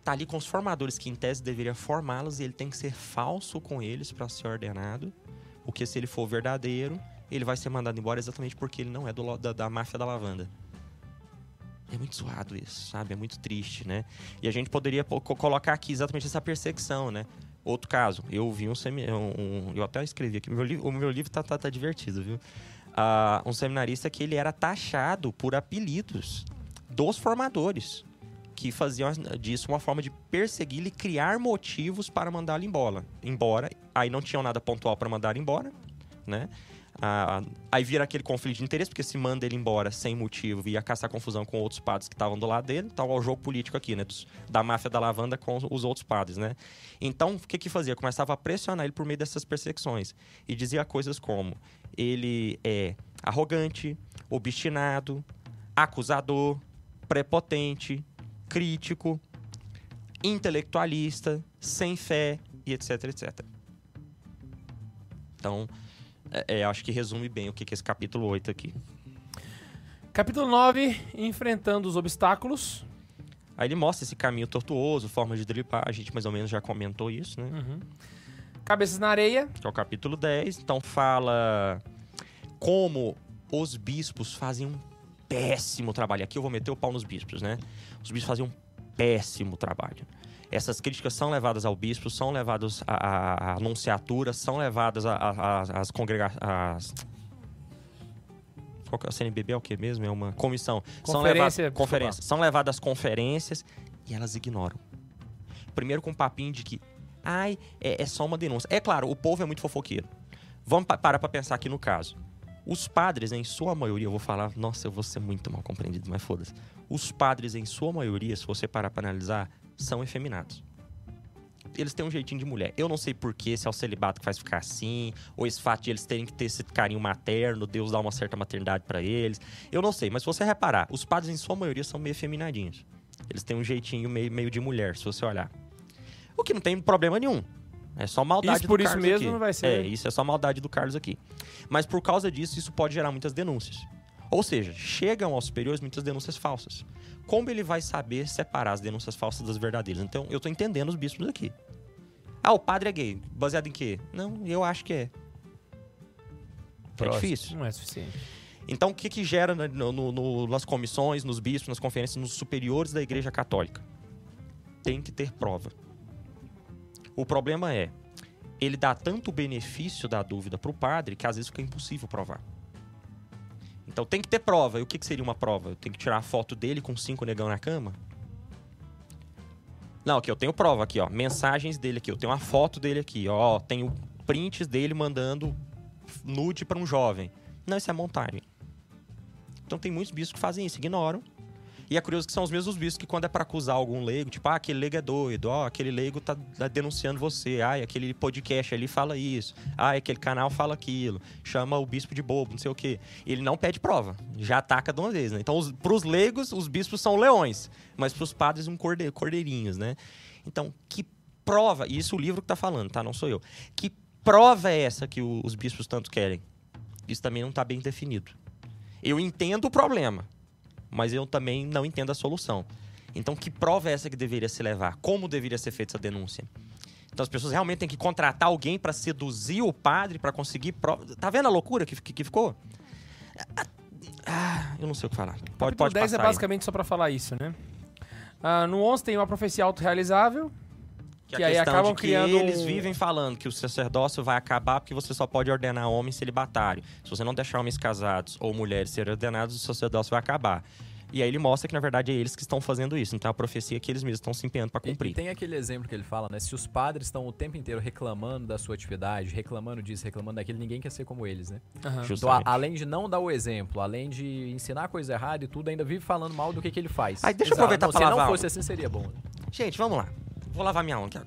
estar ali com os formadores que em tese deveria formá-los e ele tem que ser falso com eles para ser ordenado, porque se ele for verdadeiro, ele vai ser mandado embora exatamente porque ele não é do, da, da máfia da lavanda. É muito zoado isso, sabe? É muito triste, né? E a gente poderia po- co- colocar aqui exatamente essa perseguição, né? Outro caso, eu vi um seminário. Um, eu até escrevi aqui, meu li- o meu livro tá, tá, tá divertido, viu? Ah, um seminarista que ele era taxado por apelidos dos formadores, que faziam disso uma forma de persegui-lo e criar motivos para mandá-lo embora. embora. Aí não tinham nada pontual para mandar embora, né? Ah, aí vira aquele conflito de interesse, porque se manda ele embora sem motivo, ia caçar confusão com outros padres que estavam do lado dele. Então, é o jogo político aqui, né? dos- da máfia da lavanda com os outros padres, né? Então, o que que fazia? Começava a pressionar ele por meio dessas perseguições. E dizia coisas como: ele é arrogante, obstinado, acusador, prepotente, crítico, intelectualista, sem fé e etc, etc. Então, é, é, acho que resume bem o que que é esse capítulo 8 aqui. Capítulo 9, enfrentando os obstáculos. Aí ele mostra esse caminho tortuoso, forma de dripar, a gente mais ou menos já comentou isso, né? Uhum. Cabeças na areia. Que é o capítulo 10. Então fala como os bispos fazem um péssimo trabalho. Aqui eu vou meter o pau nos bispos, né? Os bispos fazem um péssimo trabalho. Essas críticas são levadas ao bispo, são levadas à, à, à anunciatura, são levadas às congregações. Qual que é o CNBB é o que mesmo? É uma comissão. São Conferência, levadas conferências. São levadas às conferências e elas ignoram. Primeiro com um papinho de que, ai, é, é só uma denúncia. É claro, o povo é muito fofoqueiro. Vamos pa parar para pensar aqui no caso. Os padres, em sua maioria, eu vou falar, nossa, eu vou ser muito mal compreendido, mas foda-se. Os padres, em sua maioria, se você parar para analisar, são efeminados. Eles têm um jeitinho de mulher. Eu não sei porquê, se é o celibato que faz ficar assim, ou esse fato de eles terem que ter esse carinho materno, Deus dá uma certa maternidade para eles. Eu não sei, mas se você reparar, os padres, em sua maioria, são meio efeminadinhos. Eles têm um jeitinho meio, meio de mulher, se você olhar. O que não tem problema nenhum. É só maldade Isso por do isso Carlos mesmo aqui. não vai ser- É, isso é só maldade do Carlos aqui. Mas por causa disso, isso pode gerar muitas denúncias. Ou seja, chegam aos superiores muitas denúncias falsas. Como ele vai saber separar as denúncias falsas das verdadeiras? Então, eu tô entendendo os bispos aqui. Ah, o padre é gay. Baseado em quê? Não, eu acho que é. É Próximo. difícil. Não é suficiente. Então, o que, que gera no- no- no- nas comissões, nos bispos, nas conferências, nos superiores da Igreja Católica? Tem que ter prova. O problema é, ele dá tanto benefício da dúvida para o padre que às vezes fica impossível provar. Então tem que ter prova. E o que, que seria uma prova? Eu tenho que tirar a foto dele com cinco negão na cama? Não, aqui eu tenho prova aqui, ó. Mensagens dele aqui. Eu tenho uma foto dele aqui, ó. Tenho prints dele mandando nude para um jovem. Não, isso é montagem. Então tem muitos bispos que fazem isso, ignoram. E é curioso que são os mesmos bispos que quando é pra acusar algum leigo, tipo, ah, aquele leigo é doido, ó, aquele leigo tá tá denunciando você, ah, aquele podcast ali fala isso, ah, aquele canal fala aquilo, chama o bispo de bobo, não sei o quê. Ele não pede prova, já ataca de uma vez, né? Então, os, pros leigos, os bispos são leões, mas pros padres, um corde, cordeirinhos, né? Então, que prova, e isso o livro que tá falando, tá? Não sou eu. Que prova é essa que o- os bispos tanto querem? Isso também não tá bem definido. Eu entendo o problema, mas eu também não entendo a solução. Então, que prova é essa que deveria se levar? Como deveria ser feita essa denúncia? Então, as pessoas realmente têm que contratar alguém para seduzir o padre, para conseguir prova. Tá vendo a loucura que, que, que ficou? Ah, eu não sei o que falar. Pode, Capítulo pode 10 é passar aí. basicamente só pra falar isso, né? Ah, no 11 tem uma profecia autorrealizável. Que, que a aí questão acabam de que criando eles um- vivem falando que o sacerdócio vai acabar porque você só pode ordenar homens celibatários. Se você não deixar homens casados ou mulheres serem ordenados, o sacerdócio vai acabar. E aí ele mostra que, na verdade, é eles que estão fazendo isso. Então é a profecia que eles mesmos estão se empenhando para E, e cumprir. tem aquele exemplo que ele fala, né? Se os padres estão o tempo inteiro reclamando da sua atividade, reclamando disso, reclamando daquilo, ninguém quer ser como eles, né? Aham. Então, a- além de não dar o exemplo, além de ensinar coisa errada e tudo, ainda vive falando mal do que, que ele faz. Aí, deixa eu Exato. aproveitar não, pra Se lavar não fosse assim, seria bom. né? Gente, vamos lá. Vou lavar minha agora.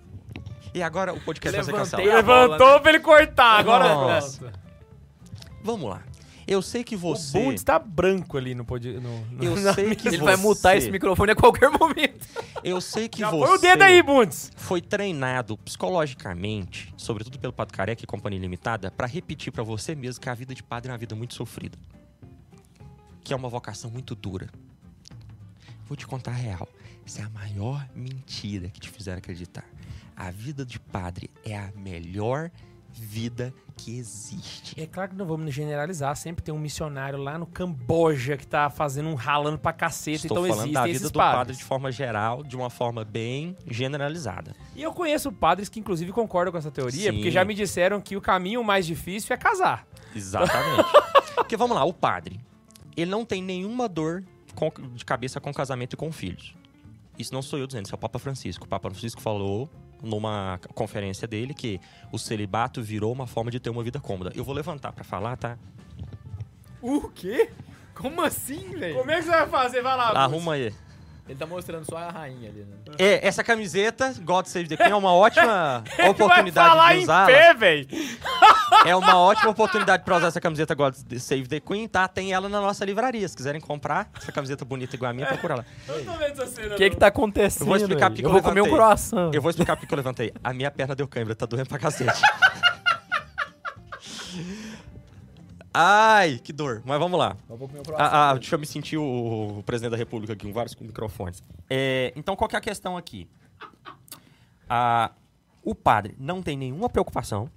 E agora o podcast vai ser Levantei cancelado. a bola, Levantou pra ele cortar, agora Nossa. Vamos lá. Eu sei que você... O Bundes tá branco ali no... pod- no, no Eu na sei que Ele você... vai mutar esse microfone a qualquer momento. Eu sei que Já você... põe o dedo aí, Bundes. foi treinado psicologicamente, sobretudo pelo Pato Careca e Companhia Limitada, para repetir para você mesmo que a vida de padre é uma vida muito sofrida. Que é uma vocação muito dura. Vou te contar a real. Essa é a maior mentira que te fizeram acreditar. A vida de padre é a melhor vida que existe. É claro que não vamos generalizar, sempre tem um missionário lá no Camboja que tá fazendo um ralando pra caceta, Estou então falando existem da vida do padres. padre de forma geral, de uma forma bem generalizada. E eu conheço padres que inclusive concordam com essa teoria, Sim. porque já me disseram que o caminho mais difícil é casar. Exatamente. Porque vamos lá, o padre, ele não tem nenhuma dor de cabeça com casamento e com filhos. Isso não sou eu dizendo, isso é o Papa Francisco. O Papa Francisco falou numa conferência dele que o celibato virou uma forma de ter uma vida cômoda. Eu vou levantar pra falar, tá? O quê? Como assim, velho? Como é que você vai fazer? Vai lá, Arruma aí. Ele tá mostrando só a rainha ali, né? É, essa camiseta, God Save the Queen, é uma ótima oportunidade falar de pé, velho. É uma ótima oportunidade pra usar essa camiseta God Save the Queen, tá? Tem ela na nossa livraria. Se quiserem comprar essa camiseta bonita igual a minha, procura lá. Eu tô vendo essa cena. O que que tá acontecendo? Eu vou explicar porque Eu eu vou comer um levantei. croissant. Eu vou explicar porque eu levantei. A minha perna deu câimbra, tá doendo pra cacete. Ai, que dor. Mas vamos lá. Ah, ah, deixa eu me sentir o, o presidente da república aqui, com vários microfones. É, então, qual que é a questão aqui? Ah, o padre não tem nenhuma preocupação.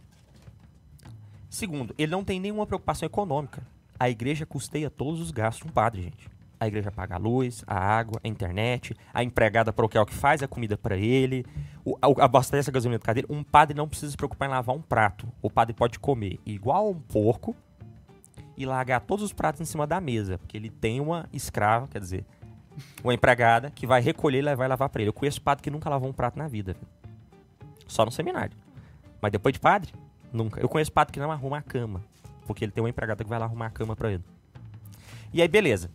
Segundo, ele não tem nenhuma preocupação econômica. A igreja custeia todos os gastos de um padre, gente. A igreja paga a luz, a água, a internet, a empregada paroquial que faz a comida para ele, o, a- abastece a gasolina do cadeiro. Um padre não precisa se preocupar em lavar um prato. O padre pode comer igual a um porco e largar todos os pratos em cima da mesa, porque ele tem uma escrava, quer dizer, uma empregada que vai recolher e e lavar para ele. Eu conheço padre que nunca lavou um prato na vida. Só no seminário. Mas depois de padre, nunca. Eu conheço padre que não arruma a cama, porque ele tem uma empregada que vai lá arrumar a cama para ele. E aí, beleza.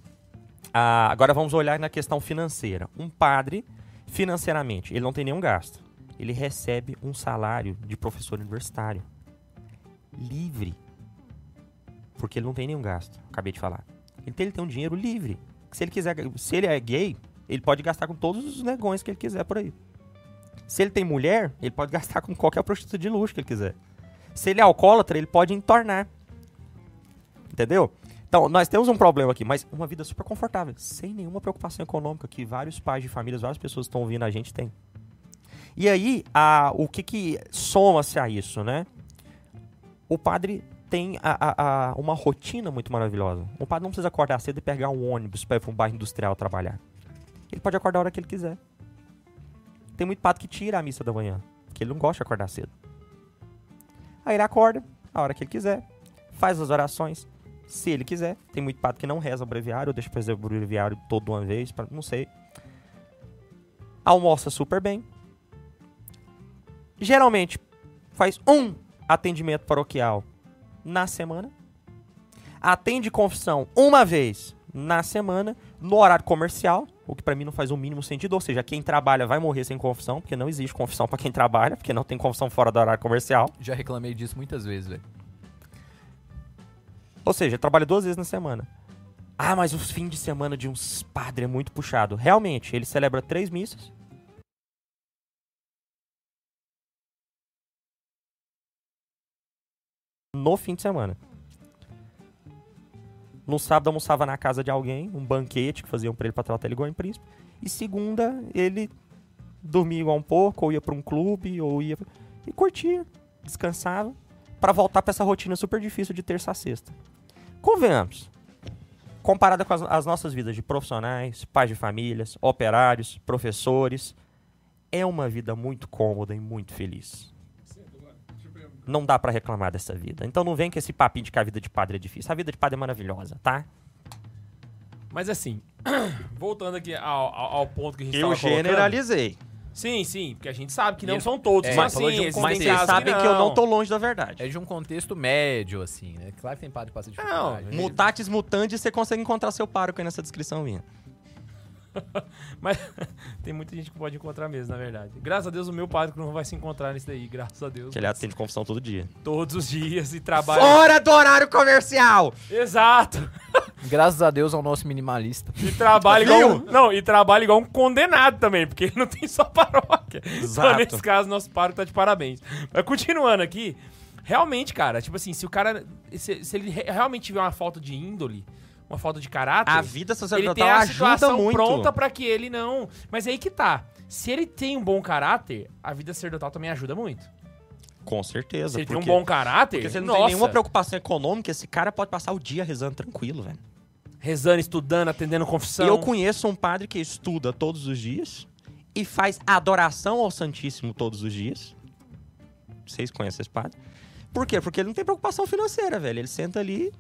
Ah, agora vamos olhar na questão financeira. Um padre, financeiramente, ele não tem nenhum gasto. Ele recebe um salário de professor universitário. Livre. Porque ele não tem nenhum gasto. Acabei de falar. Ele tem, ele tem um dinheiro livre. Se ele quiser, se ele é gay, ele pode gastar com todos os negões que ele quiser por aí. Se ele tem mulher, ele pode gastar com qualquer prostituta de luxo que ele quiser. Se ele é alcoólatra, ele pode entornar. Entendeu? Então, nós temos um problema aqui, mas uma vida super confortável, sem nenhuma preocupação econômica, que vários pais de famílias, várias pessoas que estão ouvindo a gente têm. E aí, a, o que, que soma-se a isso, né? O padre tem a- a- a- uma rotina muito maravilhosa. O padre não precisa acordar cedo e pegar um ônibus para ir para um bairro industrial trabalhar. Ele pode acordar a hora que ele quiser. Tem muito padre que tira a missa da manhã, porque ele não gosta de acordar cedo. Aí ele acorda a hora que ele quiser, faz as orações, se ele quiser. Tem muito padre que não reza o breviário, deixa fazer o breviário todo uma vez, pra, não sei. Almoça super bem. Geralmente faz um atendimento paroquial na semana. Atende confissão uma vez na semana, no horário comercial, o que pra mim não faz o mínimo sentido. Ou seja, quem trabalha vai morrer sem confissão, porque não existe confissão pra quem trabalha, porque não tem confissão fora do horário comercial. Já reclamei disso muitas vezes, velho. Ou seja, trabalha duas vezes na semana. Ah, mas os fins de semana de uns padres é muito puxado. Realmente, ele celebra três missas. No fim de semana. No sábado almoçava na casa de alguém, um banquete que faziam pra ele pra tratar ele igual em príncipe. E segunda ele dormia igual um pouco, ou ia pra um clube, ou ia. E curtia, descansava, pra voltar pra essa rotina super difícil de terça a sexta. Convenhamos. Comparada com as, as nossas vidas de profissionais, pais de famílias, operários, professores, é uma vida muito cômoda e muito feliz. Não dá pra reclamar dessa vida. Então não vem com esse papinho de que a vida de padre é difícil. A vida de padre é maravilhosa, tá? Mas assim, voltando aqui ao, ao, ao ponto que a gente Eu tava colocando. generalizei. Sim, sim, porque a gente sabe que não são todos, É, mas sim, de um Mas vocês sabem que eu não tô longe da verdade. É de um contexto médio, assim, né? Claro que tem padre que passa dificuldade. mas- Mutatis mutandis, você consegue encontrar seu pároco aí nessa descrição minha. Mas tem muita gente que pode encontrar mesmo, na verdade. Graças a Deus o meu padre não vai se encontrar nisso daí, graças a Deus. Que ele atende confissão todo dia. Todos os dias e trabalha. Fora do horário comercial! Exato! Graças a Deus ao nosso minimalista. E trabalha igual. um-? Não, e trabalha igual um condenado também, porque ele não tem só paróquia. Então, Exato. nesse caso, nosso pároco tá de parabéns. Mas continuando aqui, realmente, cara, tipo assim, se o cara. Se, se ele re- realmente tiver uma falta de índole, uma falta de caráter. A vida ele tem sacerdotal a ajuda situação muito. pronta pra que ele não. Mas aí que tá. Se ele tem um bom caráter, a vida sacerdotal também ajuda muito. Com certeza. Se ele porque, tem um bom caráter, porque ele não nossa, tem nenhuma preocupação econômica, esse cara pode passar o dia rezando tranquilo, velho. rezando, estudando, atendendo confissão. Eu conheço um padre que estuda todos os dias e faz adoração ao Santíssimo todos os dias. Vocês conhecem esse padre? Por quê? Porque ele não tem preocupação financeira, velho. Ele senta ali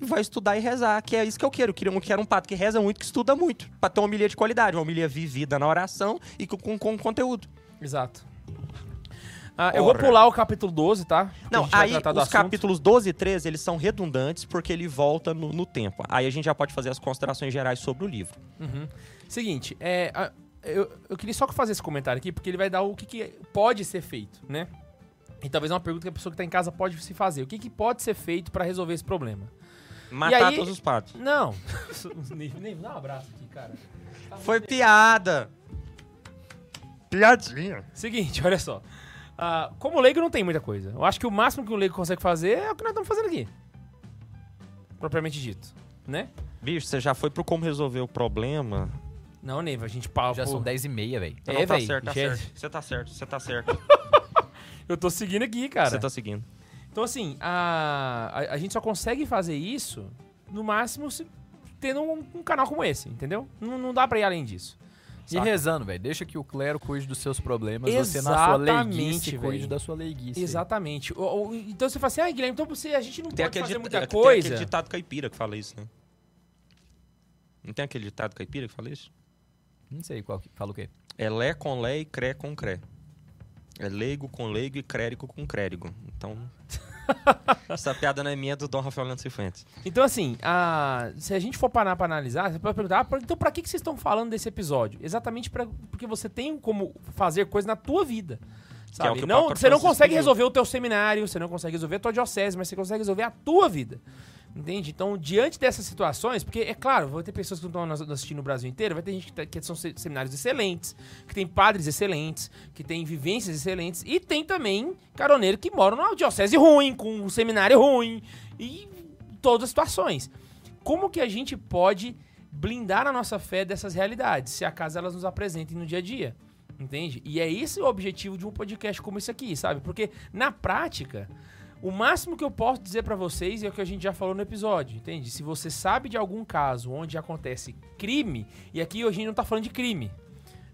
e vai estudar e rezar, que é isso que eu quero. Eu quero, eu quero um padre que reza muito, que estuda muito, pra ter uma homilia de qualidade, uma homilia vivida na oração e com, com, com conteúdo. Exato. Ah, eu vou pular o capítulo 12, tá? Porque Não, aí os assunto. capítulos 12 e 13, eles são redundantes porque ele volta no, no tempo. Aí a gente já pode fazer as considerações gerais sobre o livro. Uhum. Seguinte, é, eu, eu queria só fazer esse comentário aqui, porque ele vai dar o que, que pode ser feito, né? E talvez é uma pergunta que a pessoa que tá em casa pode se fazer. O que, que pode ser feito pra resolver esse problema? Matar aí- todos os padres. Não. nem, dá um abraço aqui, cara. Tá Foi piada. Piadinha. Seguinte, olha só. Ah, como leigo não tem muita coisa. Eu acho que o máximo que o leigo consegue fazer é o que nós estamos fazendo aqui. propriamente dito, né? Bicho, você já foi pro como resolver o problema? Não, Neiva, a gente pau. Já são 10 e meia, velho. É, tá véi, certo, tá certo. Você tá certo, você tá certo. Eu tô seguindo aqui, cara. Você tá seguindo. Então, assim, a, a, a gente só consegue fazer isso, no máximo, se, tendo um, um canal como esse, entendeu? Não, não dá pra ir além disso. E saca? rezando, velho. Deixa que o clero cuide dos seus problemas. Você, na sua Exatamente, leiguice, cuide da sua leiguice. Exatamente. O- o- então você fala assim, ah, Guilherme, então você, a gente não Tem pode aquele, fazer muita é, tem coisa. aquele ditado caipira que fala isso, né? Não tem aquele ditado caipira que fala isso? Não sei qual que... Fala o quê? É lé com lé e cré com cré. É leigo com leigo e crérigo com crérigo. Então. essa piada não é minha, é do Dom Rafael Leandro Cifuentes. Então, assim, a- se a gente for parar pra analisar, você pode perguntar, ah, então pra que, que vocês estão falando desse episódio? Exatamente pra, porque você tem como fazer coisa na tua vida. É Sabe? o não, você não consegue resolver o teu seminário, você não consegue resolver a tua diocese, mas você consegue resolver a tua vida. Entende? Então, diante dessas situações, porque, é claro, vai ter pessoas que estão nos assistindo no Brasil inteiro, vai ter gente que, tá- que são se- seminários excelentes, que tem padres excelentes, que tem vivências excelentes, e tem também caroneiro que moram numa diocese ruim, com um seminário ruim, e todas as situações. Como que a gente pode blindar a nossa fé dessas realidades, se acaso elas nos apresentem no dia a dia? Entende? E é esse o objetivo de um podcast como esse aqui, sabe? Porque na prática, o máximo que eu posso dizer pra vocês é o que a gente já falou no episódio, entende? Se você sabe de algum caso onde acontece crime, e aqui a gente não tá falando de crime.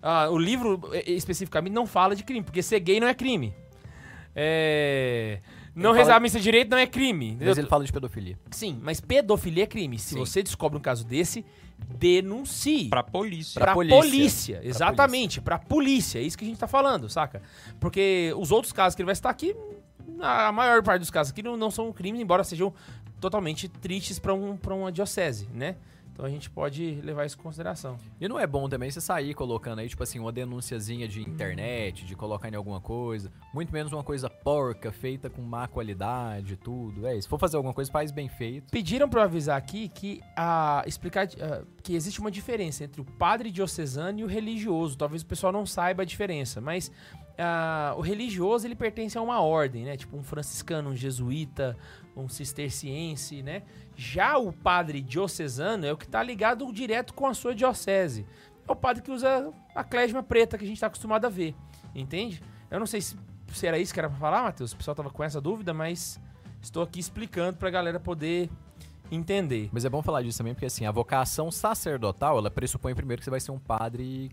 Ah, o livro eh, especificamente não fala de crime, porque ser gay não é crime. É... Não Ele rezar a missa direito não é crime. entendeu? Mas ele fala de pedofilia. Sim, mas pedofilia é crime. Se Sim. você descobre um caso desse, denuncie. Pra polícia. Pra, Pra polícia. polícia. Exatamente, pra polícia. É isso que a gente tá falando, saca? Porque os outros casos que ele vai citar aqui, a maior parte dos casos aqui não, não são crimes, embora sejam totalmente tristes pra, um, pra uma diocese, né? Então a gente pode levar isso em consideração. E não é bom também você sair colocando aí, tipo assim, uma denunciazinha de internet, de colocar em alguma coisa. Muito menos uma coisa porca, feita com má qualidade, tudo. É, se for fazer alguma coisa, faz bem feito. Pediram pra eu avisar aqui que a explicar ah, que existe uma diferença entre o padre diocesano e o religioso. Talvez o pessoal não saiba a diferença, mas ah, o religioso ele pertence a uma ordem, né? Tipo um franciscano, um jesuíta, um cisterciense, né? Já o padre diocesano é o que tá ligado direto com a sua diocese. É o padre que usa a clésima preta que a gente tá acostumado a ver, entende? Eu não sei se, se era isso que era pra falar, Matheus. O pessoal tava com essa dúvida, mas estou aqui explicando pra galera poder entender. Mas é bom falar disso também, porque assim, a vocação sacerdotal, ela pressupõe primeiro que você vai ser um padre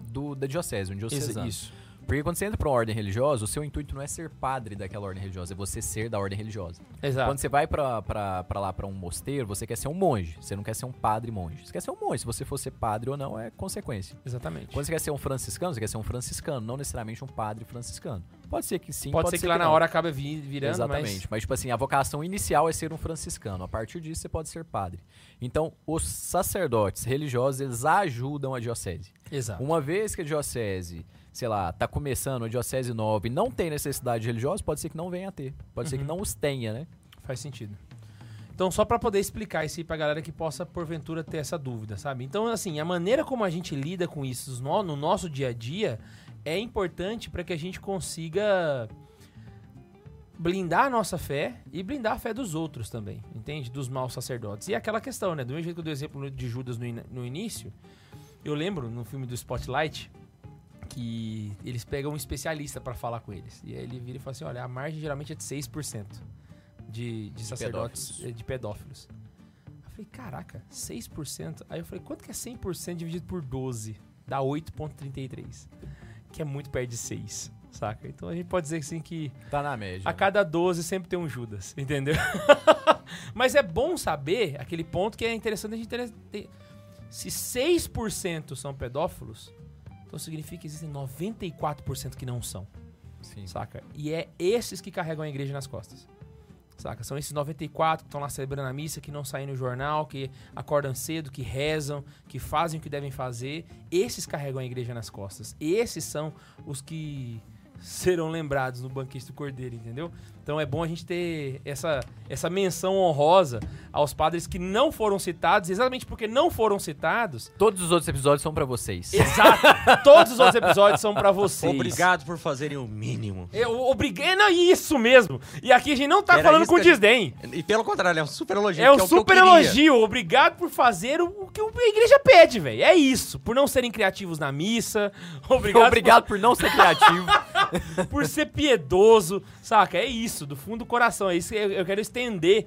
do, da diocese, um diocesano. Isso. Porque quando você entra pra uma ordem religiosa, o seu intuito não é ser padre daquela ordem religiosa, é você ser da ordem religiosa. Exato. Quando você vai pra, pra, pra lá, pra um mosteiro, você quer ser um monge. Você não quer ser um padre monge. Você quer ser um monge. Se você for ser padre ou não, é consequência. Exatamente. Quando você quer ser um franciscano, você quer ser um franciscano, não necessariamente um padre franciscano. Pode ser que sim, pode, pode, ser que lá na não. hora acabe vi- virando, Exatamente. mas... Mas... tipo assim, a vocação inicial é ser um franciscano. A partir disso, você pode ser padre. Então, os sacerdotes religiosos, eles ajudam a diocese. Exato. Uma vez que a diocese, sei lá, tá começando a diocese nova e não tem necessidade religiosa, pode ser que não venha a ter. Pode ser que Uhum. não os tenha, né? Faz sentido. Então, só pra poder explicar isso aí pra galera que possa, porventura, ter essa dúvida, sabe? Então, assim, a maneira como a gente lida com isso no, no nosso dia a dia é importante pra que a gente consiga blindar a nossa fé e blindar a fé dos outros também, entende? Dos maus sacerdotes. E aquela questão, né? Do mesmo jeito que eu dei o exemplo de Judas no, in- no início, eu lembro no filme do Spotlight que eles pegam um especialista pra falar com eles. E aí ele vira e fala assim: olha, a margem geralmente é de 6% de, de sacerdotes, pedófilos. eh, de pedófilos. Eu falei, caraca, 6%? Aí eu falei, quanto que é 100% dividido por 12? Dá 8,33. Que é muito perto de 6, saca? Então a gente pode dizer assim que Tá na média. a cada 12 sempre tem um Judas, entendeu? Mas é bom saber aquele ponto que é interessante a gente ter. Se 6% são pedófilos, então significa que existem 94% que não são, Sim. saca? E é esses que carregam a igreja nas costas. Saca? São esses 94 que estão lá celebrando a missa, que não saem no jornal, que acordam cedo, que rezam, que fazem o que devem fazer. Esses carregam a igreja nas costas. Esses são os que serão lembrados no banquete do Cordeiro, entendeu? Então é bom a gente ter essa, essa menção honrosa aos padres que não foram citados, exatamente porque não foram citados. Todos os outros episódios são pra vocês. Exato! todos os outros episódios são pra vocês. Obrigado por fazerem o mínimo. Eu obriguei, não, isso mesmo. E aqui a gente não tá Era falando com gente- desdém. E pelo contrário, é um super elogio. É que um o que eu super elogio. Obrigado por fazer o, que a igreja pede, velho. É isso. Por não serem criativos na missa. Obrigado, Obrigado por não ser criativo. Por, por ser piedoso. Saca? É isso. Do fundo do coração. É isso que eu, quero estender.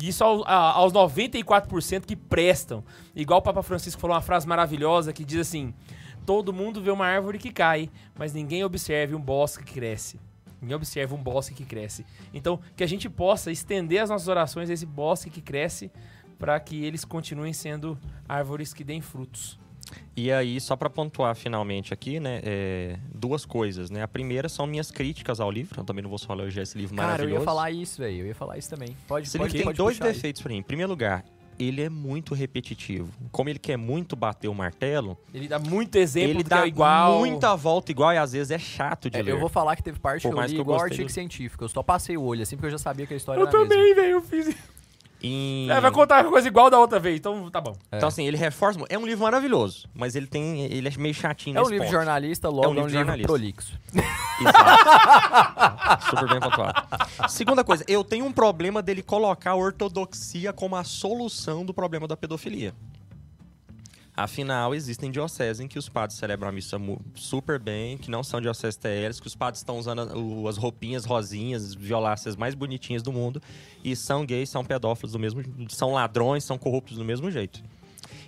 Isso aos 94% que prestam. Igual o Papa Francisco falou uma frase maravilhosa que diz assim: Todo mundo vê uma árvore que cai, mas ninguém observa um bosque que cresce. Ninguém observa um bosque que cresce. Então, que a gente possa estender as nossas orações a esse bosque que cresce para que eles continuem sendo árvores que deem frutos. E aí, só pra pontuar finalmente aqui, né, é, duas coisas, né? A primeira são minhas críticas ao livro. Eu também não vou só elogiar esse livro Cara, eu maravilhoso. ia falar isso, velho. Eu ia falar isso também. Pode, Esse pode, livro tem pode dois defeitos pra mim. Em primeiro lugar, ele é muito repetitivo. Como ele quer muito bater o martelo, Ele dá muito exemplo ele dá é igual. muita volta igual e às vezes é chato de É, ler. eu vou falar que teve parte Por que eu li que eu igual gostei artigo científico. Eu só passei o olho, assim, porque eu já sabia que a história Eu era também, velho. Eu fiz. Em- É, vai contar uma coisa igual da outra vez, então tá bom. Então, assim, ele reforça. É um livro maravilhoso, mas ele tem. Ele é meio chatinho É um livro ponto. jornalista, logo é um livro livro, de jornalista. prolixo. Exato. Super bem pontuado. Segunda coisa, eu tenho um problema dele colocar a ortodoxia como a solução do problema da pedofilia. Afinal, existem dioceses em que os padres celebram a missa super bem, que não são dioceses TLs, que os padres estão usando as roupinhas rosinhas, violáceas mais bonitinhas do mundo, e são gays, são pedófilos do mesmo são ladrões, são corruptos do mesmo jeito.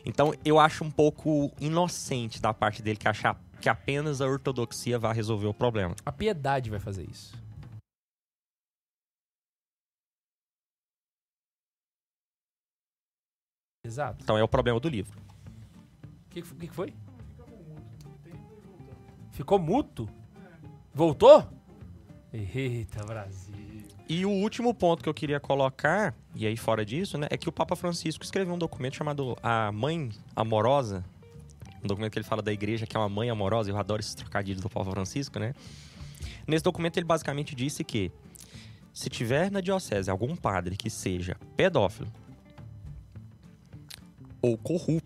Então, eu acho um pouco inocente da parte dele que achar que apenas a ortodoxia vai resolver o problema. A piedade vai fazer isso. Exato. Então, é o problema do livro. Que, que foi- que foi? Ficou muto? Voltou? Eita, Brasil. E o último ponto que eu queria colocar, e aí fora disso, né, é que o Papa Francisco escreveu um documento chamado A Mãe Amorosa. Um documento que ele fala da igreja que é uma mãe amorosa, eu adoro esses trocadilhos do Papa Francisco, né? Nesse documento ele basicamente disse que se tiver na diocese algum padre que seja pedófilo ou corrupto,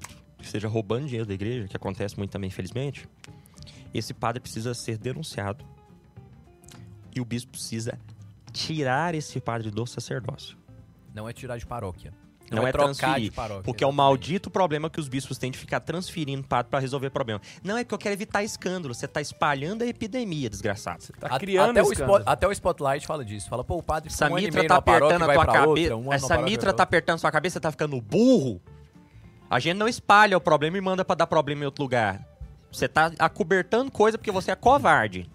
esteja roubando dinheiro da igreja, que acontece muito também, infelizmente, esse padre precisa ser denunciado e o bispo precisa tirar esse padre do sacerdócio. Não é tirar de paróquia. Não, é, trocar transferir. de paróquia. Porque é o exatamente. maldito problema que os bispos têm de ficar transferindo padre para resolver problema. Não, é que eu quero evitar escândalo. Você tá espalhando a epidemia, desgraçado. Tá A- criando até, o escândalo. spot, até o Spotlight fala disso. Fala, pô, o padre Essa ficou um mitra tá apertando a tua cabeça. outra, um Essa mitra tá apertando sua cabeça, você tá ficando burro. A gente não espalha o problema e manda pra dar problema em outro lugar. Você tá acobertando coisa porque você é covarde.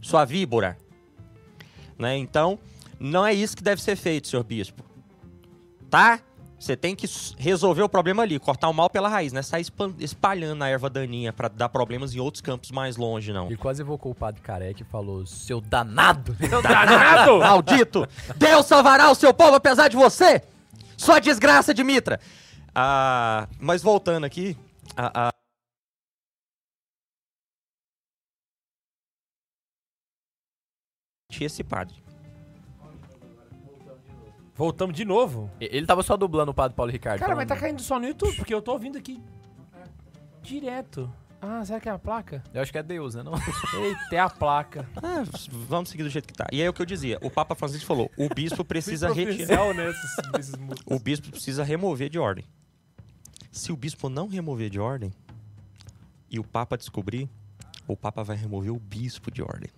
Sua víbora. Né? Então, não é isso que deve ser feito, senhor bispo. Tá? Você tem que resolver o problema ali, cortar o mal pela raiz, não é sair espalhando a erva daninha pra dar problemas em outros campos mais longe, não. Ele quase evocou o padre careca e falou, seu danado. Seu danado! Maldito! Deus salvará o seu povo apesar de você! Sua desgraça de Mitra! Ah, mas voltando aqui, a, a- Tinha esse padre. Voltamos de novo. Ele tava só dublando o padre Paulo Ricardo. Cara, mas tá caindo só no YouTube, porque eu tô ouvindo aqui direto. Ah, será que é a placa? Eu acho que é Deus, né? Não? Eita, é a placa. Ah, vamos seguir do jeito que tá. E aí é o que eu dizia, o Papa Francisco falou, o bispo precisa retirar... Né, esses, esses. O bispo precisa remover de ordem. Se o bispo não remover de ordem e o Papa descobrir, o Papa vai remover o bispo de ordem.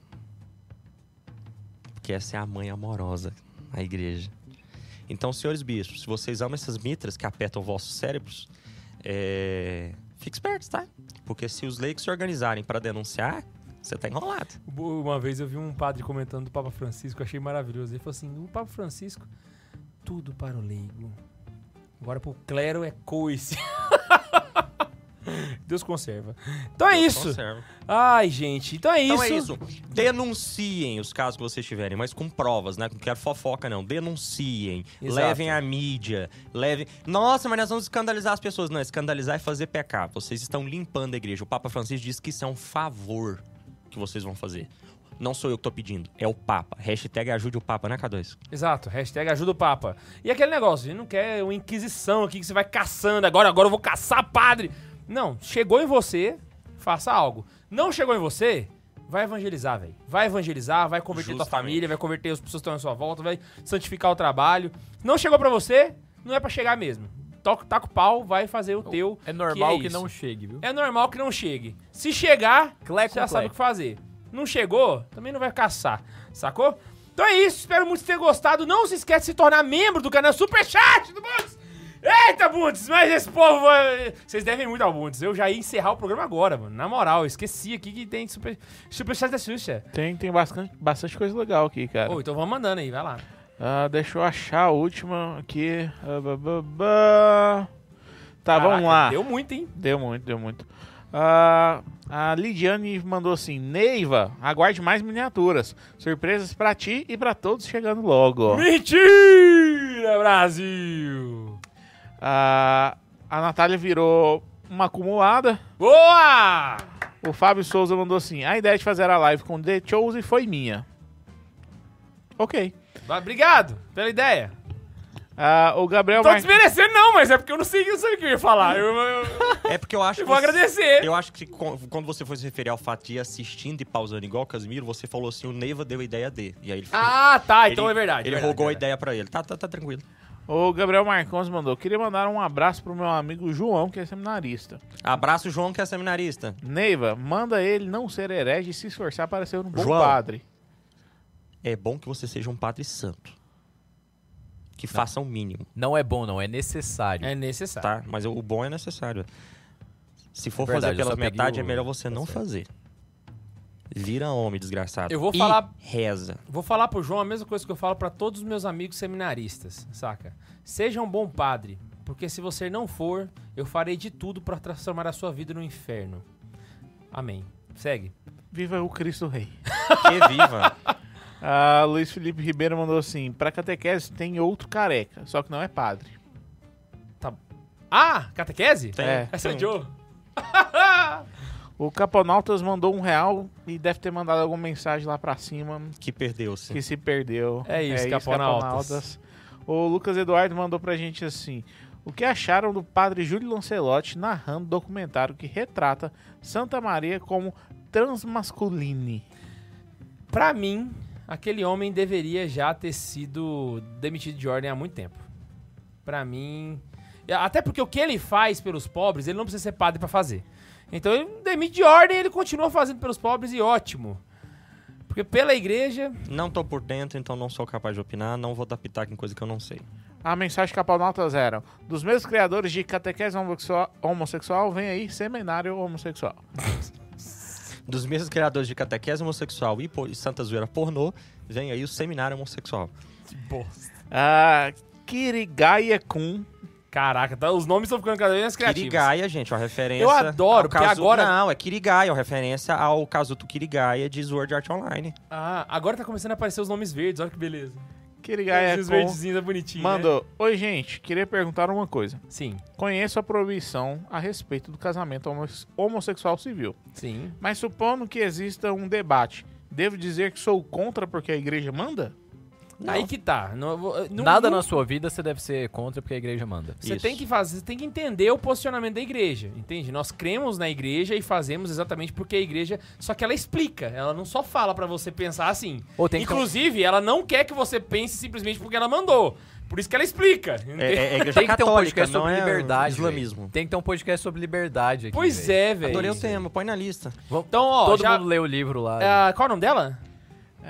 Porque essa é a mãe amorosa, a igreja. Então, senhores bispos, se vocês amam essas mitras que apertam vossos cérebros, é... fique espertos, tá? Porque se os leigos se organizarem para denunciar, você tá enrolado. Uma vez eu vi um padre comentando do Papa Francisco, achei maravilhoso. Ele falou assim: o Papa Francisco, tudo para o leigo. Agora pro clero é coice. Deus conserva. Então é Deus isso. conserva. Ai, gente. Então é isso. Então é isso. Denunciem os casos que vocês tiverem, mas com provas, né? Não quero fofoca, não. Denunciem. Exato. Levem à mídia. Levem. Nossa, mas nós vamos escandalizar as pessoas. Não, escandalizar é fazer pecar. Vocês estão limpando a igreja. O Papa Francisco disse que isso é um favor que vocês vão fazer. Não sou eu que tô pedindo, é o Papa. Hashtag ajude o Papa, né, K2? Exato, hashtag ajuda o Papa. E aquele negócio, a gente não quer uma inquisição aqui que você vai caçando, agora, agora eu vou caçar padre. Não, chegou em você, faça algo. Não chegou em você, vai evangelizar, velho. Vai evangelizar, vai converter tua Justamente. família, vai converter as pessoas que estão à sua volta, vai santificar o trabalho. Não chegou pra você, não é pra chegar mesmo. Toca, taca o pau, vai fazer o teu. É normal que, isso. não chegue, viu? É normal que não chegue. Se chegar, Clé você já sabe clé. o que fazer. Não chegou, também não vai caçar, sacou? Então é isso, espero muito ter gostado. Não se esquece de se tornar membro do canal Superchat do Bundes. Eita, Bundes, mas esse povo... vai- Vocês devem muito ao Bundes. Eu já ia encerrar o programa agora, mano. Na moral, eu esqueci aqui que tem super, Superchat da Xuxa. Tem, tem bastante, bastante coisa legal aqui, cara. Ô, então vamos mandando aí, vai lá. Ah, deixa eu achar a última aqui. Ah, ba, ba, ba. Tá, Caraca, vamos lá. Deu muito, hein? Deu muito, deu muito. Ah, a Lidiane mandou assim: Neiva, aguarde mais miniaturas. Surpresas pra ti e pra todos chegando logo. Mentira, Brasil! Ah, a Natália virou uma acumulada. Boa! O Fábio Souza mandou assim: a ideia de fazer a live com The Chose foi minha. Ok. Obrigado pela ideia. Ah, o Gabriel Tô Mar... desmerecendo não, mas é porque eu não sei, eu não sei o que eu ia falar. Eu, eu- É porque eu acho eu que vou você- agradecer. Eu acho que quando você foi se referir ao fato de ir assistindo e pausando igual o Casimiro, você falou assim, o Neiva deu a ideia dele. E aí ele Ah, tá, ele- então é verdade. Ele é verdade, rogou a é verdade. ideia pra ele. Tá, tá, tá tranquilo. O Gabriel Marcons mandou: queria mandar um abraço pro meu amigo João, que é seminarista. Abraço, João, que é seminarista. Neiva, manda ele não ser herege e se esforçar para ser um bom João. padre. É bom que você seja um padre santo. Que faça o mínimo, Não é bom, não, é necessário. É necessário. tá? Mas o bom é necessário. Se for É verdade, fazer pela metade, é o- melhor você tá não certo. fazer. Vira homem, desgraçado. Eu vou E falar- reza. Vou falar pro João a mesma coisa que eu falo pra todos os meus amigos seminaristas, saca? Seja um bom padre, porque se você não for, eu farei de tudo pra transformar a sua vida no inferno. Amém. Segue. Viva o Cristo Rei. Que viva. Ah, Luiz Felipe Ribeiro mandou assim: pra catequese tem outro careca, só que não é padre. Ah, catequese? Tem. É. Essa é o Joe. O Caponautas mandou um real e deve ter mandado alguma mensagem lá pra cima Que perdeu-se. que se perdeu. É isso, Caponautas. O Lucas Eduardo mandou pra gente assim: o que acharam do padre Júlio Lancelotti narrando documentário que retrata Santa Maria como transmasculine? Pra mim, aquele homem deveria já ter sido demitido de ordem há muito tempo. Pra mim. Até porque o que ele faz pelos pobres, ele não precisa ser padre pra fazer. Então ele demite de ordem e ele continua fazendo pelos pobres e ótimo. Porque pela igreja. Não tô por dentro, então não sou capaz de opinar. Não vou dar pitaco em coisa que eu não sei. A mensagem Caponautas era: dos mesmos criadores de catequese homossexual, homossexual vem aí seminário homossexual. Dos mesmos criadores de catequese homossexual e po- Santa Zoeira pornô, vem aí o seminário homossexual. A Kirigaya Kun Caraca, tá- os nomes estão ficando cada vez mais criativos. Kirigaya, gente, uma referência. Eu adoro, porque casu- agora- Não, é Kirigaya, uma referência ao Kazuto Kirigaya de Sword Art Online. Ah, agora tá começando a aparecer os nomes verdes, olha que beleza. Kirigaya os verdezinhos é bonitinho. né? mandou: Oi, gente, queria perguntar uma coisa. Sim, Conheço a proibição a respeito do casamento homo- homossexual civil, sim. mas supondo que exista um debate, devo dizer que sou contra porque a igreja manda? Aí que tá. Não, não- Nada não- na sua vida você deve ser contra porque a igreja manda. Você Isso. tem que fazer, você tem que entender o posicionamento da igreja, entende? Nós cremos na igreja e fazemos exatamente porque a igreja, só que ela explica, ela não só fala pra você pensar assim. Ou tem que Inclusive, ela não quer que você pense simplesmente porque ela mandou. Por isso que ela explica. É, é, é igreja Tem que ter um podcast não sobre é liberdade. islamismo. Tem que ter um podcast sobre liberdade aqui. Pois velho. é, velho. Adorei o tema, põe na lista. Então, ó, Todo já, mundo lê o livro lá. ah, qual é o nome dela?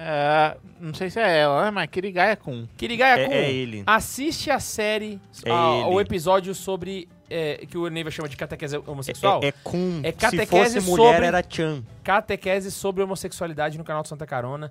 É, não sei se é ela, né? Mas Kirigaya Kun. Kirigaya É, Kun. é ele. Assiste a série, É a- o episódio sobre, é, que o Neiva chama de catequese homossexual. É, é com. É Se catequese fosse mulher, sobre- era Chan. catequese sobre homossexualidade no canal do Santa Carona.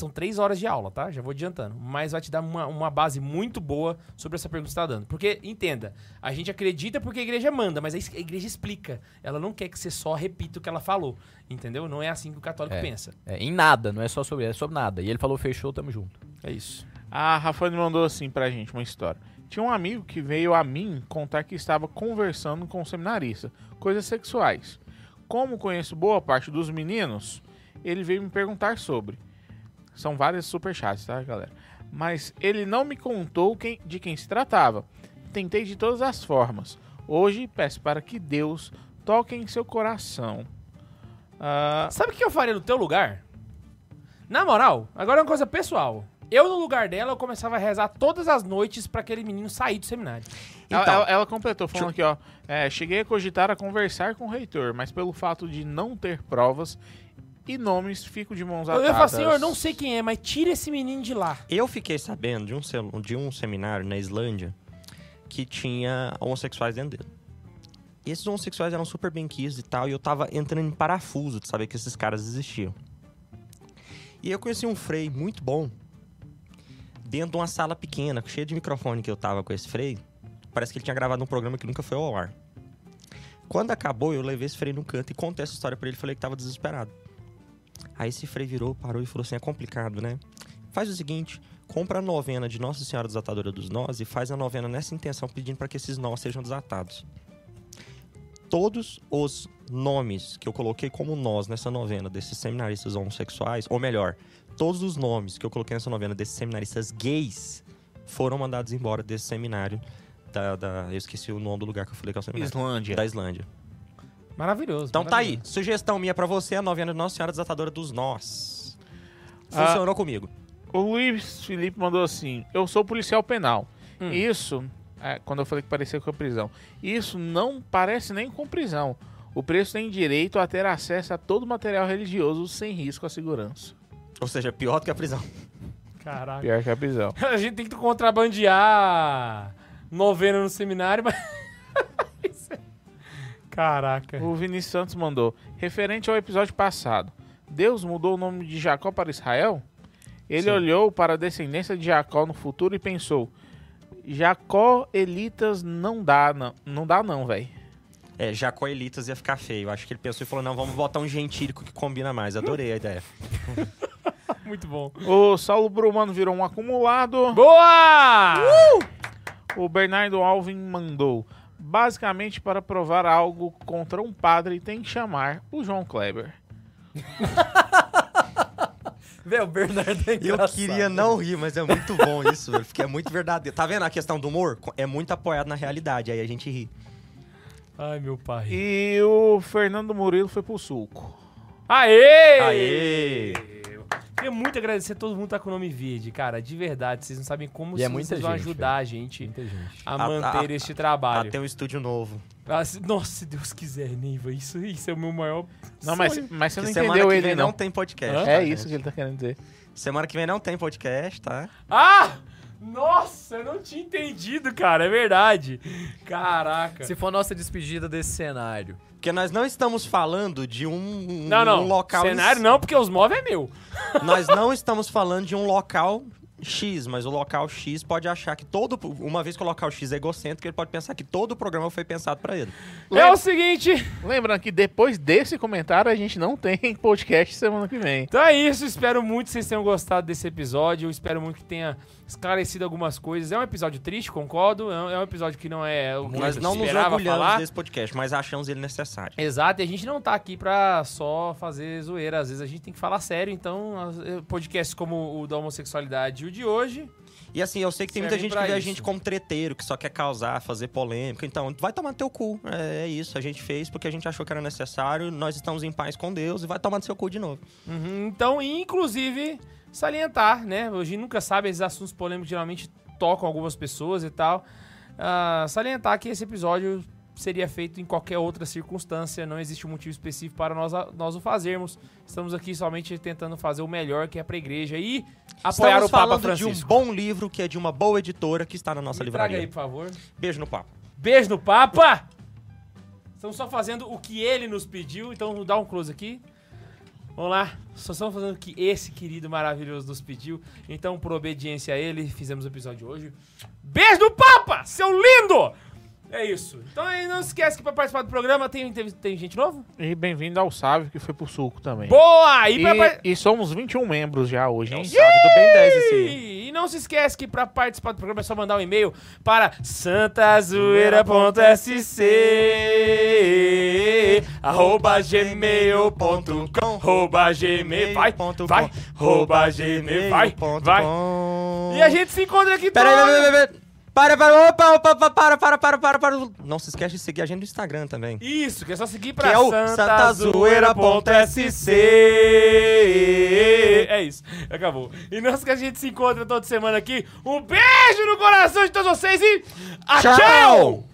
São três horas de aula, tá? Já vou adiantando. Mas vai te dar uma, uma base muito boa sobre essa pergunta que você está dando. Porque, entenda, a gente acredita porque a igreja manda, mas a igreja explica. Ela não quer que você só repita o que ela falou. Entendeu? Não é assim que o católico É. pensa. É, em nada, não é só sobre, é sobre nada. E ele falou, fechou, tamo junto. É isso. A Rafane mandou assim pra gente uma história. Tinha um amigo que veio a mim contar que estava conversando com um seminarista, coisas sexuais. Como conheço boa parte dos meninos, ele veio me perguntar sobre. São várias superchats, tá, galera? Mas ele não me contou quem- de quem se tratava. Tentei de todas as formas. Hoje peço para que Deus toque em seu coração. Ah, Sabe o que eu faria no teu lugar? Na moral, agora é uma coisa pessoal. Eu, no lugar dela, eu começava a rezar todas as noites pra aquele menino sair do seminário. ela, Então, ela- ela completou falando aqui, ó. é, cheguei a cogitar a conversar com o reitor, mas pelo fato de não ter provas e nomes, fico de mãos Eu atadas. ia falar, senhor, não sei quem é, mas tira esse menino de lá. Eu fiquei sabendo de um, de um seminário na Islândia que tinha homossexuais dentro dele. E esses homossexuais eram super bem quis e tal, e eu tava entrando em parafuso de saber que esses caras existiam. E eu conheci um frei muito bom dentro de uma sala pequena, cheia de microfone que eu tava com esse frei. Parece que ele tinha gravado um programa que nunca foi ao ar. Quando acabou, eu levei esse frei no canto e contei essa história pra ele e falei que tava desesperado. Aí esse frei virou, parou e falou assim: é complicado, né? Faz o seguinte, compra a novena de Nossa Senhora Desatadora dos Nós e faz a novena nessa intenção, pedindo para que esses nós sejam desatados. Todos os nomes que eu coloquei como nós nessa novena desses seminaristas homossexuais, ou melhor, todos os nomes que eu coloquei nessa novena desses seminaristas gays foram mandados embora desse seminário da, da- eu esqueci o nome do lugar que eu falei que é o seminário. Islândia. Da Islândia. Maravilhoso. Então tá aí. maravilhoso. Sugestão minha pra você, a novena de Nossa Senhora Desatadora dos Nós. Ah. Funcionou comigo. O Luiz Felipe mandou assim: Eu sou policial penal. Hum. Isso, é, quando eu falei que parecia com a prisão, isso não parece nem com prisão. O preso tem direito a ter acesso a todo material religioso sem risco à segurança. Ou seja, pior do que a prisão. Caraca. Pior que a prisão. A gente tem que contrabandear novena no seminário, mas. Caraca. O Vinícius Santos mandou: Referente ao episódio passado, Deus mudou o nome de Jacó para Israel? Ele Sim. olhou para a descendência de Jacó no futuro e pensou: Jacó Elitas não dá, não, não dá não, velho. É, Jacó Elitas ia ficar feio. Acho que ele pensou e falou: não, vamos botar um gentílico que combina mais. Adorei a ideia. Muito bom. O Saulo Brumano virou um acumulado. Boa! O Bernardo Alvin mandou. Basicamente, para provar algo contra um padre, tem que chamar o João Kleber. Velho, o Bernardo é Eu queria não rir, mas é muito bom isso, velho. Porque é muito verdadeiro. Tá vendo a questão do humor? É muito apoiado na realidade. Aí a gente ri. Ai, meu pai. E o Fernando Murilo foi pro suco. Aê! Aê! Queria muito agradecer a todo mundo que tá com o nome verde, cara. De verdade, vocês não sabem como E é vocês muita vão gente, ajudar a gente Muita gente. a A- manter a- este trabalho. Tem um estúdio novo. Ah, se- nossa, se Deus quiser, Neiva, isso, isso é o meu maior. Não, mas, mas você Que não semana entendeu que ele, vem não. não tem podcast. Hã? tá, É gente? isso que ele tá querendo dizer. Semana que vem não tem podcast, tá? Ah! Nossa, eu não tinha entendido, cara. É verdade. Caraca. Se for nossa despedida desse cenário. Porque nós não estamos falando de um, Não, não. um local. Cenário não, porque os móveis é meu. Nós não estamos falando de um local X, mas o local X pode achar que todo. Uma vez que o local X é egocêntrico, ele pode pensar que todo o programa foi pensado pra ele. É o seguinte. Lembrando que depois desse comentário a gente não tem podcast semana que vem. Então é isso. Espero muito que vocês tenham gostado desse episódio. Eu espero muito que tenha esclarecido algumas coisas. É um episódio triste, concordo. É um- é episódio que não é o que Nós não nos orgulhamos falar. desse podcast, mas achamos ele necessário. Exato, e a gente não tá aqui pra só fazer zoeira. Às vezes a gente tem que falar sério. Então, eh, podcasts como o da homossexualidade e o de hoje. E assim, eu sei que tem muita gente que vê a gente como treteiro, que só quer causar, fazer polêmica. Então, vai tomar no teu cu. É, é isso. A gente fez porque a gente achou que era necessário. Nós estamos em paz com Deus e vai tomar no seu cu de novo. Uhum, então, inclusive, salientar, né? A gente nunca sabe, esses assuntos polêmicos geralmente tocam algumas pessoas e tal. Ah, salientar que esse episódio seria feito em qualquer outra circunstância, não existe um motivo específico para nós, a- nós o fazermos. Estamos aqui somente tentando fazer o melhor que é pra igreja e apoiar Estamos o Papa Francisco. de um bom livro que é de uma boa editora que está na nossa Me traga livraria. aí, por favor. Beijo no papo. Beijo no Papa! Estamos só fazendo o que ele nos pediu, então dá um close aqui. Vamos lá, só estamos fazendo o que esse querido maravilhoso nos pediu. Então, por obediência a ele, fizemos o episódio hoje. Beijo do Papa, seu lindo! É isso. Então aí não se esquece que para participar do programa tem, tem, tem gente novo? E bem-vindo ao Sávio, que foi pro suco também. Boa! E, pra par- E, e somos 21 membros já hoje, hein? o salve do Ben 10 esse. E não se esquece que para participar do programa é só mandar um e-mail para santazoeira.sc arroba gmail.com, arroba gmail, vai, vai, arroba gmail, vai, vai. E a gente se encontra aqui Pera aí, todo- pera, pera, pera. Para, para, opa, opa, opa, para, para, para, para, para. Não se esquece de seguir a gente no Instagram também. Isso, que é só seguir pra Que é o santazoeira.sc. É isso, acabou. E não que a gente se encontra toda semana aqui. Um beijo no coração de todos vocês e. Tchau! tchau!